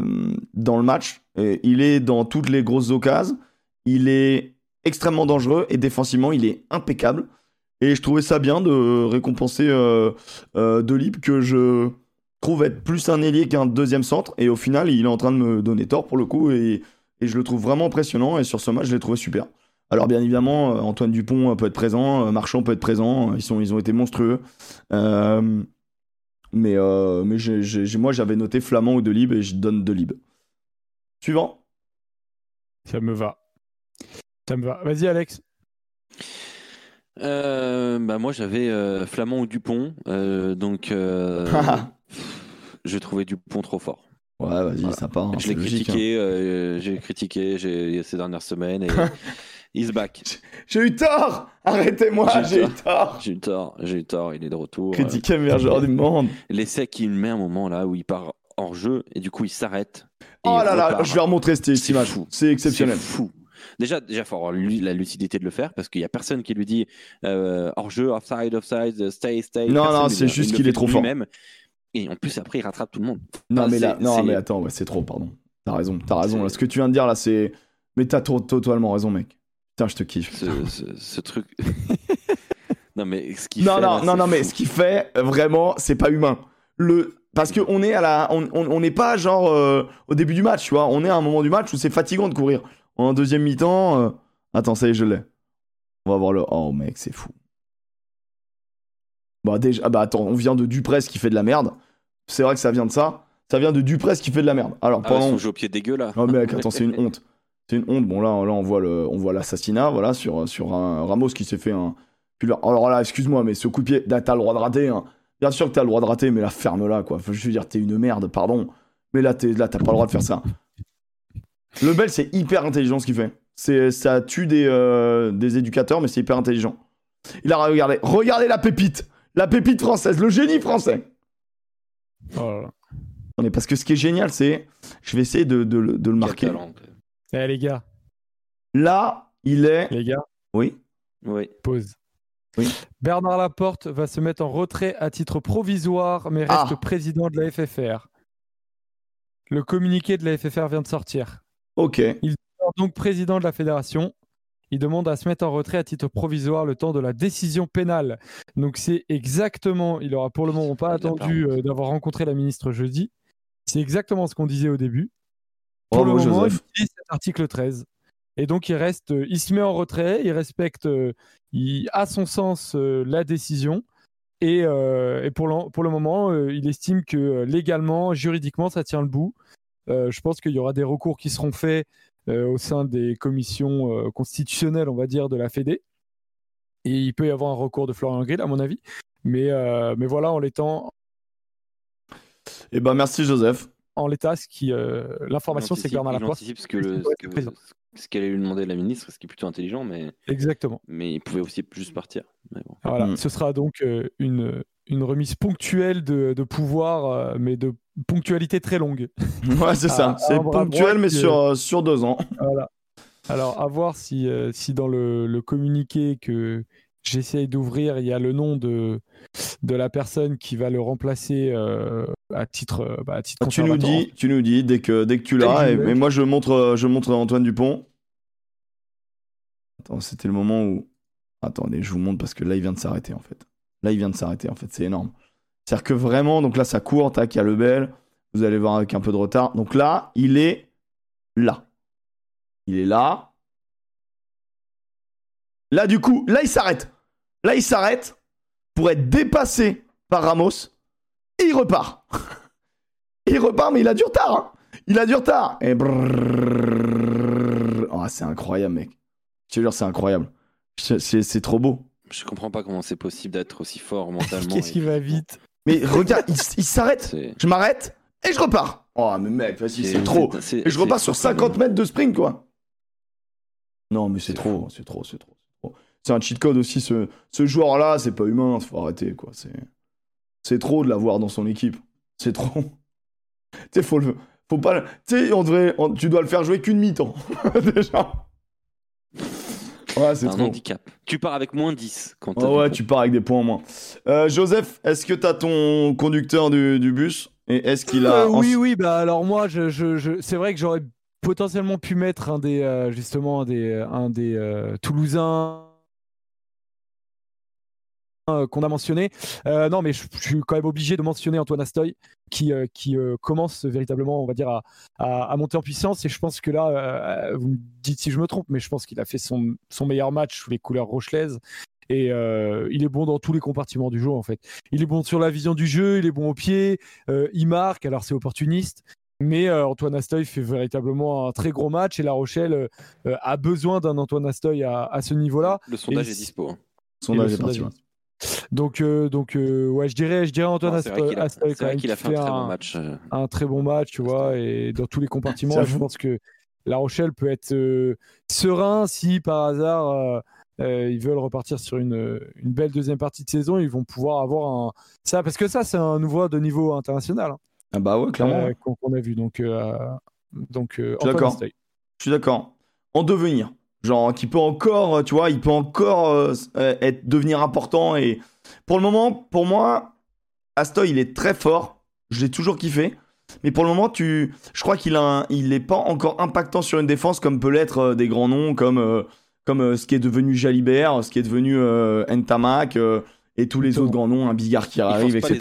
dans le match. Il est dans toutes les grosses occasions, il est extrêmement dangereux, et défensivement, il est impeccable. Et je trouvais ça bien de récompenser euh, euh, que je trouve être plus un ailier qu'un deuxième centre. Et au final, il est en train de me donner tort pour le coup. Et, je le trouve vraiment impressionnant. Et sur ce match, je l'ai trouvé super. Alors, bien évidemment, euh, Antoine Dupont peut être présent, Marchand peut être présent. Ils, sont, ils ont été monstrueux. Mais euh, mais moi, j'avais noté Flamand ou Delib et je donne Delib. Suivant. Ça me va. Ça me va. Vas-y, Alex. Euh, bah moi j'avais euh, Flamand ou Dupont, euh, donc euh, j'ai trouvé Dupont trop fort. Ouais, vas-y, Voilà. ça part. hein, je l'ai hein. critiqué, euh, j'ai critiqué ces dernières semaines et he's back. J'ai eu tort Arrêtez-moi, J'ai eu tort J'ai eu tort, j'ai eu tort, il est de retour. Meilleur joueur du monde. L'essai qu'il met un moment là où il part hors jeu et du coup il s'arrête. Oh là là, je vais remontrer cette image. fou. C'est exceptionnel. C'est fou. Déjà, déjà, faut avoir la lucidité de le faire parce qu'il y a personne qui lui dit euh, hors jeu, offside, offside, stay, stay. Non, Personne non, c'est juste qu'il est trop fort. Et en plus, après, il rattrape tout le monde. Non, Ah, mais là, non, mais attends, ouais, c'est trop, pardon. T'as raison, t'as raison. Là, ce que tu viens de dire là, c'est. Mais t'as to- totalement raison, mec. Putain, je te kiffe. Ce, ce- ce truc. non, mais ce qu'il Non, fait. non, là, non, non, mais ce qu'il fait, vraiment, c'est pas humain. Le. Parce qu'on est à la. On on- on n'est pas genre euh, au début du match, tu vois. On est à un moment du match où c'est fatigant de courir. En deuxième mi-temps. euh, Attends, ça y est, je l'ai. On va voir le. Oh, mec, c'est fou. Bah, déjà. Ah, bah, attends, on vient de Duprez qui fait de la merde. C'est vrai que ça vient de ça. Ça vient de Duprez qui fait de la merde. Alors, Ah, ouais, pendant. jeu au pied dégueu là. Oh mec, attends, c'est une honte. C'est une honte. Bon là, là on voit le, on voit l'assassinat, voilà, sur sur un Ramos qui s'est fait un. Puis là- alors là, excuse-moi, mais ce coup de pied, là, t'as le droit de rater. hein. Bien sûr que t'as le droit de rater, mais là, ferme-la, quoi. Enfin, je veux dire, t'es une merde, pardon. Mais là, t'es, là, t'as pas le droit de faire ça. Le Bel, c'est hyper intelligent ce qu'il fait. C'est, ça tue des, euh, des éducateurs, mais c'est hyper intelligent. Il a regardé, regardez la pépite, la pépite française, le génie français. Oh là là. Non, mais parce que ce qui est génial, c'est, je vais essayer de, de le- de le Quel marquer. talent. Eh, les gars, Là, il est. les gars, Oui. Oui. pause. Oui. Bernard Laporte va se mettre en retrait à titre provisoire, mais reste Ah. président de la FFR. Le communiqué de la FFR vient de sortir. Ok. Alors, donc président de la fédération. Il demande à se mettre en retrait à titre provisoire le temps de la décision pénale. Donc c'est exactement, il aura pour le moment pas il attendu euh, d'avoir rencontré la ministre jeudi. C'est exactement ce qu'on disait au début. Pour le moment, Joseph. il utilise cet article 13. Et donc il reste, euh, il se met en retrait, il respecte, euh, il a son sens euh, la décision. Et, euh, et pour, le, pour le moment, euh, il estime que légalement, juridiquement, ça tient le bout. Euh, je pense qu'il y aura des recours qui seront faits au sein des commissions constitutionnelles, on va dire, de la Fédé. Et il peut y avoir un recours de Florian Grill, à mon avis. Mais, mais voilà, en l'étant, Eh ben, merci, Joseph. En l'état, ce qui, euh, l'information, c'est Bernard Laporte. anticipe ce que le- ce que- ce qu'allait lui demander la ministre, ce qui est plutôt intelligent, mais, Exactement. mais il pouvait aussi juste partir. Mais bon. Voilà, Mm. ce sera donc euh, une, une remise ponctuelle de, de pouvoir, euh, mais de ponctualité très longue. Ouais, c'est ça. C'est ponctuel, mais sur, euh, sur deux ans. Voilà. Alors, à voir si, euh, si dans le, le communiqué que j'essaye d'ouvrir, il y a le nom de, de la personne qui va le remplacer euh, à titre, euh, bah, à titre Tu nous dis, tu nous dis dès que, dès que tu l'as. et moi, je montre, euh, je montre Antoine Dupont. Attends, c'était le moment où. Attendez, je vous montre parce que là, il vient de s'arrêter en fait. Là, il vient de s'arrêter en fait. C'est énorme. C'est-à-dire que vraiment, donc là, ça court. Tac, il y a le bel. Vous allez voir avec un peu de retard. Donc là, il est là. Il est là. Là, du coup, là, il s'arrête. Là, il s'arrête pour être dépassé par Ramos. Et il repart. il repart, mais il a du retard. hein. Il a du retard. Et c'est incroyable, mec. Je te jure, c'est incroyable. C'est- trop beau. Je comprends pas comment c'est possible d'être aussi fort mentalement. Qu'est-ce et qui va vite Mais regarde, il, s'arrête. Je m'arrête et je repars. Oh, mais mec, c'est trop. Et je repars sur trop quand 50 même. mètres de sprint, quoi. Non, mais C'est trop, c'est trop, c'est trop. C'est un cheat code aussi, ce, ce joueur-là, c'est pas humain, faut arrêter, quoi. C'est c'est trop de l'avoir dans son équipe. C'est trop. Tu sais, faut le. Faut pas. Tu sais, on devrait. on- Tu dois le faire jouer qu'une mi-temps. Déjà. Ouais, c'est un trop. handicap. Tu pars avec moins 10 quand Ah t'as ouais, tu pars avec des points en moins. Euh, Joseph, est-ce que t'as ton conducteur du, du bus? Et est-ce qu'il a. Euh, en- oui, oui, bah alors moi, je, je, je- c'est vrai que j'aurais potentiellement pu mettre un des, euh, justement, un des, un des euh, Toulousains qu'on a mentionné. Euh, non, mais je, je suis quand même obligé de mentionner Antoine Astoy, qui, euh, qui euh, commence véritablement, on va dire, à, à- à monter en puissance. Et je pense que là, euh, vous me dites si je me trompe, mais je pense qu'il a fait son, son meilleur match sous les couleurs rochelaises. Et euh, il est bon dans tous les compartiments du jeu, en fait. Il est bon sur la vision du jeu, il est bon au pied, euh, il marque, alors c'est opportuniste. Mais euh, Antoine Astoy fait véritablement un très gros match et La Rochelle euh, euh, a besoin d'un Antoine Astoy à, à ce niveau-là. Le sondage Et est dispo. hein. Sondage et est le parti. Donc, euh, donc euh, ouais, je dirais, je dirais Antoine C'est vrai qu'il a, vrai fait un très bon match. euh. un très bon match, tu vois, et dans tous les compartiments, je pense que La Rochelle peut être euh, serein si par hasard euh, euh, ils veulent repartir sur une, une belle deuxième partie de saison, ils vont pouvoir avoir un ça parce que ça c'est un nouveau de niveau international hein, Ah bah ouais, clairement. euh, qu'on a vu donc euh, donc euh, Je suis d'accord. Je suis d'accord. En devenir. Genre, qui peut encore, euh, tu vois, il peut encore euh, euh, être, devenir important. Et pour le moment, pour moi, Astoy, il est très fort. Je l'ai toujours kiffé. Mais pour le moment, tu, je crois qu'il a, un- il est pas encore impactant sur une défense comme peut l'être euh, des grands noms comme, euh, comme euh, ce qui est devenu Jalibert, ce qui est devenu euh, Ntamak euh, et tous les Exactement. autres grands noms, un Bigard qui arrive, etc.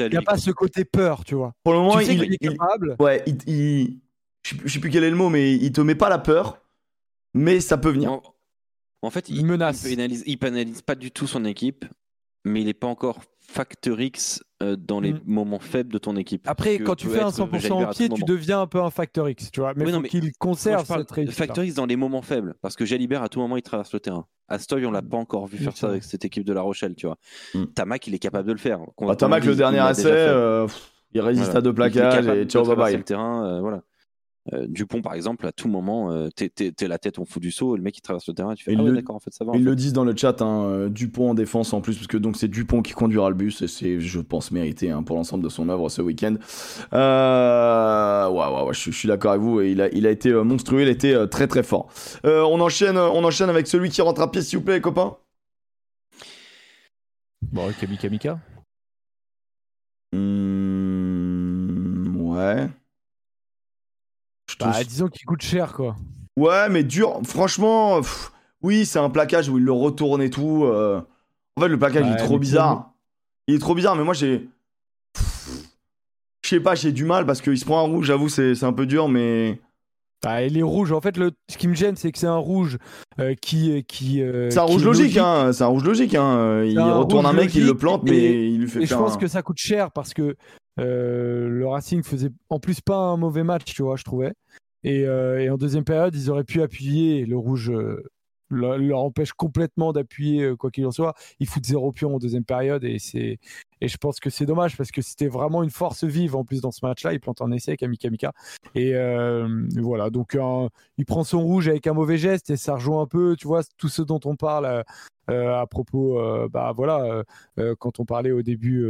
Il n'y a pas ce côté peur, tu vois. Pour le moment, tu sais il, est il- capable. ouais, il, je sais plus quel est le mot, mais il te met pas la peur, mais ça peut venir. En, en fait, Il il, menace. il pénalise, il pénalise pas du tout son équipe, mais il n'est pas encore facteur X euh, dans les Mm. moments faibles de ton équipe. Après, quand tu fais un être 100% Jalibert au pied, tu moment. deviens un peu un facteur X, tu vois. Mais Oui, non, faut mais qu'il conserve cette réussite. facteur X dans les moments faibles, parce que Jalibert, à tout moment, il traverse le terrain. Astoy, on l'a pas encore vu faire ça avec cette équipe de La Rochelle, tu vois. Mm. Tamac, il est capable de le faire. Bah, Tamac, le dernier essai, euh, pff, il résiste Voilà. à deux plaquages et ciao, bye bye. le terrain, euh, voilà. Euh, Dupont, par exemple, à tout moment, euh, t'es, t'es- t'es la tête, on fout du saut, et le mec il traverse le terrain, et tu fais ah ouais, le- d'accord, en fait ça va. Ils fait. le disent dans le chat, hein, euh, Dupont en défense en plus, parce que donc c'est Dupont qui conduira le bus, et c'est, je pense, mérité hein, pour l'ensemble de son œuvre ce week-end. Euh... Ouais, ouais, ouais, je, suis- je suis d'accord avec vous, et il a, il a été euh, monstrueux, il a été euh, très très fort. Euh, on, enchaîne, on enchaîne avec celui qui rentre à pied, s'il vous plaît, les copains. Bon, Kami Kamika? Hmm, ouais. Je Bah, trouve- disons qu'il coûte cher, quoi. Ouais, mais dur. Franchement, pff, oui, c'est un plaquage où il le retourne et tout. euh. En fait, le plaquage il Ouais, est trop bizarre. Il est trop bizarre, mais moi j'ai. Je sais pas, j'ai du mal parce qu'il se prend un rouge, j'avoue, c'est un peu dur, mais. Bah, et les rouges, en fait, le... ce qui me gêne, c'est que c'est un rouge euh, qui. qui euh, C'est un qui rouge est logique, hein. C'est un rouge logique, hein. euh, Il retourne un rouge mec, il le plante, et- mais il lui fait Et je pense un- que ça coûte cher parce que euh, le Racing faisait en plus pas un mauvais match, tu vois, je trouvais. Et, euh, et en deuxième période, ils auraient pu appuyer. Le rouge euh, leur, leur empêche complètement d'appuyer, euh, quoi qu'il en soit. Ils foutent zéro pion en deuxième période et c'est et je pense que c'est dommage parce que c'était vraiment une force vive en plus dans ce match-là. Il plante un essai, Kami Kamika. Et euh, voilà, donc un- il prend son rouge avec un mauvais geste et ça rejoint un peu, tu vois, tout ce dont on parle. euh, à propos, euh, bah voilà, quand on parlait au début,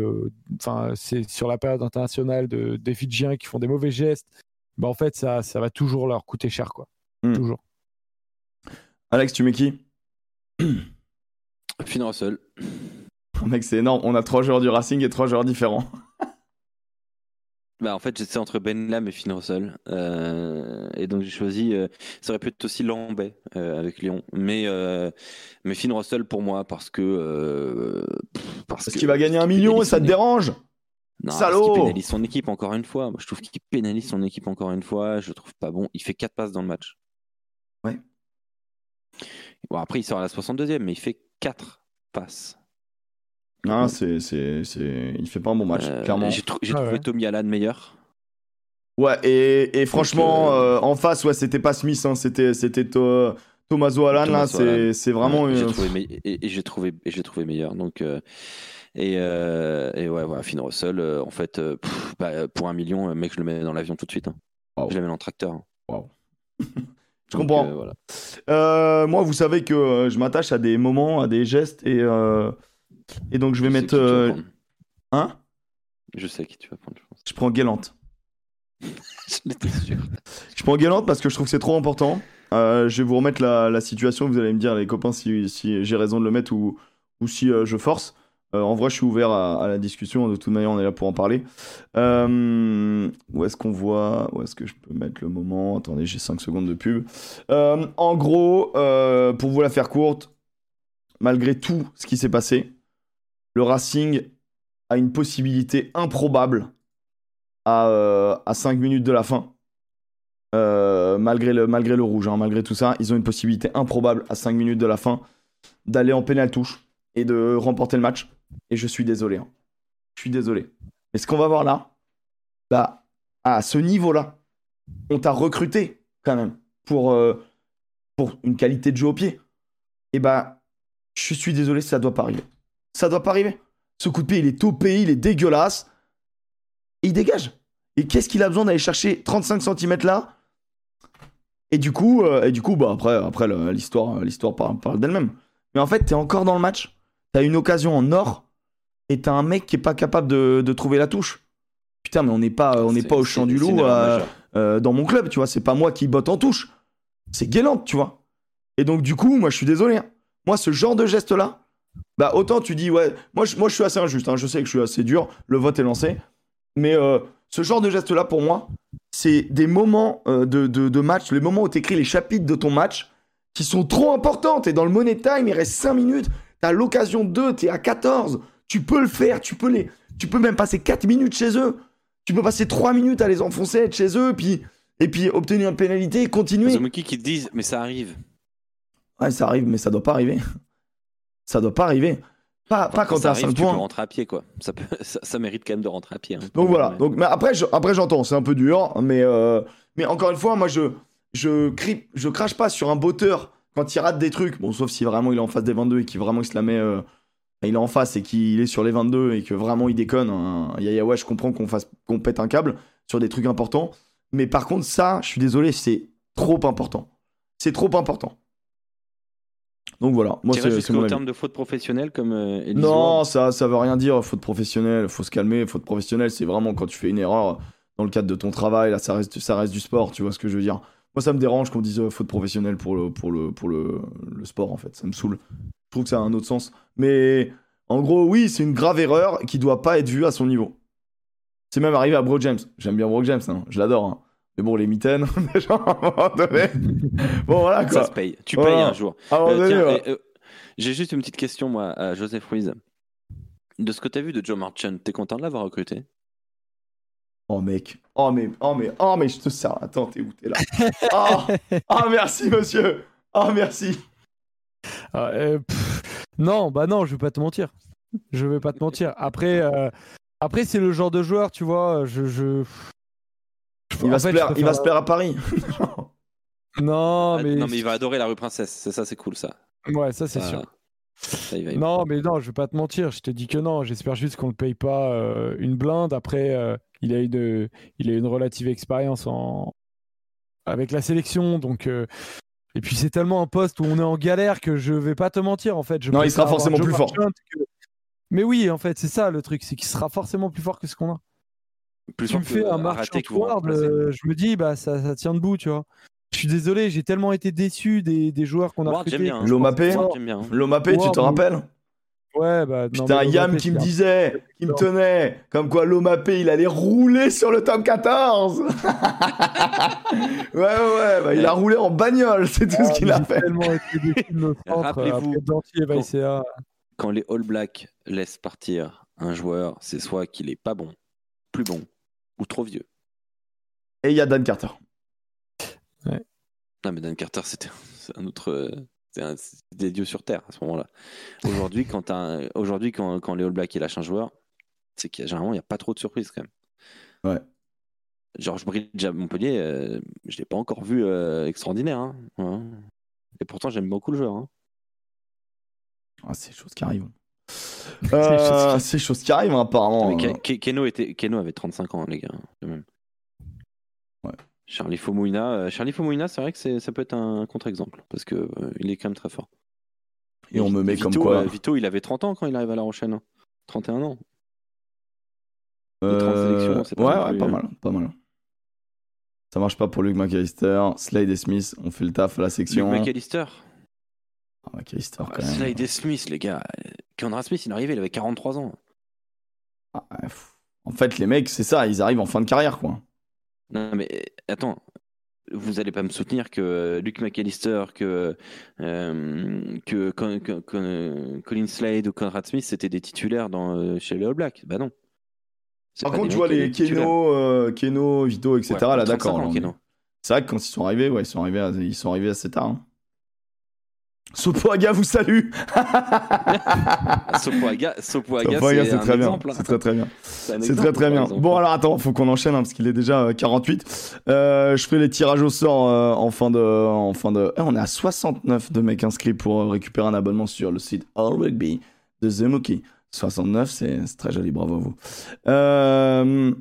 enfin, c'est sur la période internationale de, des Fidjiens qui font des mauvais gestes. Bah, en fait, ça, ça va toujours leur coûter cher, quoi. Hmm. Toujours. Alex, tu mets qui Finn Russell. Mec, c'est énorme. On a trois joueurs du Racing et trois joueurs différents. Bah, en fait, j'étais entre Ben Lam et Finn Russell. Euh, et donc, j'ai choisi. euh, ça aurait pu être aussi Lambay euh, avec Lyon. Mais, mais Finn Russell pour moi, parce que. pff, parce qu'il va gagner un million et ça te dérange. Non, Salaud parce qu'il pénalise son équipe encore une fois. Moi, je trouve qu'il pénalise son équipe encore une fois. Je trouve pas bon. Il fait 4 passes dans le match. Ouais. Bon, après, il sort à la 62e, mais il fait 4 passes. Non, c'est, c'est, c'est... Il fait pas un bon match, Euh, clairement. J'ai Ah trouvé ouais. Tommy Allen meilleur. Ouais, et, et franchement, euh, euh, en face, ouais, c'était pas Smith, hein, c'était, c'était To- Tommaso Allan, là, c'est, Allan. c'est vraiment. Ouais, et j'ai trouvé me- et, et j'ai trouvé et j'ai trouvé meilleur donc euh, et, euh, et ouais voilà Finn Russell euh, en fait euh, pff, bah, pour un million mec je le mets dans l'avion tout de suite hein. Waouh. je le mets dans le tracteur hein. Je comprends. euh, voilà. Euh, moi, vous savez que euh, je m'attache à des moments, à des gestes, et, et donc je vais Je mettre. Hein? Je sais qui tu vas prendre je pense Je prends Galante. étais sûr. Je prends Guélante parce que je trouve que c'est trop important. Euh, je vais vous remettre la, la situation. Vous allez me dire, les copains, si, si j'ai raison de le mettre ou, ou si euh, je force. Euh, en vrai, je suis ouvert à, la discussion. De toute manière, on est là pour en parler. Euh, où est-ce qu'on voit Où est-ce que je peux mettre le moment? Attendez, j'ai 5 secondes de pub. Euh, en gros, pour vous la faire courte, malgré tout ce qui s'est passé, le Racing a une possibilité improbable à, à 5 minutes de la fin. Malgré, le, malgré le rouge, hein, malgré tout ça, ils ont une possibilité improbable à 5 minutes de la fin d'aller en pénal touche et de remporter le match. Et je suis désolé. hein. Je suis désolé. Mais ce qu'on va voir là, bah, à ce niveau-là, on t'a recruté quand même pour, euh, pour une qualité de jeu au pied. Et bah, je suis désolé, ça doit pas arriver. Ça doit pas arriver. Ce coup de pied, il est topé, il est dégueulasse. Et il dégage. Et qu'est-ce qu'il a besoin d'aller chercher 35 cm là? Et du coup, euh, et du coup bah après, après l'histoire parle, parle d'elle-même. Mais en fait, t'es encore dans le match. T'as une occasion en or. Et t'as un mec qui est pas capable de, de trouver la touche. Putain, mais on n'est pas, on n'est C'est- pas au champ du loup euh, euh, dans mon club, tu vois. C'est pas moi qui botte en touche. C'est Guélante, tu vois. Et donc, du coup, moi, je suis désolé. hein. Moi, ce genre de geste-là, bah, autant tu dis, ouais, moi, je, moi, je suis assez injuste. hein. Je sais que je suis assez dur. Le vote est lancé. Mais euh, ce genre de geste-là, pour moi, c'est des moments de, de, de match, les moments où tu écris les chapitres de ton match qui sont trop importants. T'es dans le money time, il reste 5 minutes. T'as l'occasion de 2, t'es à 14. Tu peux le faire, tu peux, les, tu peux même passer 4 minutes chez eux. Tu peux passer 3 minutes à les enfoncer, être chez eux, puis, et puis obtenir une pénalité et continuer. Zomuki qui te disent, mais ça arrive. Ouais, ça arrive, mais ça doit pas arriver. Ça doit pas arriver. Pas, pas quand à arrive, 5 tu peux points. rentrer à pied, quoi. Ça, peut, ça, ça mérite quand même de rentrer à pied. hein. Donc voilà. Donc, mais après, je- après j'entends, c'est un peu dur, mais, euh, mais encore une fois, moi, je, je, crie, je crache pas sur un botteur quand il rate des trucs. Bon, sauf si vraiment il est en face des 22 et qu'il vraiment il se la met. euh, il est en face et qu'il est sur les 22 et que vraiment il déconne. Hein. Yaya, ouais, je comprends qu'on fasse, qu'on pète un câble sur des trucs importants. Mais par contre, ça, je suis désolé, c'est trop important. C'est trop important. Donc voilà. Moi, c'est c'est mon terme de faute professionnelle comme euh, Non, ça, ça veut rien dire. Faute professionnelle, faut se calmer. Faute professionnelle, c'est vraiment quand tu fais une erreur dans le cadre de ton travail. Là, ça reste, ça reste du sport. Tu vois ce que je veux dire Moi, ça me dérange qu'on dise euh, faute professionnelle pour le, pour le, pour le, le sport. En fait, ça me saoule. Je trouve que ça a un autre sens. Mais en gros, oui, c'est une grave erreur qui doit pas être vue à son niveau. C'est même arrivé à Bro James. J'aime bien Bro James, hein. je l'adore. hein. Mais bon, les mitaines, déjà, à un moment donné. Bon, voilà Ça quoi. se paye. Tu Voilà. payes un jour. Euh, tiens, ouais. euh, J'ai juste une petite question, moi, à Joseph Ruiz. De ce que tu as vu de Joe Marchand, t'es content de l'avoir recruté? Oh mec, oh mais, oh mais, oh mais je te sers. Attends, t'es où? T'es là. Oh, oh, merci monsieur. Oh merci. Ah, euh, pff, non, bah non, je vais pas te mentir. Je vais pas te mentir. Après, euh, après c'est le genre de joueur, tu vois. Je, je... Il va se plaire, je il va se plaire à Paris. Non, Ah, mais Non, mais il va adorer la rue Princesse. C'est ça, c'est cool, ça. ouais, ça c'est Ah, sûr. Ça, il va aimer. Non, mais non, je vais pas te mentir. Je te dis que non. J'espère juste qu'on le paye pas euh, une blinde. Après, euh, il a une, il a une relative expérience en avec la sélection, donc. euh, Et puis c'est tellement un poste où on est en galère que je vais pas te mentir en fait. Je Non, il sera forcément plus fort. Que- Mais oui, en fait, c'est ça le truc, c'est qu'il sera forcément plus fort que ce qu'on a. Plus tu me fais un Arrêtez Marchand que vous Ward, remplacez. euh, je me dis bah ça, ça tient debout, tu vois. Je suis désolé, j'ai tellement été déçu des, des joueurs qu'on a recrutés. hein. Lomapé hein. Lomapé, tu te rappelles? Ouais, bah non, Putain, Yam qui me disait, qui me tenait, comme quoi Lomapé, il allait rouler sur le top 14. ouais, ouais, bah, il a roulé en bagnole, c'est tout Ah, ce qu'il a fait. tellement été déçu de nos centres, Rappelez-vous, Vaicea. Quand les All Blacks laissent partir un joueur, c'est soit qu'il est pas bon, plus bon, ou trop vieux. Et il y a Dan Carter. Non, mais Dan Carter, c'était un autre. euh, un- des dieux sur Terre à ce moment-là. Aujourd'hui, quand, un- aujourd'hui, quand, quand les All Blacks lâchent un joueur, c'est qu'il généralement il n'y a pas trop de surprises quand même. Ouais. Georges Bridge à Montpellier, euh, je ne l'ai pas encore vu euh, extraordinaire. hein. Ouais. Et pourtant, j'aime beaucoup le joueur. hein. Ah, c'est des choses qui arrivent. Euh, c'est des choses qui arrivent, hein, apparemment. Ke- Keno, était, Keno avait 35 ans, les gars, quand même. Ouais. Charlie Fomoina, euh, Charlie c'est vrai que ça peut être un contre-exemple parce que euh, il est quand même très fort. Et on me met Vito, comme quoi. euh, Vito, il avait 30 ans quand il arrive à La Rochelle. hein. 31 ans. Euh, les 30 sélections, c'est pas ouais, ouais, pas hein. mal, pas mal. Ça marche pas pour Luke McAllister. Slade et Smith ont fait le taf à la Luke section. McAllister. Ah, McAllister, quand Ah, même. Slade et Smith, les gars. Conrad Smith, il est arrivé, il avait 43 ans. Ah. En fait, les mecs, c'est ça, ils arrivent en fin de carrière, quoi. Non, mais attends, vous allez pas me soutenir que euh, Luke McAllister, que, euh, que, Colin Slade ou Conrad Smith, c'était des titulaires dans, euh, chez les All Blacks. Bah non. Par contre, tu vois les. Keno, euh, Keno, Vito, etc. Ouais, là, 35 d'accord. C'est vrai que quand ils sont arrivés, ouais, ils sont arrivés, à- ils sont arrivés assez tard. Hein. Sopoaga vous salue. Sopoaga, Sopoaga, Sopoaga, c'est très bien. hein. C'est très très bien. C'est très très bien. Bon alors attends, faut qu'on enchaîne hein, parce qu'il est déjà euh, 48. Euh, je fais les tirages au sort euh, en fin de, en fin de. Eh, on est à 69 de mecs inscrits pour euh, récupérer un abonnement sur le site All Rugby de The Mookie. 69, c'est c'est très joli, bravo à vous. Euh,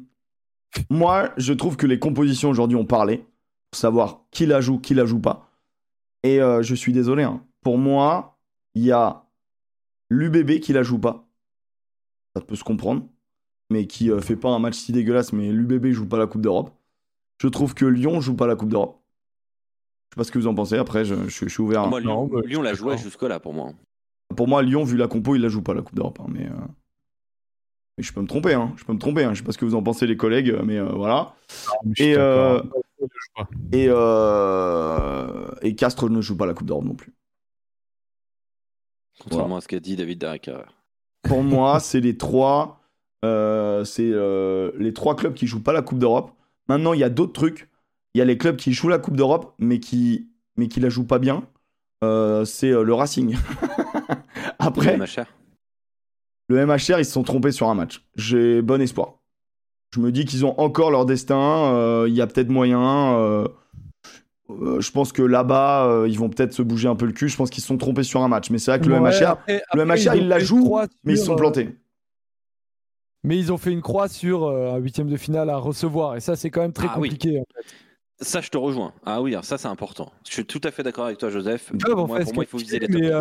moi, je trouve que les compositions aujourd'hui ont parlé pour savoir qui la joue, qui la joue pas. Et euh, je suis désolé. hein. Pour moi, il y a l'UBB qui la joue pas. Ça peut se comprendre mais qui euh, fait pas un match si dégueulasse, mais l'UBB joue pas la Coupe d'Europe. Je trouve que Lyon joue pas la Coupe d'Europe. Je sais pas ce que vous en pensez, après je, je- je suis ouvert. Moi, Lyon, Non, bah, Lyon l'a d'accord. jusque-là pour moi. Pour moi, Lyon, vu la compo, il la joue pas la Coupe d'Europe. hein, mais, euh, mais je peux me tromper, hein, je peux me tromper. hein, je sais pas ce que vous en pensez les collègues, mais euh, voilà. Et, euh. Et, euh, et Castres ne joue pas la Coupe d'Europe non plus. Contrairement à ce qu'a dit David Derricker. Pour moi, c'est les trois, euh, c'est euh, les trois clubs qui jouent pas la Coupe d'Europe. Maintenant, il y a d'autres trucs. Il y a les clubs qui jouent la Coupe d'Europe, mais qui, mais qui la jouent pas bien. Euh, c'est le Racing. Après, ma chère. le MHR, ils se sont trompés sur un match. J'ai bon espoir. Je me dis qu'ils ont encore leur destin. Il y a peut-être moyen. Euh, euh, je pense que là-bas, euh, ils vont peut-être se bouger un peu le cul. Je pense qu'ils se sont trompés sur un match. Mais c'est vrai que le Ouais, MHR, après- le après, MHR, ils la fait une joue, croix mais ils se sont euh, plantés. Mais ils ont fait une croix sur euh, un huitième de finale à recevoir. Et ça, c'est quand même très Ah oui. compliqué. en fait. Ça, je te rejoins. Ah oui, alors ça, c'est important. Je suis tout à fait d'accord avec toi, Joseph. Ils peuvent, en Moi, fait, pour se moi, il faut viser qualifier, les top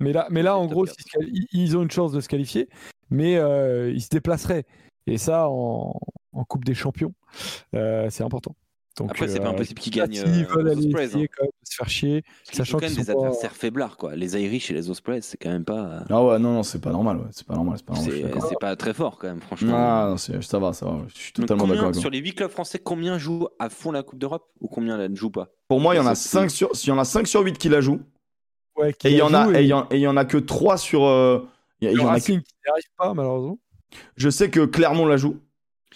mais, euh, là, mais là, en gros, ils ils ont une chance de se qualifier, mais euh, ils se déplaceraient. Et ça, en, en Coupe des Champions, euh, c'est important. Donc, Après, c'est pas euh, impossible qu'ils gagnent. S'ils euh, veulent aller Ospreys, essayer hein. quand même de se faire chier, Parce qu'ils sachant jouent quand qu'ils même des pas- adversaires faiblards, quoi. Les Irish et les Ospreys, c'est quand même pas. Ah ouais, non, non, c'est pas normal. ouais. C'est pas normal. C'est pas pas très fort, quand même, franchement. Ah, non, c'est- ça va, ça va. Je suis totalement d'accord avec Sur les 8 clubs français, combien jouent à fond la Coupe d'Europe ou combien la ne jouent pas? Pour moi, il y en a C'est- 5 sur, il y en a 5 sur 8 qui la jouent. ouais, qui Et il y la en a, et il y en, a que 3 sur. euh, il y en a qui n'y arrive pas, malheureusement. je sais que Clermont la joue.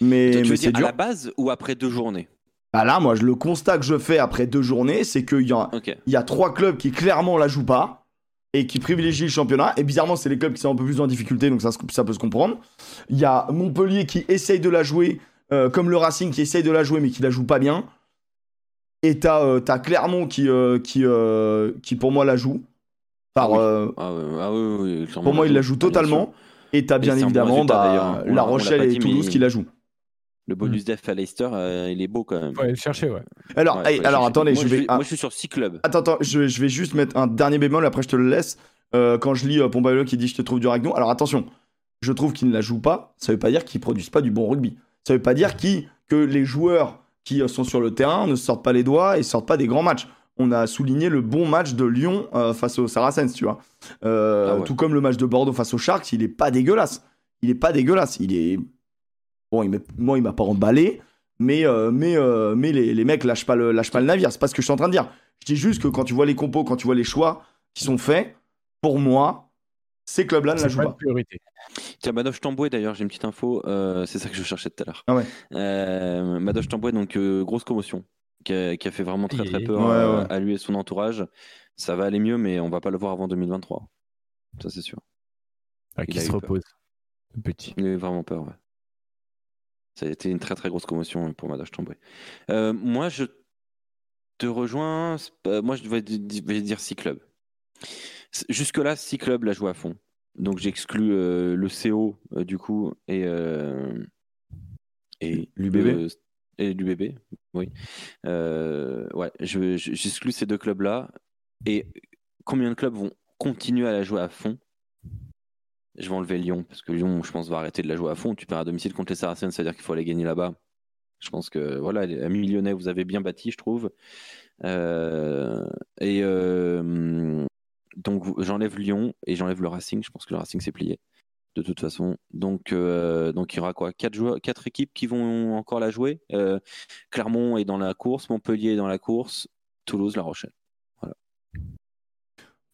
Mais, Tu veux c'est dire à la base ou après deux journées? Bah là, moi, je- le constat que je fais après deux journées, c'est qu'il y a, il y a trois clubs qui clairement la jouent pas et qui privilégient le championnat. Et bizarrement, c'est les clubs qui sont un peu plus en difficulté, donc ça, peut se comprendre. Il y a Montpellier qui essaye de la jouer, euh, comme le Racing qui essaye de la jouer, mais qui la joue pas bien. Et t'as euh, t'as Clermont qui, euh, qui, qui, pour moi, la joue. Par, Ah oui. Ah, ah oui, oui, pour moi, il la joue totalement. Et t'as bien évidemment bah, l'a- Rochelle et Toulouse mais- qui la jouent. Le bonus def à Leicester, euh, il est beau quand même. Ouais, le chercher, ouais. Alors, Ouais, hey, ouais, alors je- attendez, moi, je vais. ah, Moi, je suis sur 6 clubs. Attends, attends, je, je vais juste mettre un dernier bémol, après je te le laisse. Euh, quand je lis euh, qui dit je te trouve du ragnon, alors attention, je trouve qu'ils ne la jouent pas, ça veut pas dire qu'ils produisent pas du bon rugby. Ça veut pas dire qui, que les joueurs qui euh, sont sur le terrain ne sortent pas les doigts et sortent pas des grands matchs. On a souligné le bon match de Lyon euh, face aux Saracens, tu vois. Euh, Ah ouais. Tout comme le match de Bordeaux face aux Sharks, il est pas dégueulasse. Il est pas dégueulasse. Il est. Bon, il moi, il m'a pas emballé, mais, euh, mais, euh, mais les, les mecs lâchent pas, le, lâchent pas le navire. C'est pas ce que je suis en train de dire. Je dis juste que quand tu vois les compos, quand tu vois les choix qui sont faits, pour moi, ces clubs-là ne la jouent pas priorité. Tiens, Madoche Tamboué, d'ailleurs, j'ai une petite info. euh, c'est ça que je cherchais tout à l'heure. Ah ouais. Euh, Madoche Tamboué, donc euh, grosse commotion, qui a, qui a fait vraiment très très peur Ouais, ouais. à lui et son entourage. Ça va aller mieux, mais on va pas le voir avant 2023. Ça, c'est sûr. Ah, Il qui se repose. Petit. Il a eu vraiment peur, ouais. Ça a été une très très grosse commotion pour Madoche Tamboué. Euh, moi, je te rejoins. pas- Moi, je vais, di- vais dire 6 clubs. Jusque-là, 6 clubs la jouent à fond. Donc, j'exclus euh, le CO, euh, du coup, et. euh, et L'UBB. Et l'UBB, oui. Euh, ouais, je- je- j'exclus ces deux clubs-là. Et combien de clubs vont continuer à la jouer à fond? Je vais enlever Lyon, parce que Lyon, je pense, va arrêter de la jouer à fond. Tu perds à domicile contre les Saracens, c'est-à-dire qu'il faut aller gagner là-bas. Je pense que voilà, à Lyonnais, vous avez bien bâti, je trouve. Euh, et euh, donc j'enlève Lyon et j'enlève le Racing. Je pense que le Racing s'est plié de toute façon. Donc, euh, donc il y aura quoi? Quatre, joueurs, quatre équipes qui vont encore la jouer. Clermont est dans la course, Montpellier est dans la course, Toulouse, La Rochelle.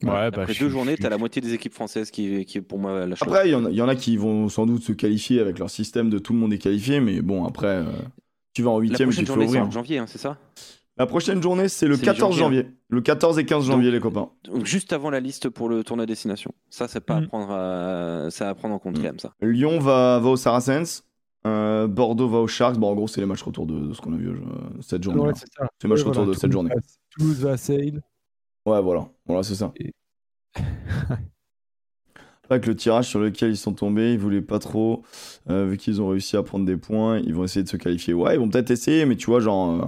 Ouais, bah, Après deux journées, tu as la moitié des équipes françaises qui, qui pour moi, la Après, il y, y, en a qui vont sans doute se qualifier avec leur système de tout le monde est qualifié, mais bon, après, tu vas en huitième, tu fais ouvrir. en janvier, hein, c'est ça? La prochaine journée, c'est le 14 janvier. Le 14 et 15 janvier, les copains. Donc juste avant la liste pour le tournoi destination. Ça, c'est pas à, prendre à... Ça à prendre en compte, quand même, ça. Lyon va, va au Saracens. Euh, Bordeaux va aux Sharks. Bon, en gros, c'est les matchs retour de, de ce qu'on a vu euh, cette journée. Ouais, c'est les matchs retour de cette journée. Toulouse va à Sale. Ouais, voilà. Voilà, c'est ça. Et... Avec le tirage sur lequel ils sont tombés, ils voulaient pas trop, euh, vu qu'ils ont réussi à prendre des points, ils vont essayer de se qualifier. Ouais, ils vont peut-être essayer, mais tu vois, genre, euh,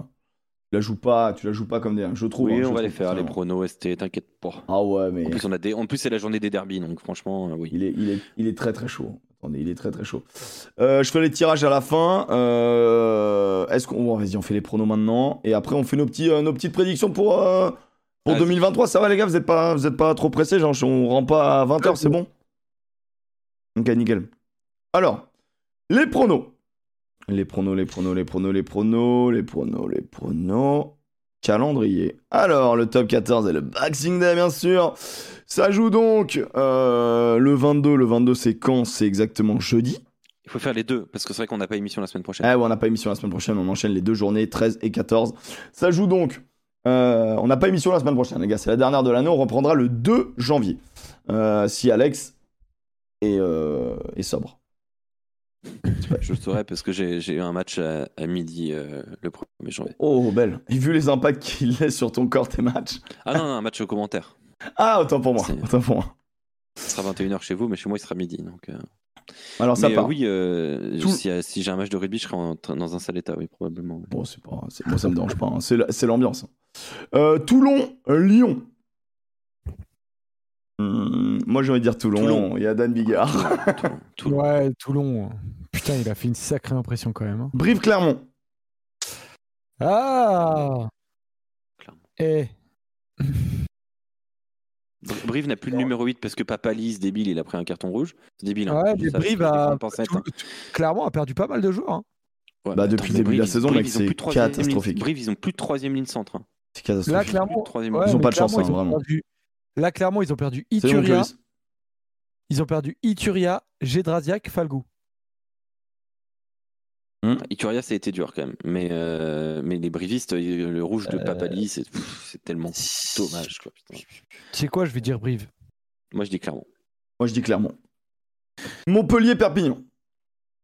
tu la joues pas, tu la joues pas comme des, je trouve. Oui, hein, on va les faire, les pronos ST, t'inquiète pas. Ah ouais, mais En plus, on a des... en plus c'est la journée des derbies, donc franchement, euh, oui. il est, il est, il est très très chaud. Attendez, il est très très chaud. Euh, je fais les tirages à la fin. Euh, Est-ce qu'on, vas-y, on fait les pronos maintenant, et après on fait nos petits, euh, nos petites prédictions pour. Pour Vas-y. 2023, ça va les gars, vous êtes pas, vous êtes pas trop pressés, genre on rentre pas à 20h, c'est bon Ok, nickel. Alors, les pronos. Les pronos, les pronos, les pronos, les pronos, les pronos, les pronos. Calendrier. Alors, le top 14 et le Boxing Day, bien sûr. Ça joue donc euh, le 22. Le 22, c'est quand? C'est exactement jeudi. Il faut faire les deux, parce que c'est vrai qu'on n'a pas émission la semaine prochaine. Ah ouais, on n'a pas émission la semaine prochaine, on enchaîne les deux journées, 13 et 14. Ça joue donc. Euh, on n'a pas émission la semaine prochaine, les gars, c'est la dernière de l'année, on reprendra le 2 janvier. Euh, si Alex est, euh, est sobre. Je le saurais parce que j'ai eu un match à, à midi le 1er janvier. Oh, belle. Et vu les impacts qu'il laisse sur ton corps, tes matchs. Ah non, non, un match au commentaire. Ah, autant pour moi, autant pour moi. Ce sera 21h chez vous, mais chez moi, il sera midi. Donc. Alors ça mais euh, part. oui, euh, Tout- si, si j'ai un match de rugby, je serai en dans un sale état, oui, probablement. Bon, c'est pas, moi ça me dérange pas, hein. c'est la- c'est l'ambiance. Euh, Toulon, Lyon. Hmm, moi j'ai envie de dire Toulon, Toulon. il y a Dan Bigard. Toulon, Toulon. Ouais, Toulon. Putain, il a fait une sacrée impression quand même. hein. Brive Clermont. Ah Clermont. Eh Br- Brive n'a plus le numéro 8 parce que Papa Lise, débile, il a pris un carton rouge. C'est débile. hein. Ouais, ça, Brive a. hein. Clairement, a perdu pas mal de joueurs. hein. Ouais, Bah, depuis le début de la saison, mec, c'est plus de troisième ligne- catastrophique. Brive, ils ont plus de troisième ligne centre. hein. C'est Là, clairement, ouais, Ils ont pas de chance, clairement, hein, ils ont vraiment. perdu- Là, clairement, ils ont perdu C'est bon, Ituria. Ils ont perdu Ituria, Gedrasiak, Falgou. Ituria, ça a été dur quand même. Mais, euh, mais les brivistes, euh, le rouge de Papa Lise, c'est c'est tellement dommage. Quoi, putain. Tu sais quoi, je vais dire Brive? Moi, je dis clairement. Moi je dis Clermont. Montpellier, Perpignan.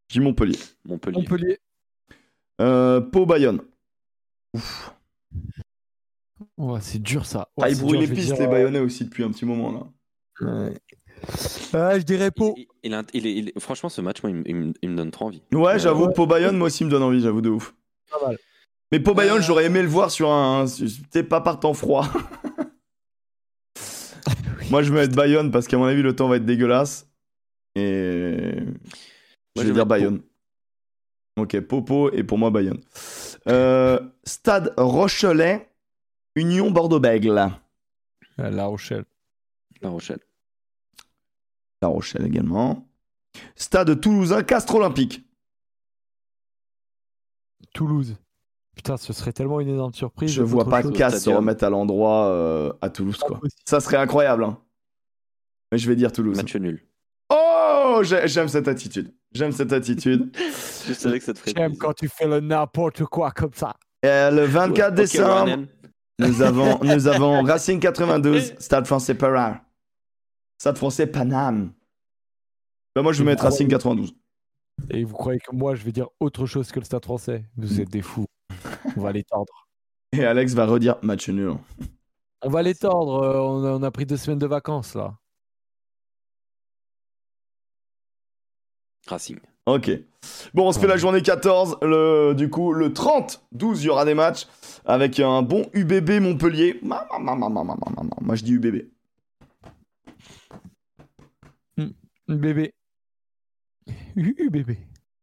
Je dis Montpellier. Montpellier. Montpellier. Euh, Pau, Bayonne. Ouais, c'est dur ça. Ah, Ouais, ils brouillent dur, les pistes, dire, les Bayonnais aussi depuis un petit moment là. euh, Ah, je dirais Pau. Il- il a- il est- il est- franchement, ce match, moi, il, me- il me- il me donne trop envie. Ouais, j'avoue, ouais. Pau Bayonne, moi aussi me donne envie, j'avoue de ouf. Pas mal. Mais Pau Bayonne, Euh. j'aurais aimé le voir sur un. T'es pas par temps froid. moi je vais mettre Bayonne parce qu'à mon avis le temps va être dégueulasse. Et. Moi, je vais dire Bayonne. Ok, Popo et pour moi Bayonne. Euh, Stade Rochelet, Union Bordeaux-Bègle. Euh, La Rochelle. La Rochelle. La Rochelle également. Stade Toulousain, Castres Olympique. Toulouse. Putain, ce serait tellement une énorme surprise. Je vois pas. Castres se remettre à l'endroit euh, à Toulouse quoi. Ça serait incroyable. Hein. Mais je vais dire Toulouse. Match nul. Oh, j'ai- j'aime cette attitude. J'aime cette attitude. Je savais que ça te ferait J'aime quand tu fais le n'importe quoi comme ça. Et le 24 Ok, décembre. Nous avons, nous avons Racing 92, Stade français Paris. Stade français Paname. Bah moi je vais mettre Racing 92. Et vous croyez que moi, je vais dire autre chose que le stade français? Vous êtes des fous. On va les tordre. Et Alex va redire match nul. On va les tordre. euh, On a, on a pris deux semaines de vacances là. Racing. Ok. Bon, on se fait la journée 14. Le, du coup, le 30, 12, il y aura des matchs avec un bon UBB Montpellier. Ma, ma, ma, ma, ma, ma, ma, ma. Moi, je dis UBB. Bébé. Uh, bébé.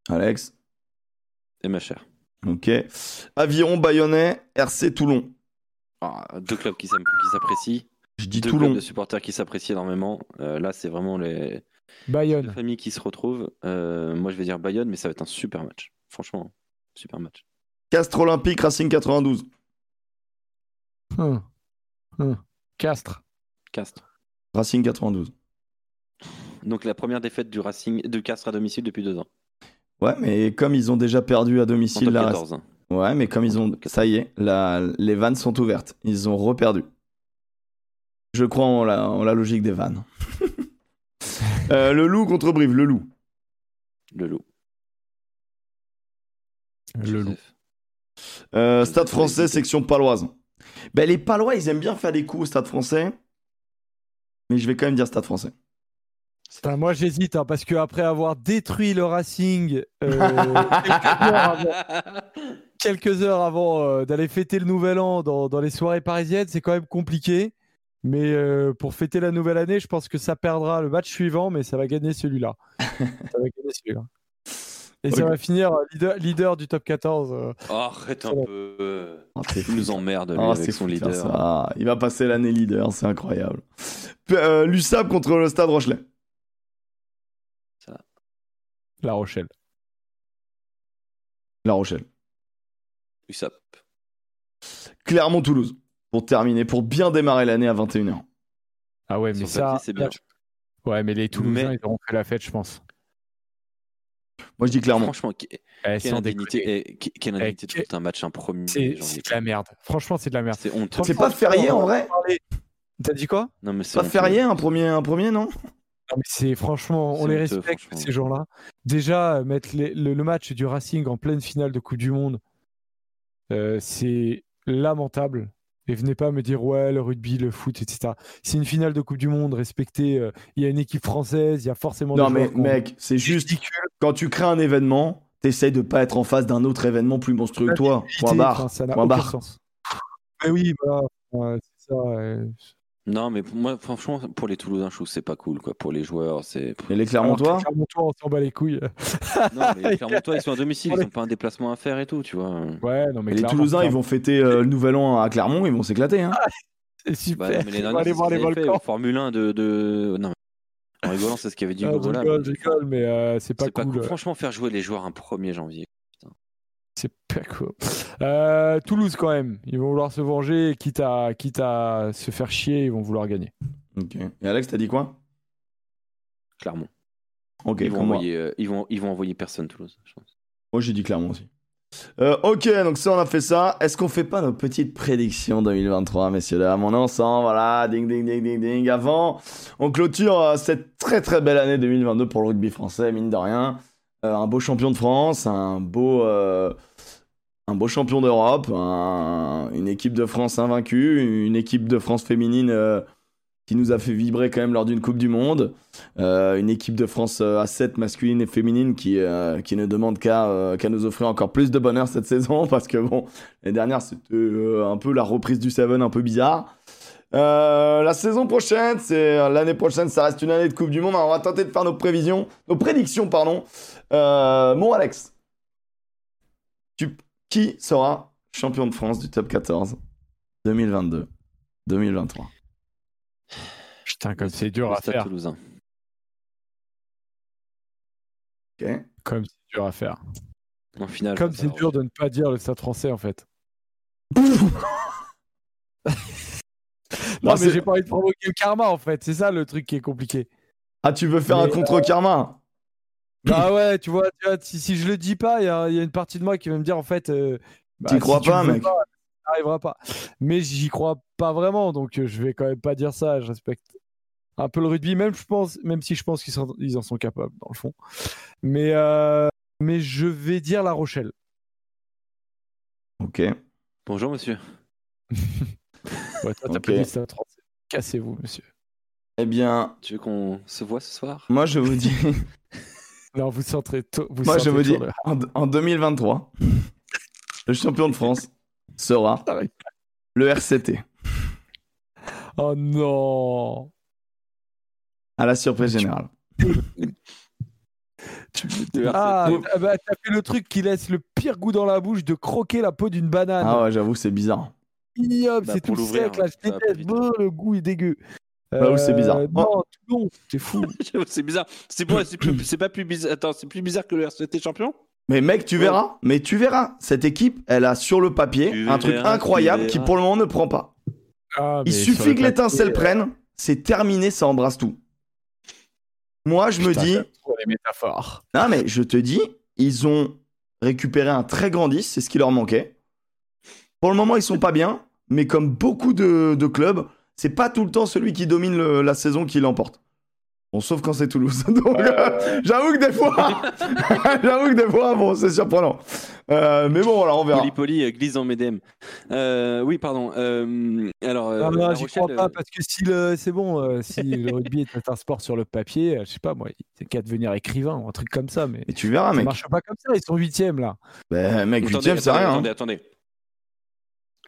Alex. Et ma chère. Ok. Aviron Bayonnais, RC Toulon. Ah, deux clubs qui s'apprécient. Je dis Deux Toulon. clubs de supporters qui s'apprécient énormément. Euh, là, c'est vraiment les Bayonne. familles qui se retrouvent. Euh, moi, je vais dire Bayonne, mais ça va être un super match. Franchement, super match. Castres Olympique, Racing 92. Hum. Hum. Castres. Castres. Racing 92. Donc la première défaite du Racing de Castres à domicile depuis deux ans. Ouais, mais comme ils ont déjà perdu à domicile, top la... 14. hein. ouais, mais comme ils ont, ça y est, la... les vannes sont ouvertes. Ils ont reperdu. Je crois en la, en la logique des vannes. Euh, le loup contre Brive, le loup. Le loup. Le loup. Euh, stade français, section paloise. Ben, les palois, ils aiment bien faire des coups au stade français. Mais je vais quand même dire stade français. Putain, moi j'hésite hein, parce que après avoir détruit le Racing euh, quelques heures avant, quelques heures avant, euh, d'aller fêter le Nouvel An dans, dans les soirées parisiennes, c'est quand même compliqué. Mais euh, pour fêter la nouvelle année, je pense que ça perdra le match suivant, mais ça va gagner celui-là. ça va gagner celui-là. Et ça va finir euh, leader, leader du top 14. euh. Oh, arrête un Ça peu. Oh, Il nous emmerde lui, Oh, avec c'est son leader. ça. Il va passer l'année leader, c'est incroyable. Euh, L'USAP contre le stade Rochelet. La Rochelle. La Rochelle. USAP. Clermont-Toulouse. Pour terminer, pour bien démarrer l'année à 21h. Ah ouais, mais ça. papier, c'est bien. Ouais, mais les Toulousains, Mais- ils auront fait la fête, je pense. Moi, je dis Clermont. Franchement, Eh, quelle indignité, eh, quelle Eh, indignité de un match un premier C'est de la merde. Franchement, c'est de la merde. C'est honteux. C'est pas férié en vrai T'as dit quoi? Non, mais c'est Pas férié un premier, un premier non? Non, mais c'est franchement, on les honteux, respecte ces gens-là. Déjà, euh, mettre les- le, le match du Racing en pleine finale de Coupe du Monde, euh, c'est lamentable. Et venez pas me dire ouais le rugby, le foot, etc. C'est une finale de Coupe du Monde, respectez. euh, Il y a une équipe française, il y a forcément. Non des mais mec, c'est juste ridicule. quand tu crées un événement, t'essayes de pas être en face d'un autre événement plus monstrueux que toi. Point Enfin, barre. ça n'a Point aucun barre. sens. Mais oui, ouais, c'est ça. euh, Non, mais pour moi, franchement, pour les Toulousains, je trouve que c'est pas cool. Quoi. Pour les joueurs, c'est. Et les alors que Clermontois Clermontois, on s'en bat les couilles. Non, mais Clermontois, ils sont à domicile, ils n'ont pas un déplacement à faire et tout, tu vois. Ouais, non mais Et les Toulousains, ils vont fêter euh, le nouvel an à Clermont, ils vont s'éclater. Hein. C'est super. Bah, non, mais les aller voir les volcans. en Formule 1 de. de... Non, mais en rigolant, c'est ce qu'avait dit Ah, je rigole, mais mais euh, c'est pas C'est pas cool. cool. euh, Franchement, faire jouer les joueurs un 1er janvier. C'est pas cool. Euh, Toulouse quand même, ils vont vouloir se venger, quitte à, quitte à se faire chier, ils vont vouloir gagner. Ok. Et Alex, t'as dit quoi? Clairement. Ok, ils, vont envoyer, euh, ils, vont, ils vont envoyer personne, Toulouse, je pense. Moi, j'ai dit Clermont aussi. Euh, ok, donc ça, on a fait ça. Est-ce qu'on fait pas nos petites prédictions 2023, messieurs, dames? On est ensemble, voilà, ding, ding, ding, ding, ding. Avant, on clôture euh, cette très, très belle année 2022 pour le rugby français, mine de rien. Euh, un beau champion de France, un beau, euh, un beau champion d'Europe, un- une équipe de France invaincue, une équipe de France féminine euh, qui nous a fait vibrer quand même lors d'une Coupe du Monde. Euh, une équipe de France euh, à 7 masculine et féminine qui, qui ne demande qu'à nous offrir encore plus de bonheur cette saison parce que bon, l'année dernière c'était un peu la reprise du Seven un peu bizarre. La saison prochaine, c'est l'année prochaine, ça reste une année de Coupe du Monde. On va tenter de faire nos prévisions, nos prédictions, pardon. Mon Alex, qui sera champion de France du top 14 2022-2023 Putain, comme c'est dur à Stade faire. Toulousain. Ok. Comme c'est dur à faire. En finale. Comme c'est dur de ne pas dire le stade français en fait. Non, Non, mais j'ai pas envie de provoquer le karma en fait, c'est ça le truc qui est compliqué. Ah, tu veux faire un contre-karma? Bah ouais, tu vois, tu vois, si, si je le dis pas, il y, a il y a une partie de moi qui va me dire en fait. euh, bah, si crois tu pas, le veux mec. ça n'arrivera pas. Mais j'y crois pas vraiment, donc euh, je vais quand même pas dire ça. Je respecte un peu le rugby, même je pense, même si je pense qu'ils sont- ils en sont capables dans le fond. Mais euh, mais je vais dire La Rochelle. Ok. Bonjour, monsieur. Ouais, toi, t'as Ok. pas dit le stade français. Cassez-vous, monsieur. Eh bien, Tu veux qu'on se voit ce soir? moi je vous dis, Non, vous centrez. to- Vous moi je sentez vous dis, le- en, en 2023, le champion de France sera le RCT. Oh non. À la surprise générale. Ah, t'as bah, t'as fait le truc qui laisse le pire goût dans la bouche de croquer la peau d'une banane. Ah ouais, j'avoue, c'est bizarre. Ignoble, Bah, c'est tout sec là, je déteste. vite. Brr, le goût est dégueu. Bah oui, c'est bizarre. Non, Toulon, c'est fou. c'est bizarre. C'est bon, pas plus bizarre. Attends, c'est plus bizarre que le RCT champion? Mais mec, tu verras. Mais tu verras. Cette équipe, elle a sur le papier Tu un truc verras, incroyable qui pour le moment ne prend pas. Ah, Il suffit que l'étincelle papier, prenne, c'est terminé, ça embrasse tout. Moi, je me dis, les métaphores. non mais je te dis, ils ont récupéré un très grand 10, c'est ce qui leur manquait. Pour le moment, ils sont pas bien, mais comme beaucoup de, de clubs, c'est pas tout le temps celui qui domine le- la saison qui l'emporte. Bon, sauf quand c'est Toulouse. Donc, euh, j'avoue que des fois, j'avoue que des fois, bon, c'est surprenant. Euh, mais bon, voilà, on verra. Poli Poli euh, glisse dans mes DM. Euh, oui, pardon. Euh, alors, Non, non, j'y Rochelle, crois pas parce que si le, c'est bon, euh, si le rugby est un sport sur le papier, je sais pas moi, il qu'à devenir écrivain ou un truc comme ça, mais Et tu verras, ça mec. marche pas comme ça. Ils sont huitièmes là. Ben, mec, attendez, huitième, c'est attendez, rien. hein. Attendez, attendez.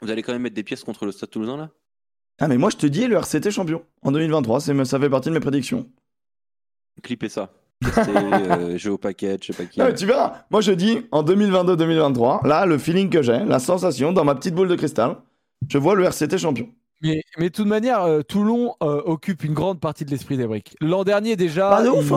Vous allez quand même mettre des pièces contre le Stade Toulousain là? Ah, mais moi, je te dis, le RCT champion en 2023, c'est- ça fait partie de mes prédictions. Clippez ça. Euh, jeu au paquet, je sais pas qui. Ah, mais tu verras. Moi, je dis en 2022-2023, là, le feeling que j'ai, la sensation dans ma petite boule de cristal, je vois le RCT champion. Mais, mais de toute manière, euh, Toulon euh, occupe une grande partie de l'esprit des briques. L'an dernier déjà. Pas de ouf,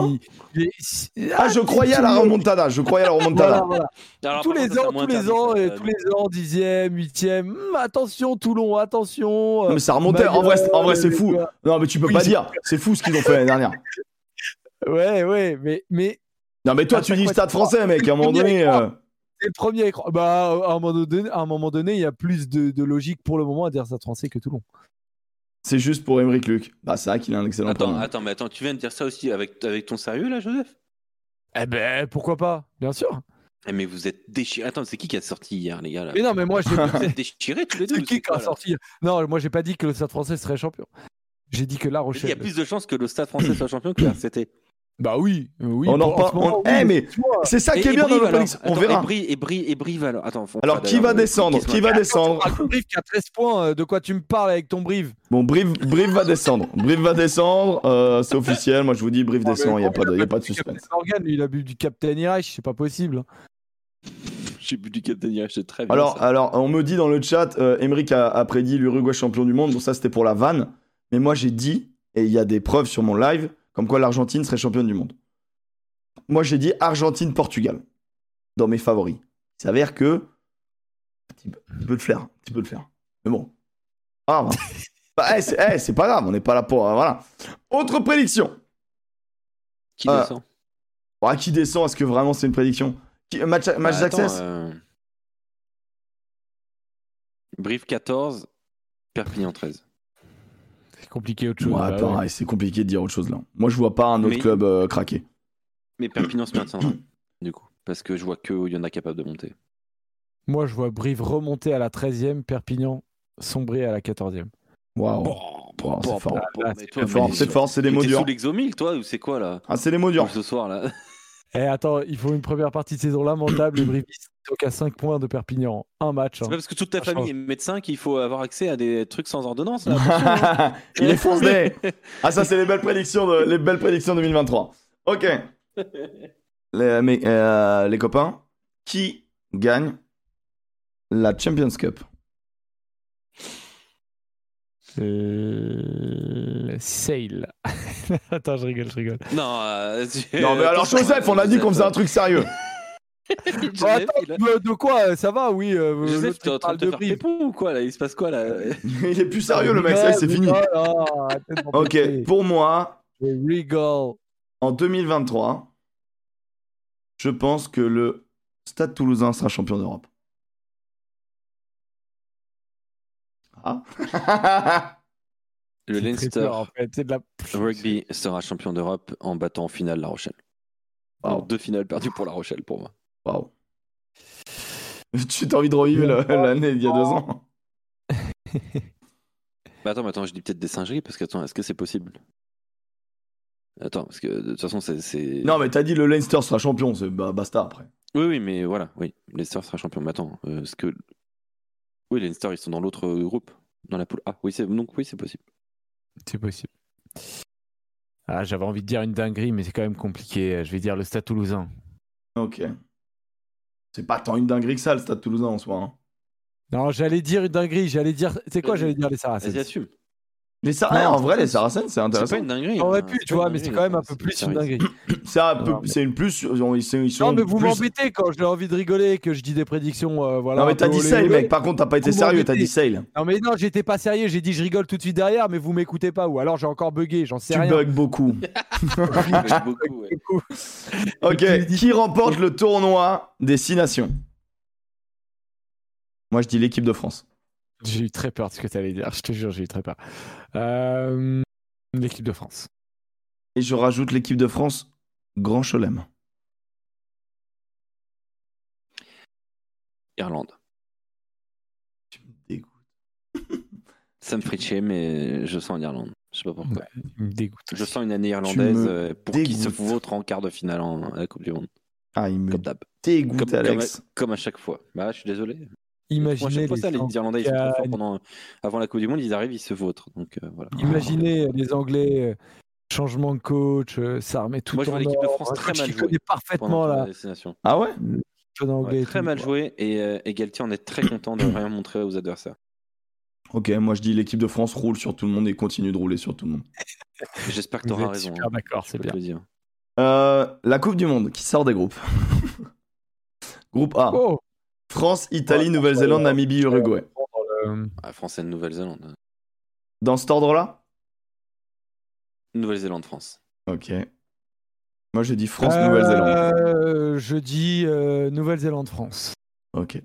il- hein. il- Ah, je croyais à la remontada. Je croyais à la remontada. voilà. Alors, tous les ans, tous les ans, ça, tous les ans, dixième, huitième. Hum, attention Toulon, attention. euh, Non, mais ça remontait. En vrai, c'est- en vrai, c'est Mayol, fou. Non, mais tu peux Oui, pas dire. C'est fou ce qu'ils ont fait l'année dernière. Ouais, ouais, mais mais Non, mais toi, tu dis stade français, mec. À un moment donné. Écran. c'est le premier écran. Bah, à un moment donné, à un moment donné, il y a plus de, de logique pour le moment à dire Stade Français que Toulon. C'est juste pour Émeric Luc. Bah, c'est vrai qu'il a un excellent Attends, attends, mais attends, tu viens de dire ça aussi avec, avec ton sérieux là, Joseph? Eh ben, pourquoi pas? Bien sûr. Eh, Mais vous êtes déchirés. Attends, c'est qui qui a sorti hier, les gars là? Mais non, mais moi, j'ai Vous êtes déchirés tous les deux c'est qui a sorti Non, moi, j'ai pas dit que le Stade Français serait champion. J'ai dit que La Il y a Rochelle. plus de chances que le Stade français soit champion que le RCT. Bah oui, oui. On en on- oui, Eh, mais. C'est ça qui est bien dans prédictions. On verra. Et Brive, et Brive, et Brive, alors. Attends, faut Alors, qui va descendre qui va descendre Brive qui a 13 points, euh, de quoi tu me parles avec ton Brive? Bon, Brive, Brive va descendre. Brive va descendre. euh, c'est officiel. Moi, je vous dis, Brive descend. Il n'y a, pas de- y a pas de suspense. Captain Morgan, lui, il a bu du Captain Irish, c'est pas possible. J'ai bu du Captain Hirsch, c'est très bien. Alors, ça. alors, on me dit dans le chat, euh, Emeric a, a prédit l'Uruguay champion du monde. Bon, ça, c'était pour la vanne. Mais moi, j'ai dit, et il y a des preuves sur mon live, comme quoi l'Argentine serait championne du monde. Moi, j'ai dit Argentine-Portugal dans mes favoris. Il s'avère que. Un petit peu, de flair. Petit peu de flair. Mais bon. Ah, bah. Bah, eh, c'est eh, c'est pas grave, on n'est pas là pour. euh, voilà. Autre prédiction. Qui ah, descend? à qui descend? Est-ce que vraiment c'est une prédiction? Qui- Match, match Bah, d'access? euh, Brive 14, Perpignan 13. C'est compliqué autre chose. Ouais, bah ouais. pareil, c'est compliqué de dire autre chose là. Moi, je vois pas un autre Mais- club euh, craquer. Mais Perpignan se maintiendra, du coup. Parce que je vois qu'il y en a capable de monter. Moi, je vois Brive remonter à la 13e, Perpignan sombrer à la 14e. Waouh. Bon, Bon, c'est fort. c'est C'est c'est c'est des mots durs. sous l'exomile, toi, ou c'est quoi, là? Ah, c'est des mots durs. Ce soir, là? Eh, attends, il faut une première partie de saison lamentable. Les Brivistes sont qu'à 5 points de Perpignan. Un match. C'est hein. pas parce que toute ta famille est médecin qu'il faut avoir accès à des trucs sans ordonnance, là. hein. Il est foncé. Ah, ça, c'est les belles prédictions de, les belles prédictions 2023. Ok. Les, mais, euh, les copains, qui gagne la Champions Cup? Euh, Sale. attends, je rigole, je rigole. Non, euh, tu- Non, mais alors, Joseph, on a dit qu'on faisait un truc sérieux. Joseph, Oh, attends, a- de, de quoi Ça va, oui. euh, Joseph, t'es en train de te faire Brive. pépon ou quoi, là? Il se passe quoi, là? Il est plus sérieux, le mec, c'est fini. Oh. Ok, pour moi, Je rigole. en 2023, je pense que le Stade Toulousain sera champion d'Europe. Le Leinster peur, en fait. C'est de la... Rugby sera champion d'Europe en battant en finale La Rochelle. Wow. Donc, deux finales perdues pour La Rochelle, pour moi. Waouh. Tu t'as envie de revivre l'année d'il y a deux ans Bah attends, mais attends, je dis peut-être des singeries, parce que, attends, est-ce que c'est possible? Attends, parce que de toute façon, c'est... c'est- Non, mais t'as dit le Leinster sera champion, c'est bah, basta après. Oui, oui, mais voilà, oui. Leinster sera champion. Mais attends, euh, est-ce que... Oui, Leinster, ils sont dans l'autre groupe, dans la poule A. Oui, c'est... donc oui, c'est possible. C'est possible. Ah, j'avais envie de dire une dinguerie, mais c'est quand même compliqué. Je vais dire le Stade Toulousain. Ok. C'est pas tant une dinguerie que ça, le Stade Toulousain en soi. hein. Non, j'allais dire une dinguerie. J'allais dire. C'est quoi Vas-y. J'allais dire les Vas-y, Saracens. assume. Les Sar- Non, ouais, en vrai, les Saracens, c'est C'est pas intéressant. une dinguerie. Ça aurait hein. pu, tu vois, mais c'est quand même un peu plus une dinguerie. C'est un peu- c'est une plus. Ils sont- Non, mais vous plus- m'embêtez quand j'ai envie de rigoler, que je dis des prédictions. euh, voilà, Non, mais t'as dit sale, mec. Par contre, t'as pas été Vous sérieux, t'as dit sale. Non, mais non, j'étais pas sérieux. J'ai dit je rigole tout de suite derrière, mais vous m'écoutez pas. Ou alors j'ai encore bugué, j'en sais Tu rien. bugs beaucoup. Ok, tu qui remporte le tournoi des six nations? Moi, je dis l'équipe de France. J'ai eu très peur de ce que tu allais dire. Je te jure, j'ai eu très peur. Euh, L'équipe de France. Et je rajoute l'équipe de France, Grand Chelem. Irlande. Tu me dégoûtes. Ça me ferait chier, mais je sens l'Irlande. Je sais pas pourquoi. Ouais, il me dégoûte. Je sens une année irlandaise euh, pour qui se dégoûtes. vautre en quart de finale en, à la Coupe du Monde. Ah, il me Comme d'hab. dégoûte, Comme, comme, Alex. à, comme à chaque fois. Bah, je suis désolé. Imaginez les, ça, les Irlandais, ils sont trop forts Anglais- pendant, avant la Coupe du Monde, ils arrivent, ils se vautrent. Donc euh, voilà. Imaginez les Anglais, euh, changement de coach, euh, ça remet tout Moi, je en vois l'équipe de France très mal connaît parfaitement destination. Ah ouais? Anglais. Très tout, mal quoi. joué et, euh, et Galtier, on est très content de rien montrer aux adversaires. Ok, moi je dis l'équipe de France roule sur tout le monde et continue de rouler sur tout le monde. J'espère que tu auras raison. hein. d'accord, c'est bien. Euh, la Coupe du Monde, qui sort des groupes? Groupe A. Oh France, Italie, Ouais, Nouvelle-Zélande, Namibie, Uruguay. euh, Ah, France et Nouvelle-Zélande. Dans cet ordre-là Nouvelle-Zélande, France. Ok. Moi je dis France, Nouvelle-Zélande. euh, je dis euh, Nouvelle-Zélande, France. Ok.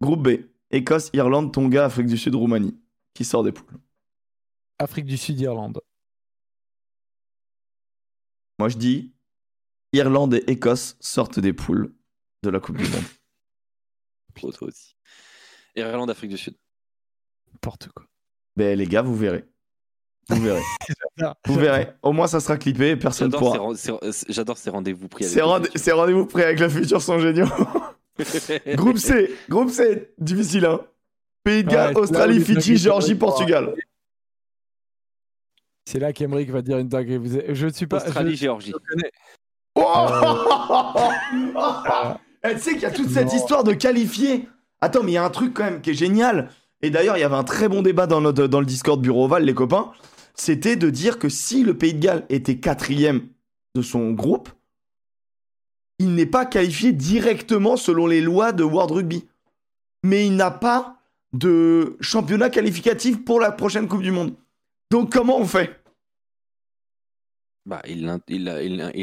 Groupe B. Écosse, Irlande, Tonga, Afrique du Sud, Roumanie. Qui sort des poules? Afrique du Sud, Irlande. Moi je dis Irlande et Écosse sortent des poules de la Coupe du Monde. Pour toi aussi. Irlande, Afrique du Sud. N'importe quoi. Ben les gars, vous verrez. Vous verrez. Vous verrez. Au moins ça sera clippé et personne pourra. ces- J'adore ces rendez-vous pris avec Ces rende- rendez-vous prêts avec le futur sont géniaux. Groupe C, groupe C, difficile hein. Pays de Galles, Ouais, Australie, Fidji, Géorgie, Portugal. C'est là qu'Emeric va dire une dinguerie. Je ne suis pas. Australie, je- Géorgie. je connais- Oh Eh, tu sais qu'il y a toute cette histoire de qualifier. Attends, mais il y a un truc quand même qui est génial. Et d'ailleurs, il y avait un très bon débat dans, notre, dans le Discord Bureau Oval, les copains. C'était de dire que si le Pays de Galles était quatrième de son groupe, il n'est pas qualifié directement selon les lois de World Rugby. Mais il n'a pas de championnat qualificatif pour la prochaine Coupe du Monde. Donc comment on fait? Bah, ils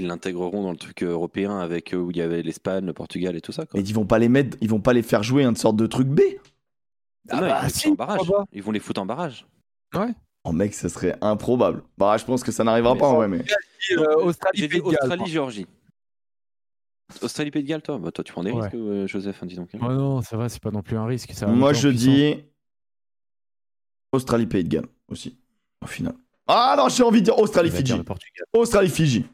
l'intégreront dans le truc européen avec euh, où il y avait l'Espagne, le Portugal et tout ça. Quoi. Mais ils vont pas les mettre, ils vont pas les faire jouer une sorte de truc B. Ah Ah non, bah, ils, vont les si, foutre en barrage. ils vont les foutre en barrage. Oh mec, ça serait improbable. Bah, je pense que ça n'arrivera Mais pas en ça- vrai, mais. Euh, Australie, J'ai dit Pays de Galles. Australie, Géorgie. Australie, Pays de Galles, toi? Bah, Toi, tu prends des Ouais. risques, euh, Joseph, hein, dis donc. Oh non, ça va, c'est pas non plus un risque. ça Moi, je dis Australie, Pays de Galles aussi, au final. Ah non, j'ai envie de dire Australie, Il va dire Fidji. le Portugal. Australie, Fidji.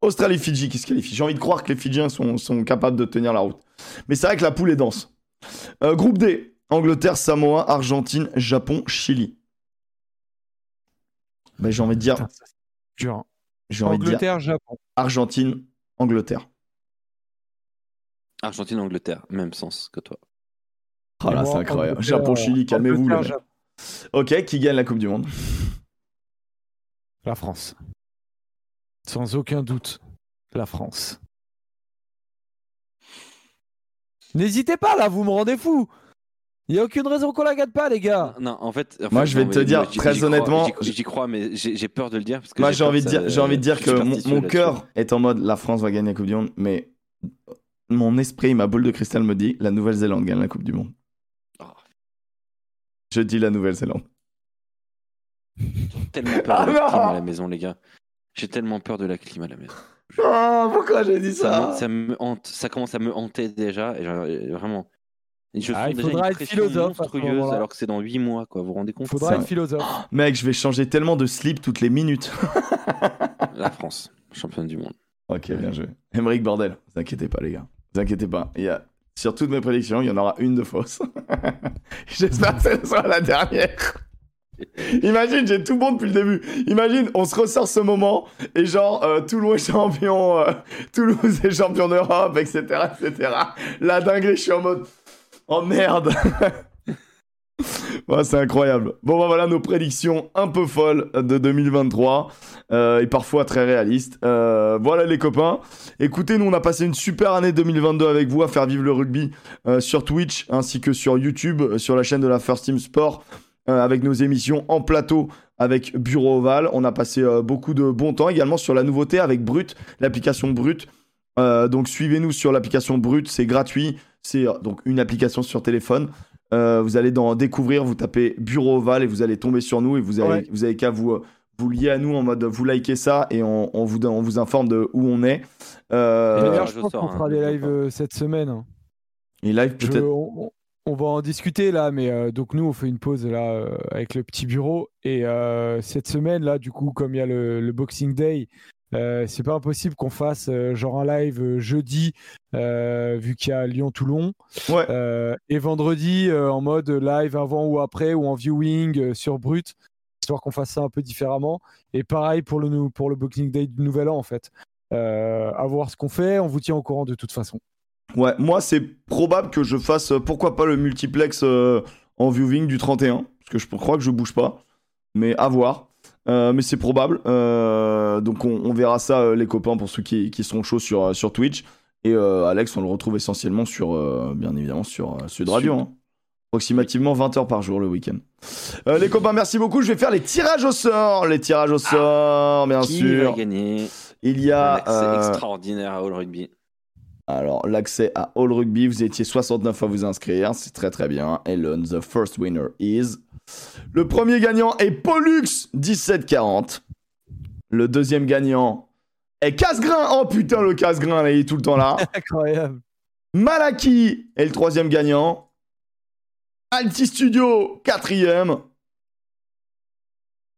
Australie, Fidji qui se qualifie. J'ai envie de croire que les Fidjiens sont, sont capables de tenir la route. Mais c'est vrai que la poule est dense. Euh, groupe D Angleterre, Samoa, Argentine, Japon, Chili. Ben, j'ai envie de dire, Putain, dur. hein. j'ai envie de dire Angleterre, Japon. Argentine, Angleterre. Argentine, Angleterre, même sens que toi. Oh là, c'est incroyable. Angleterre, Japon, Chili, calmez-vous. Ok, qui gagne la Coupe du Monde? La France. Sans aucun doute, la France. N'hésitez pas là, vous me rendez fou. Il n'y a aucune raison qu'on la gagne pas, les gars. Non, en fait. en Moi, fait, je vais non, te dire, moi, très honnêtement, j'y crois- J'y crois, mais j'ai j'ai peur de le dire. Parce que Moi, j'ai envie, de dire, ça- j'ai envie de dire je que mon, cœur est en mode la France va gagner la Coupe du Monde, mais mon esprit, ma boule de cristal me dit la Nouvelle-Zélande gagne la Coupe du Monde. Oh. Je dis la Nouvelle-Zélande. Tellement peur Ah de la clim à la maison, les gars. J'ai tellement peur de la clim à la maison. Oh, pourquoi j'ai dit Ça, ça, me, ça me hante, ça commence à me hanter déjà, et vraiment. Et je Ah, il faudra être philosophe moment-là. alors que c'est dans 8 mois, quoi. Vous vous rendez compte? Faudra Ça- être philosophe. Mec, je vais changer tellement de slip toutes les minutes. La France, championne du monde. ok, bien joué. Emmerich Bordel, vous inquiétez pas, les gars. Vous inquiétez pas. Il y a... Sur toutes mes prédictions, il y en aura une de fausse. J'espère que ce sera la dernière. Imagine, j'ai tout bon depuis le début. Imagine, on se ressort ce moment et genre euh, champion, euh, Toulouse est champion d'Europe, etc., etc. La dinguerie, je suis en mode oh merde. C'est incroyable. Bon, bah voilà nos prédictions un peu folles de 2023 euh, et parfois très réalistes. Voilà les copains. Écoutez, nous on a passé une super année 2022 avec vous à faire vivre le rugby sur Twitch ainsi que sur YouTube, sur la chaîne de la First Team Sport, avec nos émissions en plateau avec Bureau Oval. On a passé euh, beaucoup de bon temps également sur la nouveauté avec Brut, l'application Brut. Euh, donc suivez-nous sur l'application Brut, c'est gratuit. C'est euh, donc une application sur téléphone. Euh, vous allez dans découvrir, vous tapez Bureau Oval et vous allez tomber sur nous et vous avez, Ouais. vous avez qu'à vous, euh, vous lier à nous en mode vous likez ça et on, on vous, on vous informe de où on est. Euh, Et je je pense qu'on hein, fera je des lives euh, cette semaine. hein. et live peut-être. on, on- va en discuter là, mais euh, donc nous on fait une pause là euh, avec le petit bureau et euh, cette semaine là, du coup, comme il y a le, le Boxing Day, c'est pas impossible qu'on fasse genre un live jeudi vu qu'il y a Lyon-Toulon Ouais. euh, et vendredi en mode live avant ou après ou en viewing sur Brut, histoire qu'on fasse ça un peu différemment. Et pareil pour le pour le Boxing Day du Nouvel An en fait. À voir ce qu'on fait, on vous tient au courant de toute façon. Ouais, moi c'est probable que je fasse euh, pourquoi pas le multiplex euh, en viewing du 31 parce que je crois que je bouge pas, mais à voir. Euh, mais c'est probable. Euh, donc on, on verra ça les copains pour ceux qui, qui sont chauds sur, sur Twitch. Et Alex, on le retrouve essentiellement sur, bien évidemment, sur Sud Radio. Sud. hein. Approximativement 20 heures par jour le week-end. Les copains, merci beaucoup. Je vais faire les tirages au sort. Les tirages au sort, bien Qui sûr. va gagner? Il y a. euh, extraordinaire à All Rugby alors, l'accès à All Rugby, vous étiez 69 à vous inscrire, c'est très très bien. Elon, the first winner is. Le premier gagnant est Pollux, 1740. Le deuxième gagnant est Casgrain. Oh putain, le Casgrain, là, il est tout le temps là. Incroyable. Malaki est le troisième gagnant. Alti Studio, quatrième.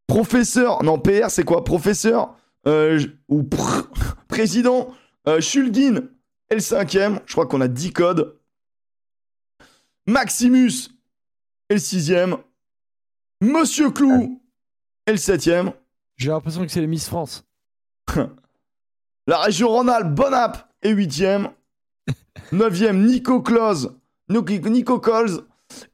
Professeur, non, PR, c'est quoi? Professeur euh, ou pr- président euh, Shulgin est le cinquième. Je crois qu'on a 10 codes. Maximus est le sixième. Monsieur Clou est le septième. J'ai l'impression que c'est les Miss France. La région Rhône-Alpes, Bonap est huitième. Neuvième, Nico Close, Nico Nico Coles.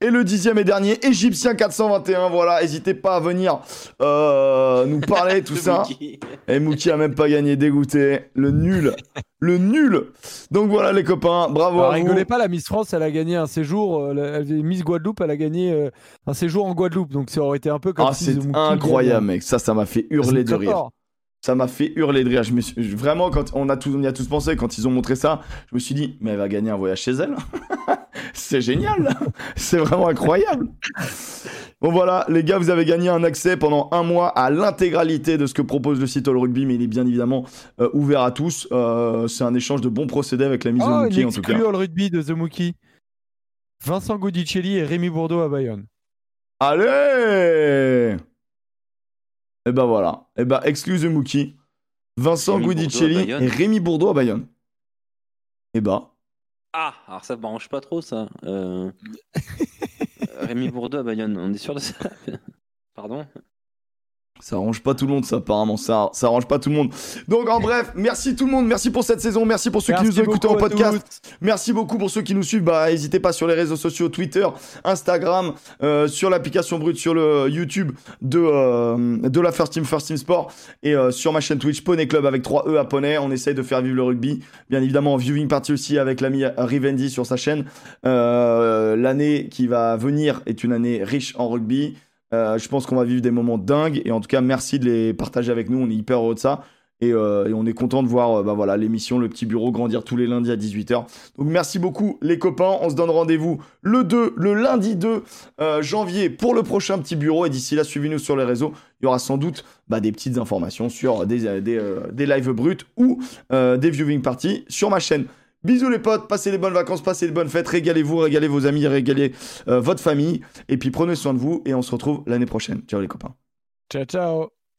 Et le dixième et dernier, Égyptien 421. Voilà, n'hésitez pas à venir euh, nous parler, tout ça. Mookie. Et Mookie a même pas gagné, dégoûté. Le nul. Le nul. Donc voilà les copains, bravo Alors, à vous. rigolez pas, la Miss France, elle a gagné un séjour. euh, la- Miss Guadeloupe, elle a gagné euh, un séjour en Guadeloupe. Donc ça aurait été un peu comme Ah, si c'est incroyable, mec. Ça, ça m'a fait hurler de rire. fort. Ça m'a fait hurler de rire. Je me suis... je- Vraiment, quand on, a tous... on y a tous pensé, quand ils ont montré ça, je me suis dit, mais elle va gagner un voyage chez elle. c'est génial. c'est vraiment incroyable. Bon voilà, les gars, vous avez gagné un accès pendant un mois à l'intégralité de ce que propose le site All Rugby, mais il est bien évidemment euh, ouvert à tous. Euh, c'est un échange de bons procédés avec la mise Oh, une Mookie en tout cas. All Rugby de The Mookie. Vincent Godicelli et Rémi Bourdeau à Bayonne. Allez Et ben voilà. Et ben excuse Mookie, Vincent Rémi Guidicelli et Rémi Bourdeau à Bayonne. Et bah, Ah, alors ça m'arrange pas trop ça. Euh... Rémi Bourdeau à Bayonne, on est sûr de ça? Pardon? Ça arrange pas tout le monde, ça apparemment. Ça, ça arrange pas tout le monde. Donc en bref, merci tout le monde, merci pour cette saison, merci pour ceux qui nous ont écoutés en podcast. tous. Merci beaucoup pour ceux qui nous suivent. Bah, n'hésitez pas sur les réseaux sociaux, Twitter, Instagram, euh, sur l'application brute, sur le YouTube de, euh, de la First Team, First Team Sport, et euh, sur ma chaîne Twitch, Poney Club avec 3 E à Poney. On essaye de faire vivre le rugby. Bien évidemment, en viewing party aussi avec l'ami Rivendi sur sa chaîne. L'année qui va venir est une année riche en rugby. Euh, je pense qu'on va vivre des moments dingues. Et en tout cas, merci de les partager avec nous. On est hyper heureux de ça. Et, euh, on est content de voir euh, bah voilà l'émission Le Petit Bureau grandir tous les lundis à 18h. Donc merci beaucoup les copains. On se donne rendez-vous le 2, le lundi 2 euh, janvier pour le prochain Petit Bureau. Et d'ici là, suivez-nous sur les réseaux. Il y aura sans doute bah, des petites informations sur des, des, des lives bruts ou des viewing parties sur ma chaîne. Bisous les potes, passez les bonnes vacances, passez les bonnes fêtes, régalez-vous, régalez vos amis, régalez euh, votre famille. Et puis prenez soin de vous et on se retrouve l'année prochaine. Ciao les copains. Ciao, ciao.